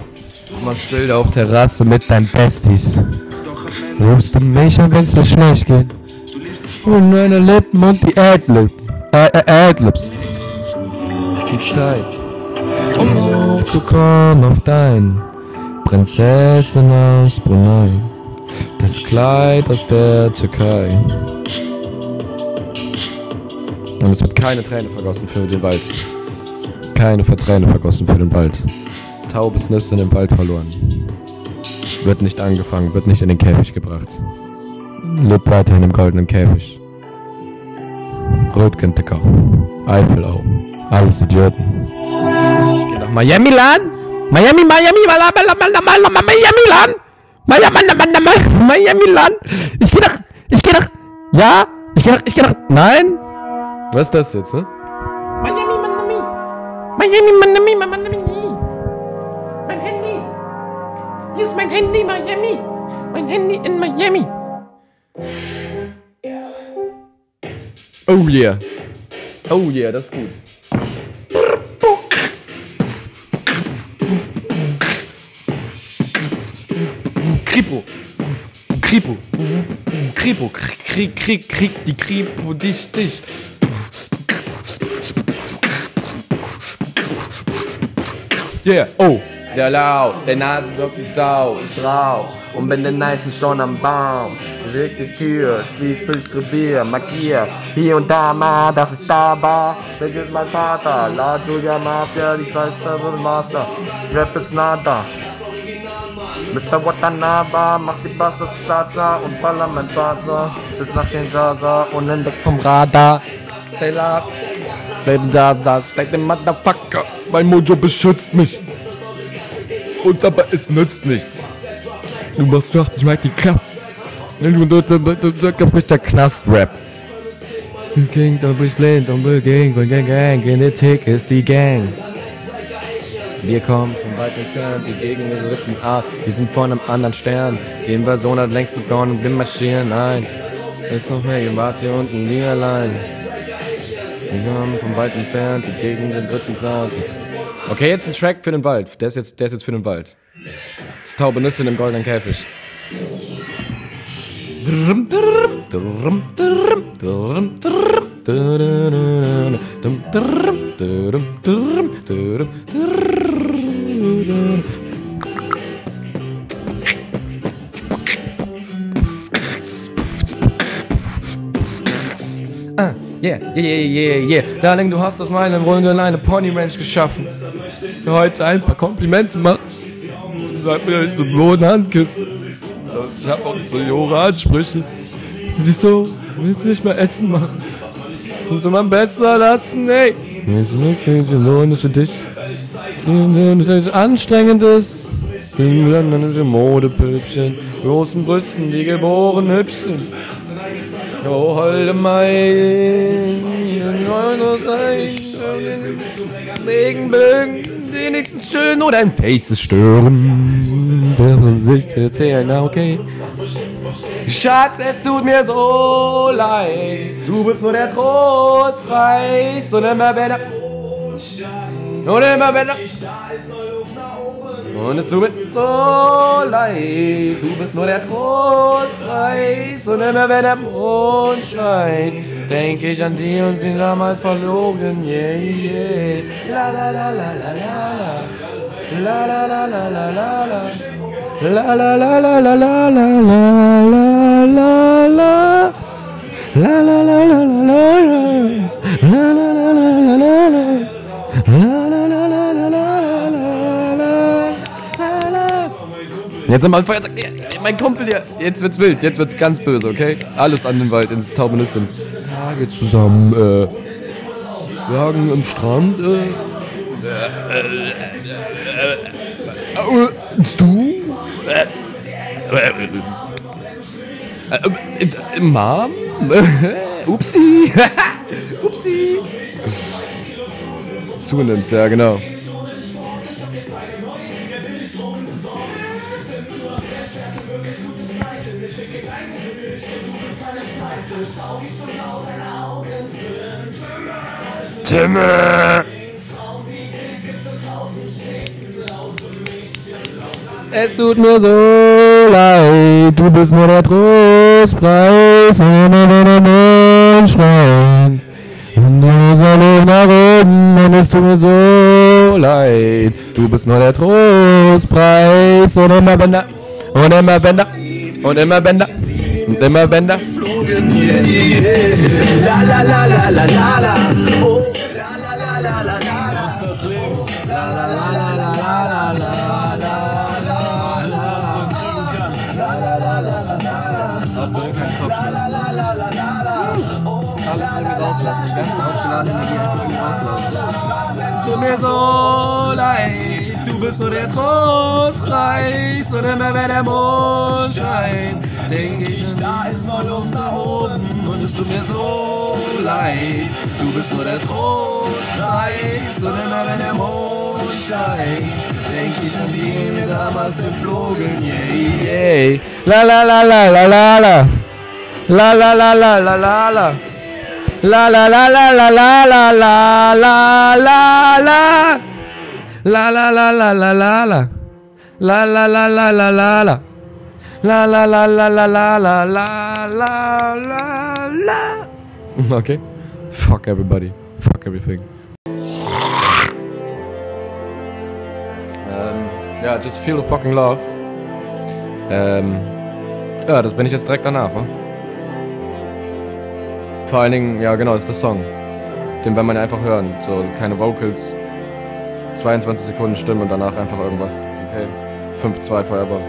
Machst Bilder auf Terrasse mit deinen Besties. Rufst du mich an, wenn's dir schlecht geht? Und deine Lippen und die Adlips. Äh, äh, Adlips. Die Zeit, um hochzukommen auf dein Prinzessin aus Brunei. Das Kleid aus der Türkei. Und es wird keine Träne vergossen für den Wald. Keine Träne vergossen für den Wald. Taubes Nüsse in den Wald verloren. Wird nicht angefangen, wird nicht in den Käfig gebracht. Lebt weiterhin im goldenen Käfig. Röntgen-Ticker. Eifelau. Alles Idioten. Ich geh nach Miami Land. Miami, Miami, Miami Land. Miami, Miami Land. Ich geh nach, ich geh nach, ja, ich geh nach, ich geh nach, nein. Was ist das jetzt, ne? Miami, Miami. Miami, Miami, Miami. Hier ist mein Handy, Miami. Mein Handy in Miami. Oh yeah. Oh yeah, das ist gut. Kripo. Kripo. Kripo. Krieg, Krieg, Krieg, die Kripo, dich, dich. Yeah, oh. Der laut, der Nase wirkt wie Sau, ich rauch und bin den Neichen schon am Baum. Reg die Tür, schließ durchs Revier, markier, hier und da mal, dass ich da war. Vergiss mein Vater, La Julia Mafia, die Scheiße wird Master. Rap ist nada. Mr. Watanabe macht die Basse Starter und Parlamentator bis nach den Jaza unentdeckt vom Radar. Leben da, da steckt im Motherfucker. Mein Mojo beschützt mich. Uns aber es nützt nichts. Du machst doch nicht mal die Kraft. Du, du, bist der Knast-Rap. Gang, du bist blind und will Gang, Gang, Gang, Gang, Genetik ist die Gang. Wir kommen von weit entfernt, die Gegend ist Rippen A. Wir sind von einem anderen Stern. Die Invasion hat längst begonnen, wir marschieren ein. Ist noch mehr, ihr wart hier unten nie allein. Wir kommen von weit entfernt, die Gegend ist Grad. Okay, jetzt ein Track für den Wald. Der ist jetzt, der ist jetzt für den Wald. Das taube Nüsse in dem goldenen Käfig. Yeah, yeah, yeah, yeah. Darling, du hast aus meinen Runden eine Pony Ranch geschaffen. Heute ein paar Komplimente machen. Sag mir, ich so Boden Handküssen. Ich hab auch so Jora Ansprüche. Und ich so, willst du nicht mal Essen machen? Und so man besser lassen, ey. Ist wirklich Lohn ist für dich. Anstrengendes. Für Modepüppchen. Großen Brüsten, die geboren Hübschen. Oh, holde mein, Regenbögen, wenigstens schön oder ein Faces stören. Der von sich zu erzählen, na okay. Schatz, es tut mir so leid. Du bist nur der Trostpreis und immer wenn er. Und immer wenn er. Und es tut mir so leid, du bist nur der Trostpreis und immer wenn der Mond scheint, denk ich an die und sie damals verlogen, yeah, yeah. La la, la la la la la la la. La la la la la la la la la la la La la la la la la la La la la la la la la La la la la Jetzt wir einen Feiertag. Ja, Mein Kumpel hier. Jetzt wird's wild. Jetzt wird's ganz böse, okay? Alles an den Wald, ins Taubenissin. Tage zusammen, äh. Wir hagen am Strand, äh. Äh, äh, äh, äh, du? Äh, äh, äh, äh, Mom? Upsi. Upsi. Zunimmst, ja, genau. Timme! Es tut mir so leid, du bist nur der Trostpreis, immer wenn der Mond scheint. Und du soll ich nach oben, und es tut mir so leid, du bist nur der Trostpreis, und immer wenn der, und immer wenn der, und immer wenn der, und immer wenn und immer wenn da. alles irgendwie Es tut mir so leid, du bist so der Trostreich, so nimmer, wenn der Mond scheint denke ich, da ist noch Luft nach oben und es tut mir so leid, du bist nur der Trostpreis und immer wenn der Mond scheint, denk ich an die mir damals geflogen, yeah, yeah. La la la la la la la. La la la la la la la. La la la la la la la la la la la La la la la la la la La la la la la la la La la la la la la la la la la la <laughs> Okay. Fuck everybody. Fuck everything. Ähm, ja, just feel the fucking love. Ähm, ja, das bin ich jetzt direkt danach, wa? Vor allen Dingen, ja genau, ist der Song. Den will man einfach hören. So, keine Vocals. 22 Sekunden Stimme und danach einfach irgendwas. Okay. 5-2 forever.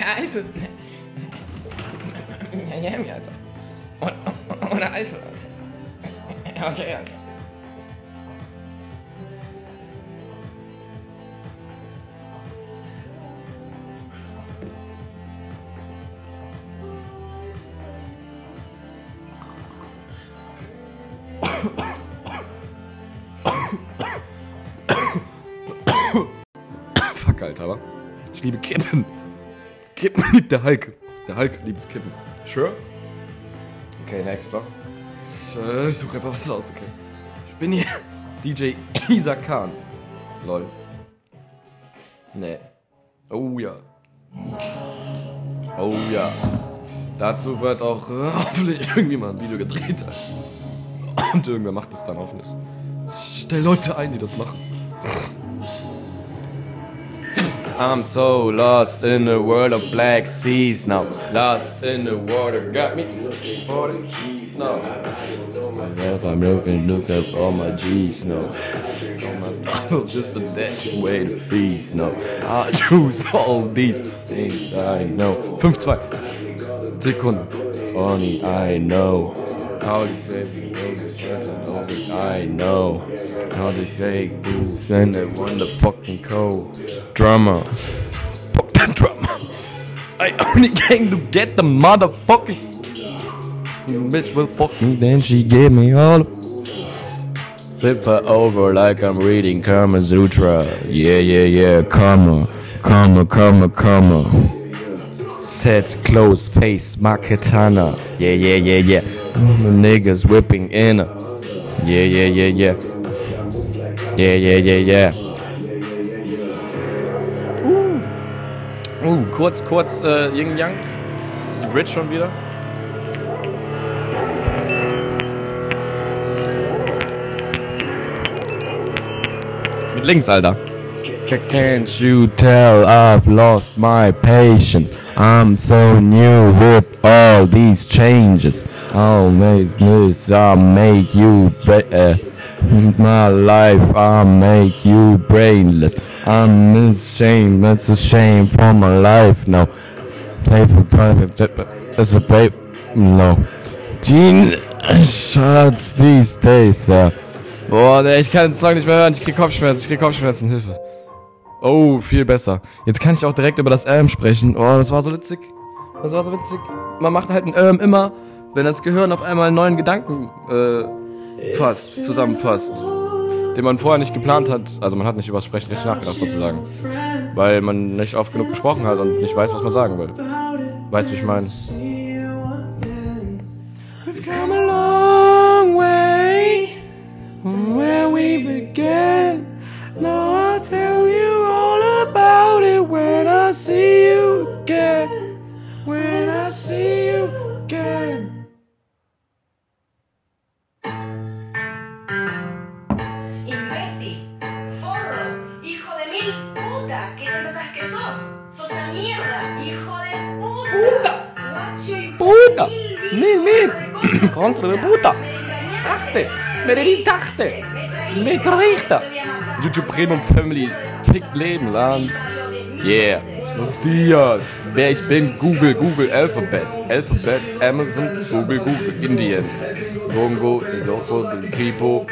Alfe. Ja, ja, ja, also. Alter. Ohne oder Alfe. Okay, also. <coughs> Fuck, Alter, aber ich liebe Kippen. Kippen <laughs> liebt der Hulk. Der Hulk liebt Kippen. Sure? Okay, next. Ich, äh, ich suche einfach was aus, okay. Ich bin hier <laughs> DJ Isa Khan. Lol. Nee. Oh ja. Oh ja. Dazu wird auch äh, <laughs> hoffentlich irgendwie mal ein Video gedreht. Und irgendwer macht es dann hoffentlich. Stell Leute ein, die das machen. I'm so lost in the world of black seas now. Lost in the water, got me looking for the keys now. If I'm looking, look up all my G's now. Just a dash away the fees now. I choose all these things I know. 5-2 Sekunden. Only I know. How to say only I know. How to fake moves and the wonder fucking cold drummer. Fuck that drama. I only came to get the motherfucking bitch will fuck me, then she gave me all. Flip her over like I'm reading Karma Sutra. Yeah, yeah, yeah, karma, karma, karma, karma. Set, close, face, my katana. Yeah, yeah, yeah, yeah. The niggas whipping in her. Yeah, yeah, yeah, yeah. Yeah, yeah, yeah, yeah. Uh, uh kurz, kurz, äh, Yin Yang. Die Bridge schon wieder. Mit links, Alter. Can't you tell I've lost my patience? I'm so new with all these changes. I'll make this, I'll make you better. My life, I'll make you brainless. I'm ashamed, that's a shame for my life now. Paper, paper, that's a paper, no. Teen Shots these days, ja. Boah, ne, ich kann den Song nicht mehr hören, ich krieg Kopfschmerzen, ich krieg Kopfschmerzen, Hilfe. Oh, viel besser. Jetzt kann ich auch direkt über das Ähm sprechen. Oh, das war so witzig. Das war so witzig. Man macht halt ein Ähm immer, wenn das Gehirn auf einmal einen neuen Gedanken äh, fasst, zusammenfasst. Den man vorher nicht geplant hat. Also man hat nicht über das Sprechen richtig nachgedacht sozusagen. Weil man nicht oft genug gesprochen hat und nicht weiß, was man sagen will. Weißt du, wie ich meine? When I see you again. You Nil, mil. Contro le puta. Achte. Medellin tachte. Mit Richter. YouTube Premium Family. Fickt Leben, Land. Yeah. Los Dias. Wer ich bin, Google, Google, Alphabet. Alphabet, Amazon, Google, Google, Indien. Bongo, Iloko, Kripo,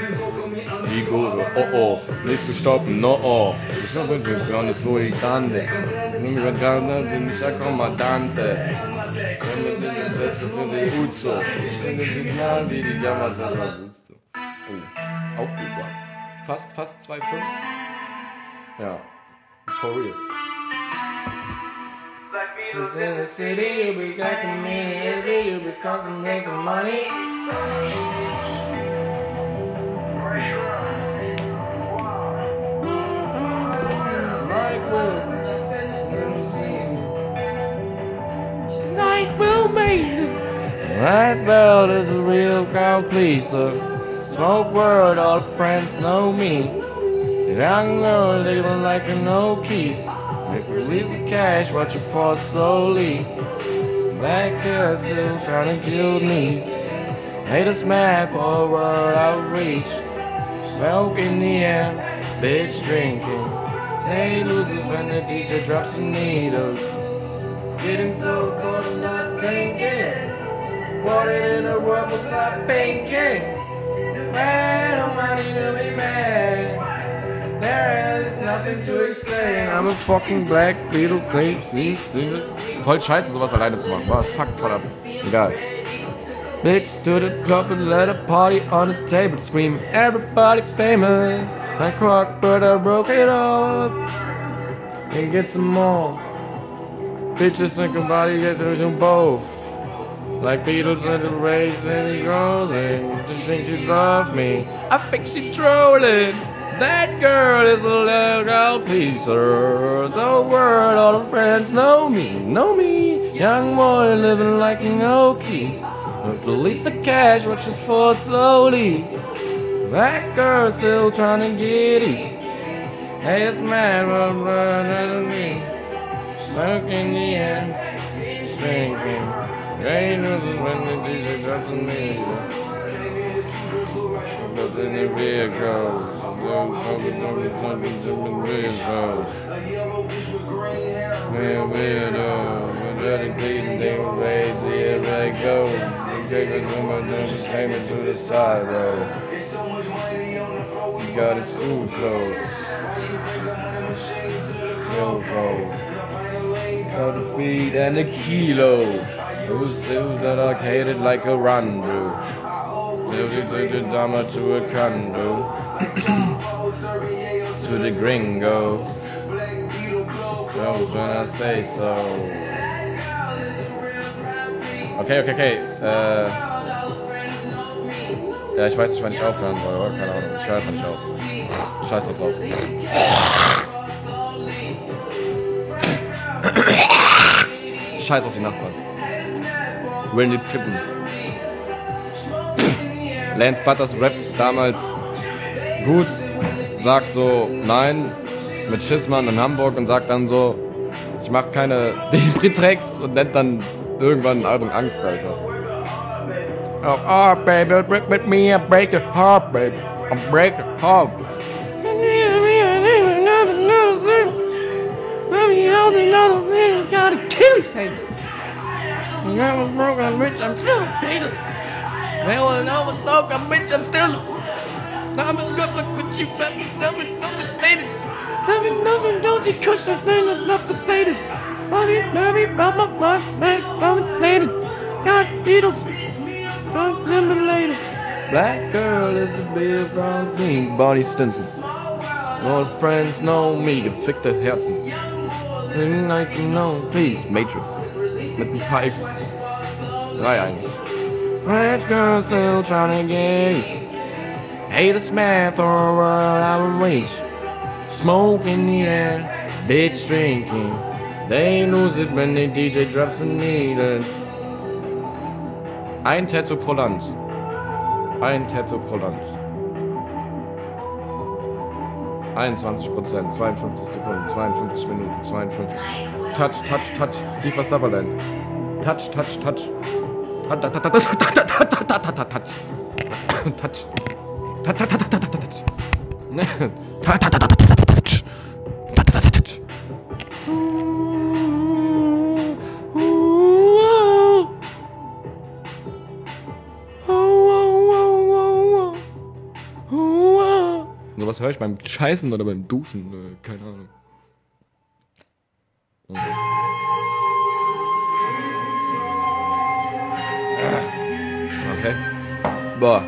Igo, oh oh, nicht zu stoppen, no oh. Ich bisschen, nicht so ich kann. Nun mi guardando, mi sa comandante. Uzzo. Wie die Yamazava Uzzo. Oh, auch gut war. Fast, fast 2,5. Ja. For real. Who's in the city, you'll be got community, you'll be some money. Night belt is a real crowd pleaser. Smoke world, all friends know me. Young girl living like a no keys. If you release the cash, watch it fall slowly. That girl still trying to kill me. Haters mad for a world outreach. Smoke in the air, bitch drinking. They loses when the DJ drops the needles. Getting so cold and not drinking. Water in the world will stop thinking. Man, oh money to be mad. There is nothing to explain. I'm a fucking black Beetle crazy. Voll scheiße, sowas alleine zu machen. Was? Fuck, voll ab. Egal. Bitch to the club and let a party on the table scream. Everybody famous. Like rock, but I broke it off. And get some more. Bitches think about it, get to do both. Like Beatles in the race and he rolling. Just think she love me. I think she trolling. That girl is a little girl pleaser. The world, all the friends know me, know me. Young boy living like an Okies. Release the cash, watch it fall slowly. That girl still trying to get it. Hey, this man will run out of me. Smoke in the air, drinking. Rain was when the DJ drops the needle. Goes in the vehicle. Something, something, something, something vehicles. Man, weirdo. We're dedicating things ways, yeah, let it go. Take to my dumb came into the side road. You got it too close. Yo, Cut the feet and the kilo. Those that are hated like a randu? Take the dama to a condo. to the gringo. That was when I say so. Okay, okay, okay. Äh, ja, ich weiß nicht, wann ich aufhören soll? Keine Ahnung. Ich höre einfach nicht auf. Scheiß da drauf. Scheiß auf die Nachbarn. Willen die Klippen. Lance Butters rappt damals gut, sagt so nein mit Schissmann in Hamburg und sagt dann so, ich mach keine <laughs> Depri-Tracks und nennt dann irgendwann ein Album Angst, Alter. Oh, oh baby, break with me, I break your heart, baby. I break your heart. Gotta kill his face. I was broke, I'm rich, I'm still a penis. They will know what's smoke, I'm rich, I'm still. I'm a good look with you, but nothing, nothing, latest. Nothing, nothing, don't you cuss your thing, I'm not the status. Fucking baby, about my butt, back, I'm later. Got Beatles, from them later. Black girl is a beer from me, Bonnie Stinson. All friends know me, gefickte Herzen. Like you know, please, Matrix. Mit ein paar X. Drei eigentlich. Black girl still trying to get Hate a man for a world out of reach. Smoke in the air, bitch drinking. They lose it when the DJ drops the needle. Ein Tattoo pro Land. Ein Tattoo pro Land. 21 Prozent, 52 Sekunden, 52 Minuten, 52. Touch, touch, touch. Viva Sutherland. Touch, touch, touch. Sowas höre ich beim Scheißen oder beim Duschen. Äh, keine Ahnung. Okay. Boah.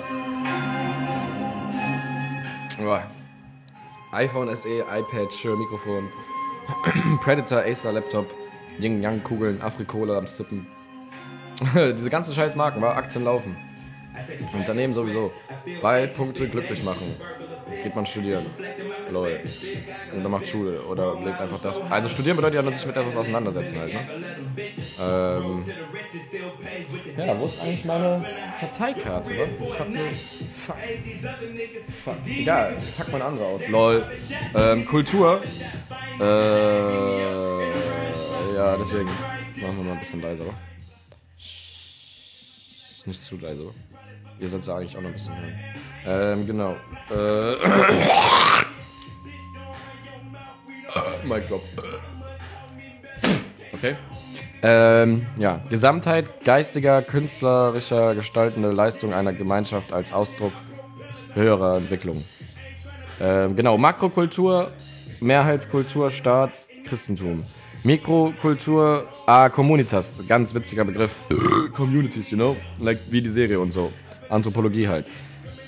Boah. iPhone SE, iPad, schön Mikrofon. <clears throat> Predator, Acer Laptop, Yin Yang Kugeln, Afrikola am Sippen. <laughs> Diese ganzen scheiß Marken, war Aktien laufen. Unternehmen sowieso. Weil Punkte glücklich machen. Geht man studieren. Lol. Oder macht Schule. Oder legt einfach das. Also studieren bedeutet ja, dass sich mit etwas auseinandersetzen halt, ne? Ähm. Ja, wo ist eigentlich meine Karteikarte, wa? Ich hab ne. Fuck. Fuck. Egal, ich pack meine andere aus. Lol. Ähm, Kultur. Äh. Ja, deswegen. Machen wir mal ein bisschen leiser, wa? Nicht zu leise, wa? Ihr sollt ja eigentlich auch noch ein bisschen hören. Ähm, genau. Äh. <coughs> Mic drop. Okay. Ähm, ja, Gesamtheit geistiger, künstlerischer, gestaltende Leistung einer Gemeinschaft als Ausdruck höherer Entwicklung. Ähm, genau, Makrokultur, Mehrheitskultur, Staat, Christentum. Mikrokultur, ah, Communitas, ganz witziger Begriff. <coughs> Communities, you know? Like wie die Serie und so. Anthropologie halt.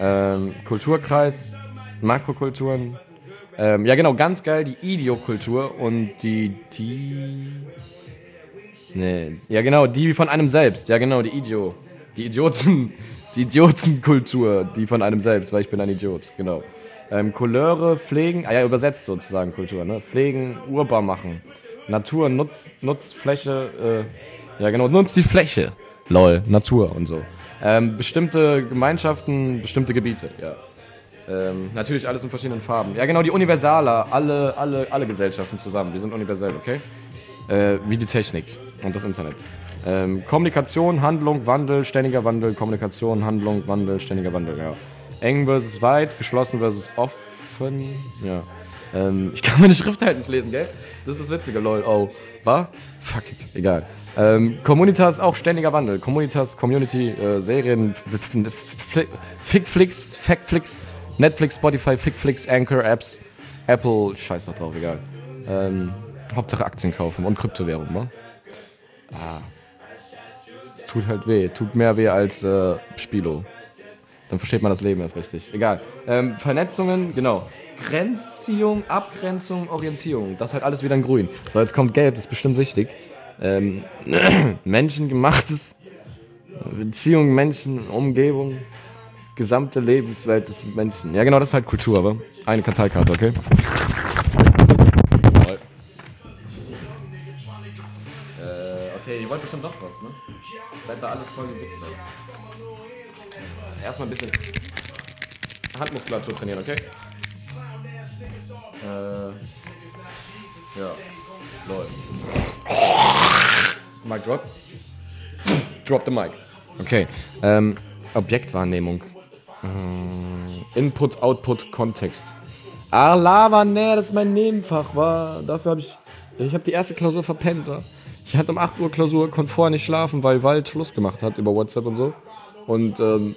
Ähm, Kulturkreis, Makrokulturen. Ähm, ja, genau, ganz geil, die Idiokultur und die, die. Nee, ja, genau, die von einem selbst. Ja, genau, die Idio. Die Idioten. <laughs> Die Idiotenkultur, die von einem selbst, weil ich bin ein Idiot, genau. Ähm, Couleure, pflegen, ah ja, übersetzt sozusagen Kultur, ne? Pflegen, urbar machen. Natur, Nutz, Nutzfläche, äh, ja genau, nutzt die Fläche. Lol, Natur und so. Ähm, bestimmte Gemeinschaften, bestimmte Gebiete, ja. Ähm, natürlich alles in verschiedenen Farben. Ja, genau, die Universaler, alle, alle, alle Gesellschaften zusammen. Wir sind universell, okay? Äh, wie die Technik und das Internet. Ähm, Kommunikation, Handlung, Wandel, ständiger Wandel, Kommunikation, Handlung, Wandel, ständiger Wandel, ja. Eng versus weit, geschlossen versus offen, ja. Ähm, ich kann meine Schrift halt nicht lesen, gell? Das ist das Witzige, lol, oh. Was? Fuck it, egal. Ähm, Communitas auch ständiger Wandel. Communitas, Community, äh, Serien, Fickflix, Factflix, Netflix, Spotify, Fickflix, Anchor, Apps, Apple, scheiß da drauf, egal. Ähm, Hauptsache Aktien kaufen und Kryptowährung, ne? Ah. Es tut halt weh. Tut mehr weh als äh, Spilo. Dann versteht man das Leben erst richtig. Egal. Ähm, Vernetzungen, genau. Grenzziehung, Abgrenzung, Orientierung. Das ist halt alles wieder in grün. So, jetzt kommt gelb, das ist bestimmt wichtig. Ähm, <clears throat> menschengemachtes Beziehung, Menschen, Umgebung, gesamte Lebenswelt des Menschen. Ja, genau, das ist halt Kultur, aber eine Karteikarte, okay? Äh, okay, ihr wollt bestimmt doch was, ne? Seid da alles voll gewichst. Erstmal ein bisschen Handmuskulatur trainieren, okay? Äh, ja. Lol. Mic drop. Drop the mic. Okay. Ähm, Objektwahrnehmung. Äh, Input, Output, Kontext. Ah, Lava, nee, das ist mein Nebenfach, war. Dafür habe ich. Ich habe die erste Klausur verpennt. Wa? Ich hatte um 8 Uhr Klausur, konnte vorher nicht schlafen, weil Wald Schluss gemacht hat über WhatsApp und so. Und, ähm,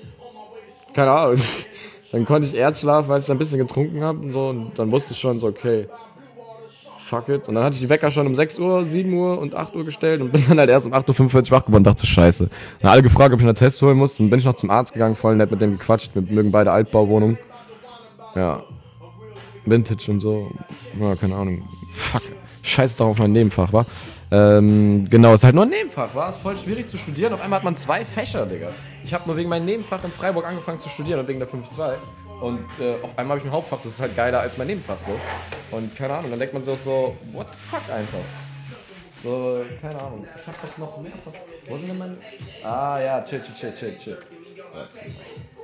keine Ahnung. <laughs> Dann konnte ich erst schlafen, weil ich ein bisschen getrunken habe und so. Und dann wusste ich schon so, okay, fuck it. Und dann hatte ich die Wecker schon um 6 Uhr, 7 Uhr und 8 Uhr gestellt und bin dann halt erst um 8.45 Uhr wach geworden und dachte, scheiße. Dann haben alle gefragt, ob ich einen Test holen muss. Dann bin ich noch zum Arzt gegangen, voll nett mit dem gequatscht. Wir mögen beide Altbauwohnungen. Ja. Vintage und so. Ja, keine Ahnung. Fuck. Scheiße doch auf mein Nebenfach, wa? Ähm, genau, ist halt nur ein Nebenfach, war. Ist voll schwierig zu studieren. Auf einmal hat man zwei Fächer, Digga. Ich habe nur wegen meinem Nebenfach in Freiburg angefangen zu studieren und wegen der 5.2. Und äh, auf einmal habe ich ein Hauptfach, das ist halt geiler als mein Nebenfach so. Und keine Ahnung, dann denkt man sich auch so, what the fuck einfach. So, keine Ahnung. Ich hab doch noch mehr. Wo sind denn meine. Ah ja, chill, chill, chill, chill, chill.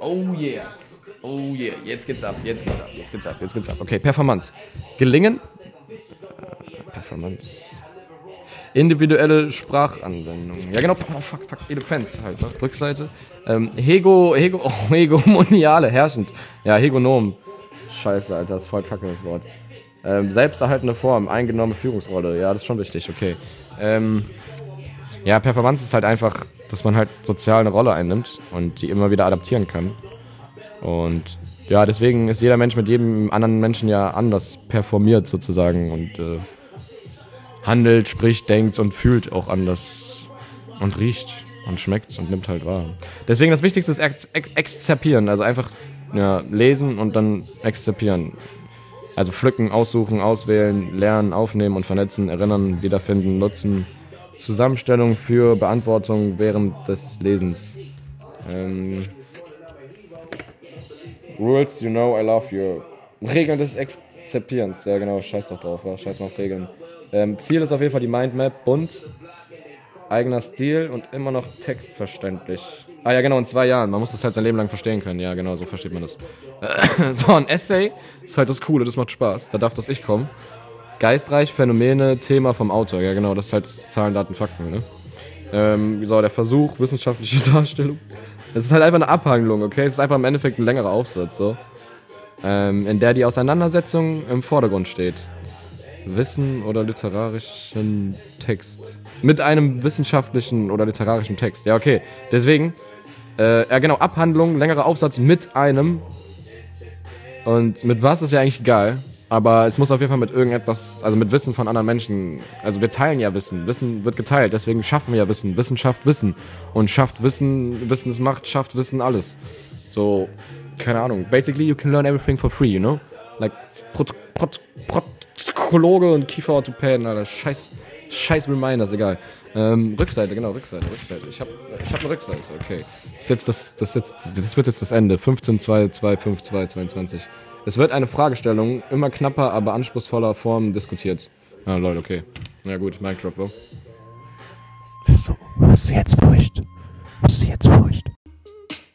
Oh yeah. Oh yeah. Jetzt geht's ab, jetzt geht's ab, jetzt geht's ab, jetzt geht's ab. Okay, Performance. Gelingen. Performance. Individuelle Sprachanwendung. Ja, genau. Oh, fuck, fuck. Eloquenz halt. Ne? Rückseite. Ähm, Hego, Hego, <laughs> oh, Hegemoniale, herrschend. Ja, Hegonom. Scheiße, Alter, das ist voll kacke, das Wort. Ähm, selbsterhaltende Form, eingenommene Führungsrolle. Ja, das ist schon wichtig, okay. Ähm, ja, Performance ist halt einfach, dass man halt sozial eine Rolle einnimmt und die immer wieder adaptieren kann. Und ja, deswegen ist jeder Mensch mit jedem anderen Menschen ja anders performiert sozusagen und äh, handelt, spricht, denkt und fühlt auch anders und riecht und schmeckt und nimmt halt wahr. Deswegen das Wichtigste ist ex ex exzerpieren, also einfach ja, lesen und dann exzerpieren. Also pflücken, aussuchen, auswählen, lernen, aufnehmen und vernetzen, erinnern, wiederfinden, nutzen. Zusammenstellung für Beantwortung während des Lesens. Ähm, Rules, you know, I love you. Regeln des Exzepierens. Ja, genau, scheiß doch drauf, ja. scheiß mal auf Regeln. Ähm, Ziel ist auf jeden Fall die Mindmap, bunt, eigener Stil und immer noch textverständlich. Ah ja, genau, in zwei Jahren. Man muss das halt sein Leben lang verstehen können. Ja, genau, so versteht man das. <clears throat> so, ein Essay ist halt das Coole, das macht Spaß. Da darf das ich kommen. Geistreich, Phänomene, Thema vom Autor. Ja, genau, das ist halt Zahlen, Daten, Fakten, ne? Ähm, so, der Versuch, wissenschaftliche <laughs> Darstellung. Es ist halt einfach eine Abhandlung, okay? Es ist einfach im Endeffekt ein längerer Aufsatz, so. Ähm, in der die Auseinandersetzung im Vordergrund steht. Wissen oder literarischen Text. Mit einem wissenschaftlichen oder literarischen Text. Ja, okay. Deswegen, äh, ja genau, Abhandlung, längerer Aufsatz mit einem. Und mit was ist ja eigentlich egal. Aber es muss auf jeden Fall mit irgendetwas, also mit Wissen von anderen Menschen. Also wir teilen ja Wissen. Wissen wird geteilt. Deswegen schaffen wir ja Wissen. Wissen schafft Wissen. Und schafft Wissen, Wissen ist Macht, schafft Wissen alles. So, keine Ahnung. Basically, you can learn everything for free, you know? Like, Prot Prot Protkologe und Kieferorthopäden, Alter. Scheiß, scheiß Reminders, egal. Ähm, Rückseite, genau, Rückseite, Rückseite. Ich hab, ich hab eine Rückseite, okay. Das ist jetzt das, das, ist jetzt, das wird jetzt das Ende. 15, 2, 2, 5, 2, 22. Es wird eine Fragestellung immer knapper, aber anspruchsvoller Form diskutiert. Ah, Leute, okay. Na gut, Mic Drop, wo? Bist du, bist du jetzt feucht? Bist du jetzt feucht?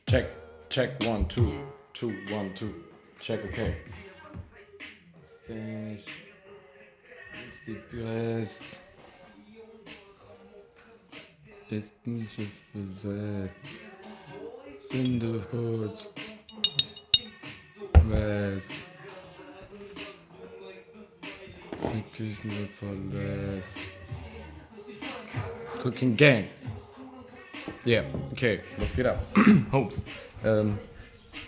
Check, check, one, two, two, one, two. Check, okay. Stage. Die Brest. Ist nicht besetzt. Sind du gut? Was? Fick ist nur verlässt. Cooking Gang. Yeah, okay, was geht ab? <clears throat> Homes. Ähm,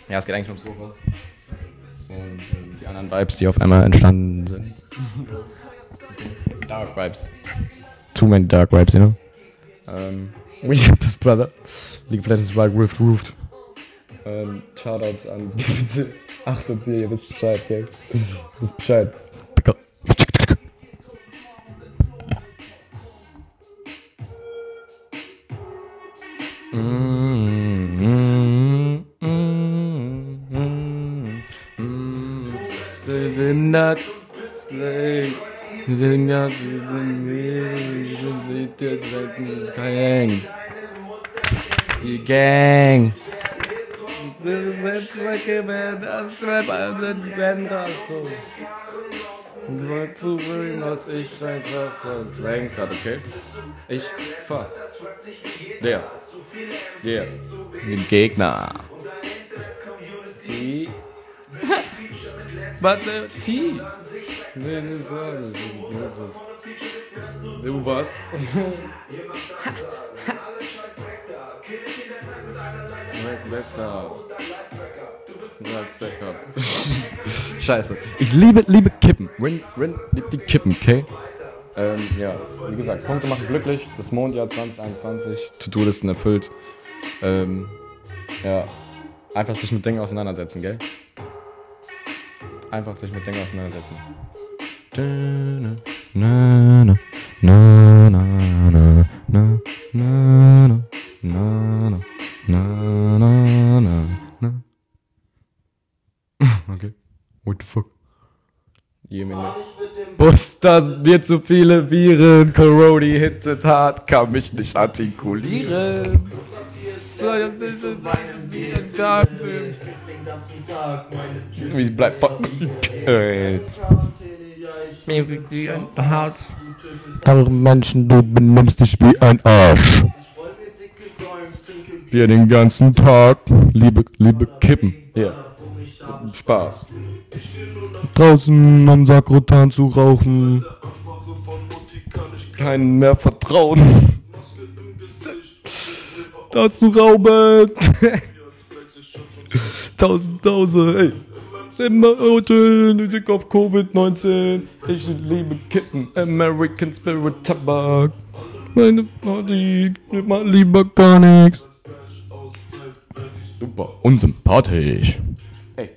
ja, es geht eigentlich ums Sofa. Und ähm, die anderen Vibes, die auf einmal entstanden sind. <laughs> Dark Vibes. Too many dark vibes, you know? Um, we got this brother. League of Legends Wild Rift Roofed. Ähm, Shoutouts an GPC 8 und 4, ihr wisst Bescheid, gell? Ihr wisst Bescheid. Sie Gang. Die Gang. Das ist jetzt weggewendet, das Trap, also Ben das so. Nur zu will, was ich einfach verzwängt hat, okay? Ich fahr. Der. Der. Den Gegner. Die. <laughs> Warte, T. Nee, nee, so. Du was? <laughs> Scheiße. Ich liebe, liebe Kippen. Rin, Rin liebt die Kippen, okay? Ähm, ja, wie gesagt, Punkte machen glücklich. Das Mondjahr 2021, To-Do-Listen erfüllt. Ähm, ja, einfach sich mit Dingen auseinandersetzen, gell? einfach sich mit Dingen auseinandersetzen. Okay. What the fuck? Jemine. Bus, das mir zu viele Viren. Corona hittet hart, kann mich nicht artikulieren. So, jetzt ist es meine meinem Tag. Wie bleibt. <laughs> Mir wie ein Herz. Andere Menschen, du benimmst dich wie ein Arsch. Wir den ganzen Tag, liebe, liebe Kippen. Ja. Spaß. Draußen am Sakrotan zu rauchen. Keinen mehr vertrauen. <laughs> Das zu rauben. <laughs> tausend, tausend, ey. Immer Sick auf Covid-19. Ich liebe Kippen, American Spirit Tabak. Meine Party, mal lieber gar nichts. Super unsympathisch. Ey,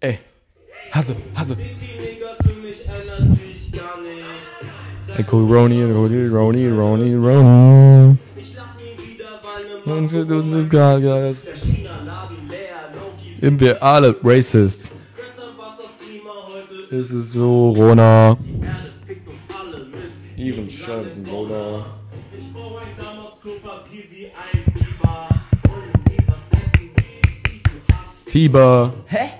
ey, Hasse, Hasse. Der Coroni, Roni, Roni, Roni, Roni. Sind wir alle racist? Es ist so, Rona. Ihren Schatten, Rona. Fieber. Hä?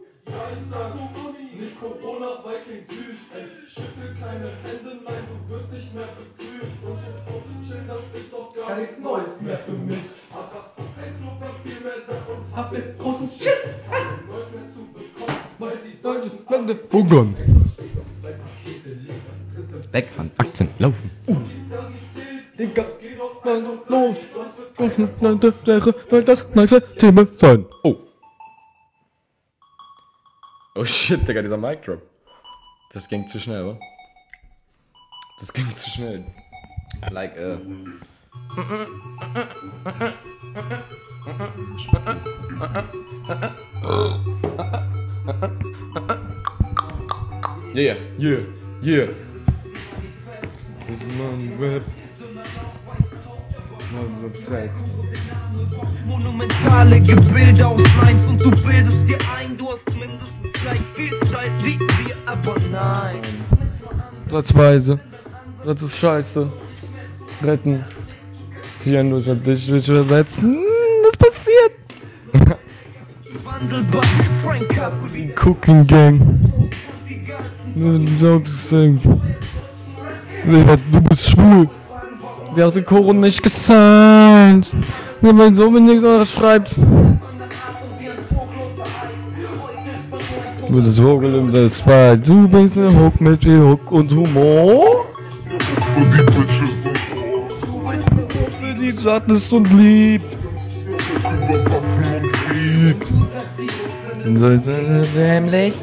Nicht Corona, weil klingt süß. Ey, schüttel keine Hände, nein, du wirst nicht mehr begrüßt. Und so offen chill, das ist doch gar nichts Neues mehr für mich. Aber kein Klopapier mehr da und hab jetzt großen Schiss. Neues mehr zu bekommen, weil die Deutschen Wände Hungern. Weg von Aktien, laufen. Digga, mal doch los. Soll das nächste Thema sein. Oh. Oh shit, Digga, dieser Mic Drop. Das ging zu schnell, oder? Das ging zu schnell. Like, äh. Yeah, yeah, yeah. Ist mein Rap. Mein Website. Monumentale Gebilde aus Lines und du bildest dir ein, du hast mindestens gleich viel Zeit wie wir, aber nein. Satzweise. Das ist scheiße. Retten. Ziehen durch dich, will ich übersetzen. Das passiert. Wandelbar, Frank Cassidy. Cooking Gang. Du bist schwul. Der hat den Koron nicht gesigned. Wenn mein Sohn mir nichts anderes schreibt. Du bist Vogel im Westfall. Du bist ein Hook mit viel Hook und Humor. Für die satt ist und liebt. Nämlich.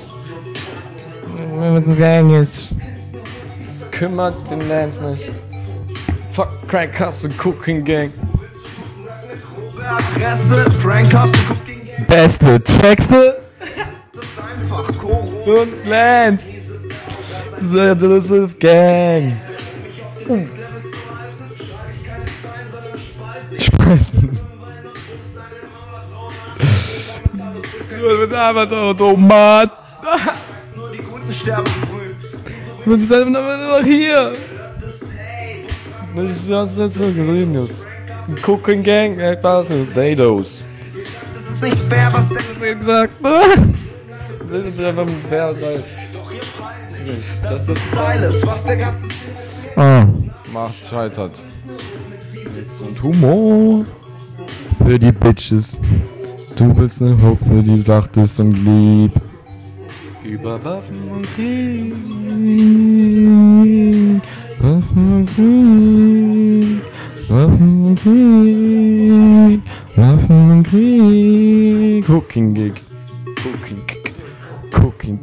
Mit dem Gang ist. Es kümmert den Lance nicht. Fuck Crack Hustle Cooking Gang. Adresse, Frank Hustle Cooking Gang. Beste, checkst du? Einfach Koro. Und Lance. The Delusive Gang. Spalten. Du bist einfach so Automat. Nur die Guten sterben früh. Du bist dann noch hier. Das ist das jetzt so gesehen. Cooking Gang, etwas Potatoes. Das ist nicht fair, was der Das ist gesagt. Das ist einfach fair, sag ich. Das ist Style was der ganze Ah. Macht scheitert. Witz und Humor für die Bitches. Du willst ne Hook für die dachtest und lieb. Über Waffen und Krieg. Waffen und Krieg. Waffen und Krieg. Waffen und Krieg. Cooking Gig. Cooking Gig. Cooking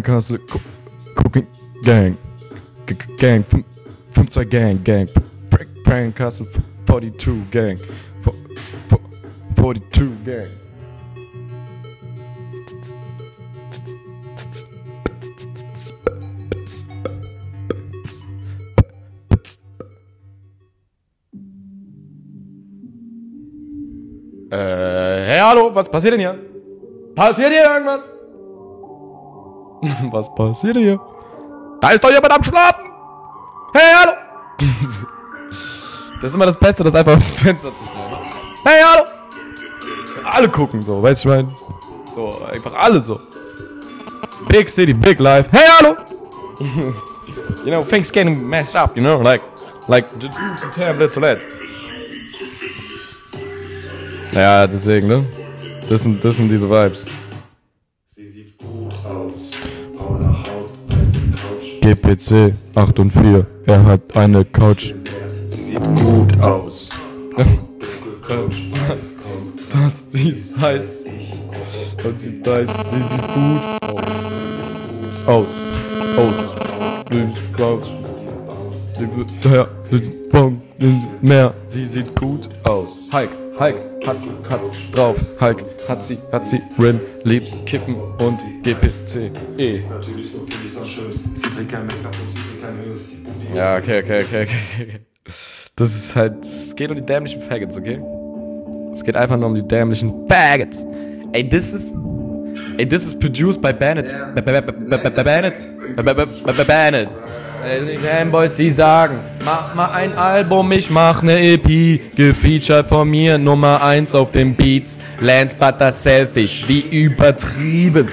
Castle, Co Cooking Gang, G Gang, 52 Gang, Gang, Prank, Castle, 42 Gang, Fo- Fo- 42 Gang. Äh, hey, hallo, was passiert denn hier? Passiert hier irgendwas? <laughs> was passiert hier? Da ist doch jemand am Schlafen! Hey, hallo! das ist immer das Beste, das einfach aus dem Fenster zu stellen. Hey, hallo! Alle gucken so, weißt du, ich mein? So, einfach alle so. Big City, Big Life. Hey, hallo! <laughs> you know, things getting messed up, you know, like, like, the truth is terrible to let. Ja, deswegen, ne? Das sind, das sind diese Vibes. GPC 8 und 4, er hat eine Couch. Sieht gut aus. das, die ist heiß. Und sie weiß, sie sieht gut aus. Aus. Aus. Sieht Couch. Daher, sieht sieht mehr. Sie sieht gut aus. Hulk, Hulk, hat sie, hat sie drauf. Hulk, hat sie, hat sie, Rin, liebt Kippen und GPC. E. Ja, okay, okay, okay, okay, okay. Das ist halt, es geht um die dämlichen Faggots, okay? Es geht einfach nur um die dämlichen Faggots. Ey, this is, ey, this is produced by Bennett. B- Bennett. Bennett. Die Fanboys, die sagen, mach mal ein Album, ich mach ne EP, gefeatured von mir, Nummer 1 auf den Beats, Lance Butter Selfish, wie übertrieben.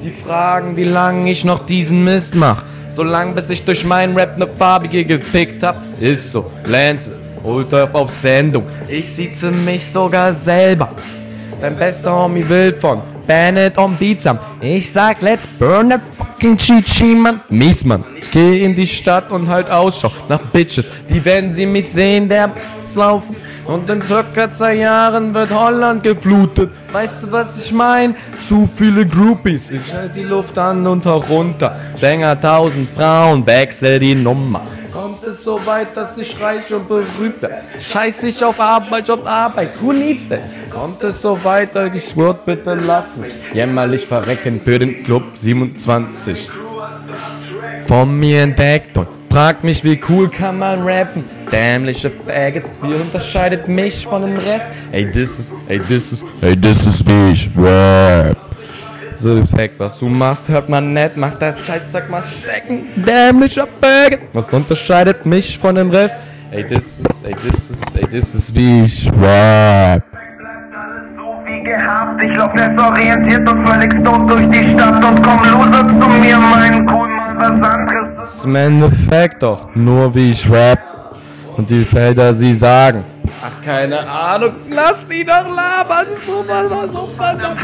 Sie fragen, wie lange ich noch diesen Mist mach. So lang, bis ich durch meinen Rap ne farbige gefickt hab. Ist so, Lance ist ultra auf Sendung. Ich sieze mich sogar selber. Dein bester Homie will von Bennett on Beats haben. Ich sag, let's burn that fucking Chichi, Mann. Mies, Mann. Ich geh in die Stadt und halt Ausschau nach Bitches, die, wenn sie mich sehen, der laufen. Und in circa zwei Jahren wird Holland geflutet. Weißt du, was ich mein? Zu viele Groupies. Ich halt die Luft an und auch runter. Banger tausend Frauen, wechsel die Nummer. Kommt es so weit, dass ich reich und berühmt werde? Scheiß ich auf Arbeit, Job, Arbeit. Who needs that? Kommt es so weit, ich würd bitte lassen. Jämmerlich verrecken für den Club 27. Von mir entdeckt und fragt mich, wie cool kann man rappen? Dämliche Faggots, wie unterscheidet mich von dem Rest? Ey, this is, ey, this is, ey, this is ich rap. So, Fact, was du machst, hört man nett, mach das Scheißzeug mal stecken. Dämlicher Faggot, was unterscheidet mich von dem Rest? Ey, this is, ey, this is, ey, this is wie ich rap. gehabt. Ich lauf desorientiert und völlig tot durch die Stadt und komm loser zu mir, mein cool ist im Endeffekt doch nur wie ich rap. Und die Felder, sie sagen. Ach, keine Ahnung, lass die doch labern, so was, was so verdammt.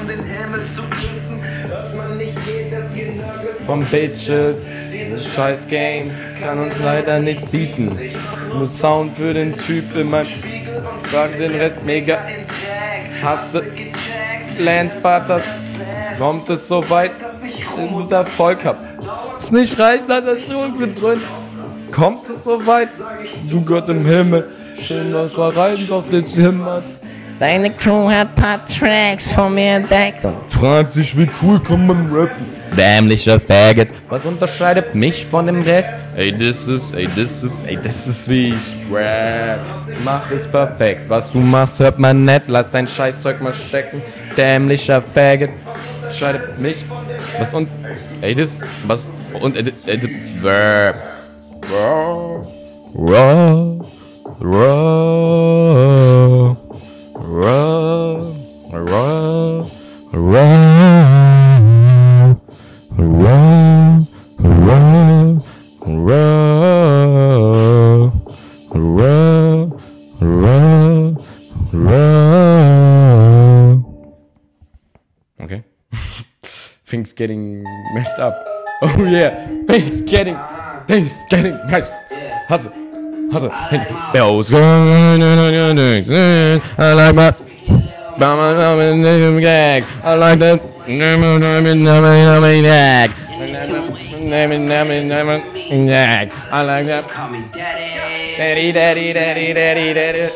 Um den Himmel zu küssen, hört man nicht jedes Genörgel Von Bitches, dieses scheiß Game kann uns leider nichts bieten. Nur Sound für den Typ in meinem Frag den Rest mega. Hast du Lance Butters? Kommt es so weit, dass ich gut Erfolg hab? Ist nicht reicht, dass das Schulden drin. Kommt es so weit? Du Gott im Himmel, schön was verreiten auf den Zimmers. Deine Crew hat paar Tracks von mir entdeckt und Fragt sich, wie cool kann man rappen? Dämlicher Faggot, was unterscheidet mich von dem Rest? Ey, das ist, ey, das ist, ey, das ist wie ich rap. Mach es perfekt, was du machst, hört man nett, lass dein Scheißzeug mal stecken. Dämlicher Faggot, scheidet mich. Was und. Ey, das. Was. Und. Ey, ey, ey, Raw, raw, raw, raw, raw, raw, raw, raw. Things getting messed up. <laughs> Oh yeah, things getting, things getting nice. Hustle, hustle. Bells going. I like my. I like that. I like that. Daddy, daddy, daddy, daddy, daddy.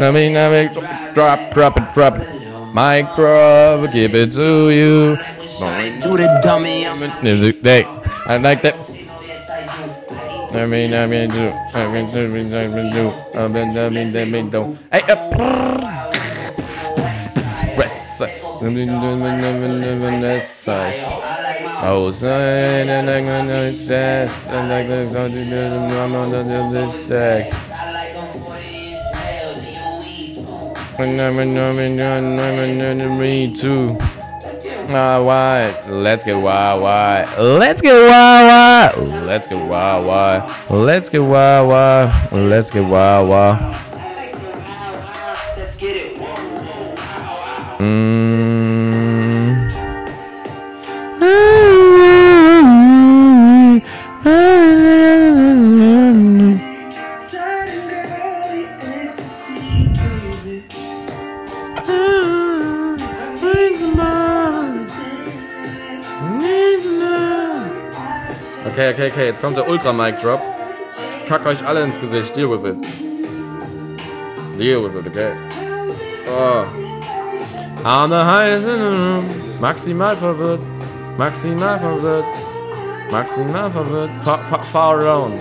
Nummy, nummy, drop, drop it, drop it. Mic drop, give it to you. Do the dummy. Music, hey, I like that. I mean, I mean, do, I mean, do, I mean, I mean, do, I mean, I mean, I mean, do. Hey, up. Side. I mean, I mean, I mean, I mean, west side. Oh, side, and I'm gonna chest, and I'm gonna go to the I'm on the this. And I'm in, I'm in, I'm in, I'm in, me too. All right, let's get wild, wild. Let's get wild, wild. Let's get wild, wild. Let's get wild, wild. Let's get wild, wild. Mmm. Jetzt kommt der Ultra Mic Drop. Ich kack euch alle ins Gesicht. Deal with it. Deal with it, okay? Oh. The room. Maximal verwirrt. Maximal verwirrt. Maximal verwirrt. Far, far, far alone.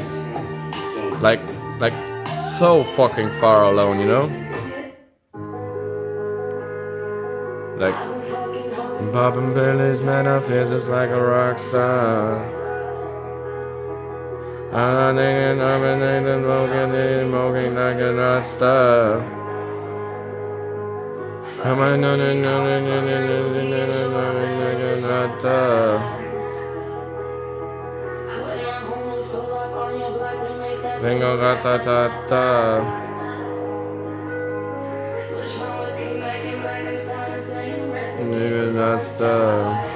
Like, like, so fucking far alone, you know? Like, popping Billy's man, feel just like a rock star. Aning and Abinadan Bogani Mogging Naganasta. Amanan and Nanan and Nanan and Naganata. Lingo Gata Tata. Nigga, that's the.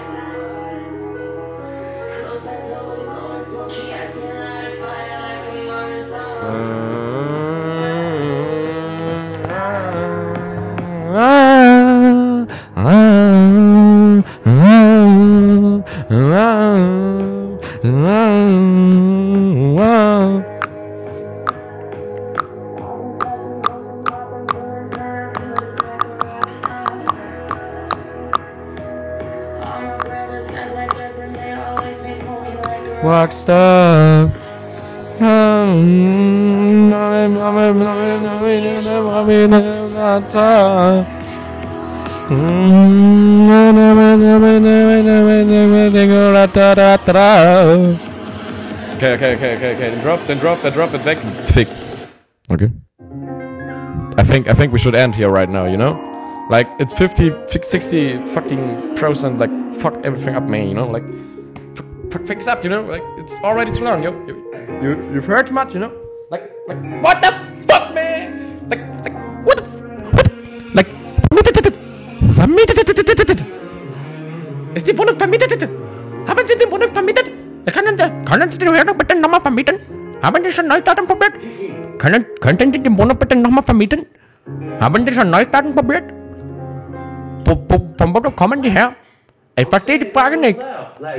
Okay, okay, okay, okay, okay. Then drop, then drop, then drop it back. Fick. Okay. I think I think we should end here right now, you know? Like it's 50 fi- 60 fucking percent like fuck everything up man, you know? Like fix up, you know? Like it's already too long, yo. You, you you've heard too much, you know? Like like what the nochmal vermieten? Haben Sie schon Neudaten probiert? Können, könnten Sie die Wohnung bitte nochmal vermieten? Haben Sie schon Neudaten probiert? Wo, wo, von wo kommen die her? Ich verstehe die Frage nicht.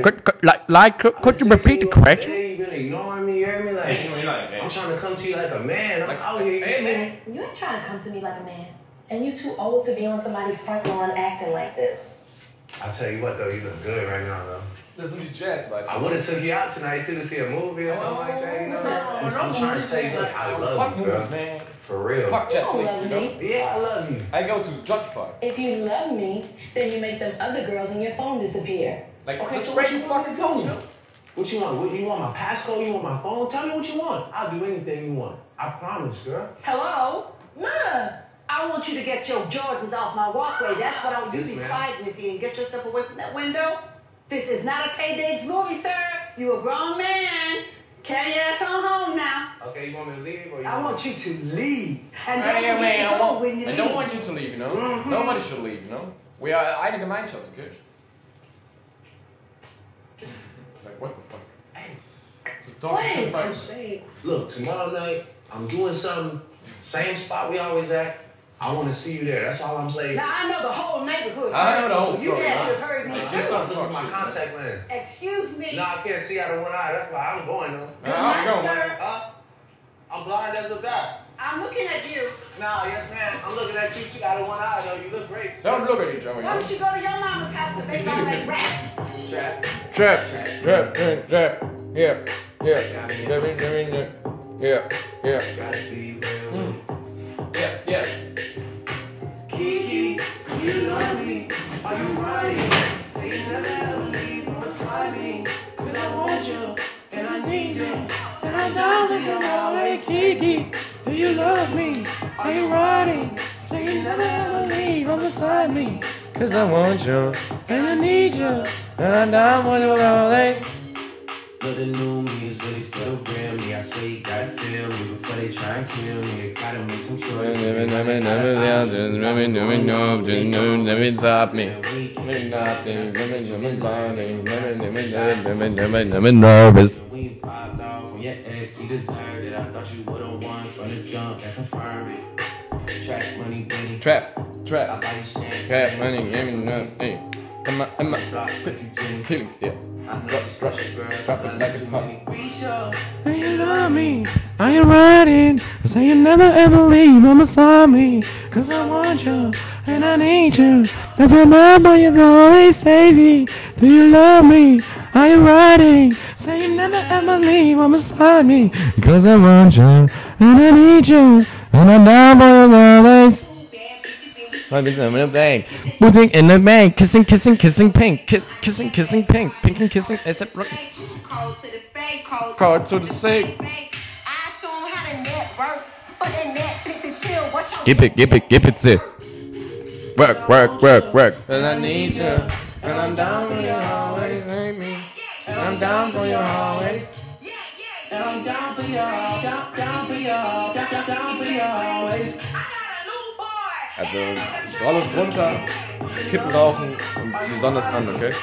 Could, could, like, like, could, could you repeat the question? Hey, you been ignoring me, you hear me? Like, I'm trying to come to you like a man. I'm out here, you see me? You ain't trying to come to me like a man. And you too old to be on somebody's front lawn acting like this. I'll tell you what though, you look good right now though. Das sind Jazz-Vibes. I would have took you out tonight too to see a movie or something like that. You oh, know? Oh, I'm, I'm trying to tell you, look, I love Fuck you, girl. movies, man. For real. Fuck You don't Netflix, love you know? me. Yeah, I love you. I go to Jockify. If you love me, then you make them other girls on your phone disappear. Like, Okay, just so break what you your fucking phone, you know? What you want? What you want? My passcode? You want my phone? Tell me what you want. I'll do anything you want. I promise, girl. Hello? Ma! I want you to get your Jordans off my walkway. Ah, That's what I want you Yes, to be quiet, Missy, and get yourself away from that window. This is not a Tay Diggs movie, sir. You a grown man. Carry your ass on home now. Okay, you want me to leave or you I want you to leave. And don't Hey, man, to I, want, when you I leave. don't want you to leave, you know? Mhm. Nobody should leave, you know? We are eine Gemeinschaft, okay? like, what the fuck? Hey. Just talking too much. Look, tomorrow night, I'm doing something, same spot we always at. I want to see you there. That's all I'm saying. Now I know the whole neighborhood. I know the whole so you story, had to huh? have heard me Just too. don't look at my contact lens. Excuse me. No, I can't see out of one eye. That's why I'm going though. Good night, sir. Huh? I'm blind as a bat. I'm looking at you. No, yes, ma'am. I'm looking at you too out of one eye though. You look great. Don't look at each other. Why don't you go to your mama's house and make all that rap? Trap. Trap, trap, trap, trap. Yeah, yeah. Living, living, yeah, yeah, yeah. Mm. Yeah, yeah. Cause I want you, and I need you. And I'm down for you But the new me is really still real me. I swear you gotta feel me before they try and kill me. Gotta make some choices. Never, never, never, never, never, never, never, never stop me. Never nothing, never, never, blinding, never, never, never, never, never nervous. We popped off from your ex, you deserved it. I thought you would've won from the jump and confirmed it. Track money, baby. Trap, trap, trap, money, give me nothing. Come on, come on, feelings, yeah. Drop, drop, drop it like it's hot. Do you love me? Are you riding? Say you never ever leave from beside me. Cause I want you and I need you. That's why my boy is always crazy. Do you love me? Are you riding? Say you never ever leave from beside me. Cause I want you and I need you. And I'm down for you always. I've been in the bank, moving in the bank, kissing, kissing, kissing pink, kiss, kissing, kissing pink, pink and kissing, except rock. Card to the safe. Gib it, gib it, gib it, zip. Work, work, work, work. And I need you, and I'm down for you always. Make me, and I'm down for you always. And I'm down for y'all, down, down for y'all, down, down, down for y'all always. Also, alles runter, Kippen rauchen und die Sonne an, okay?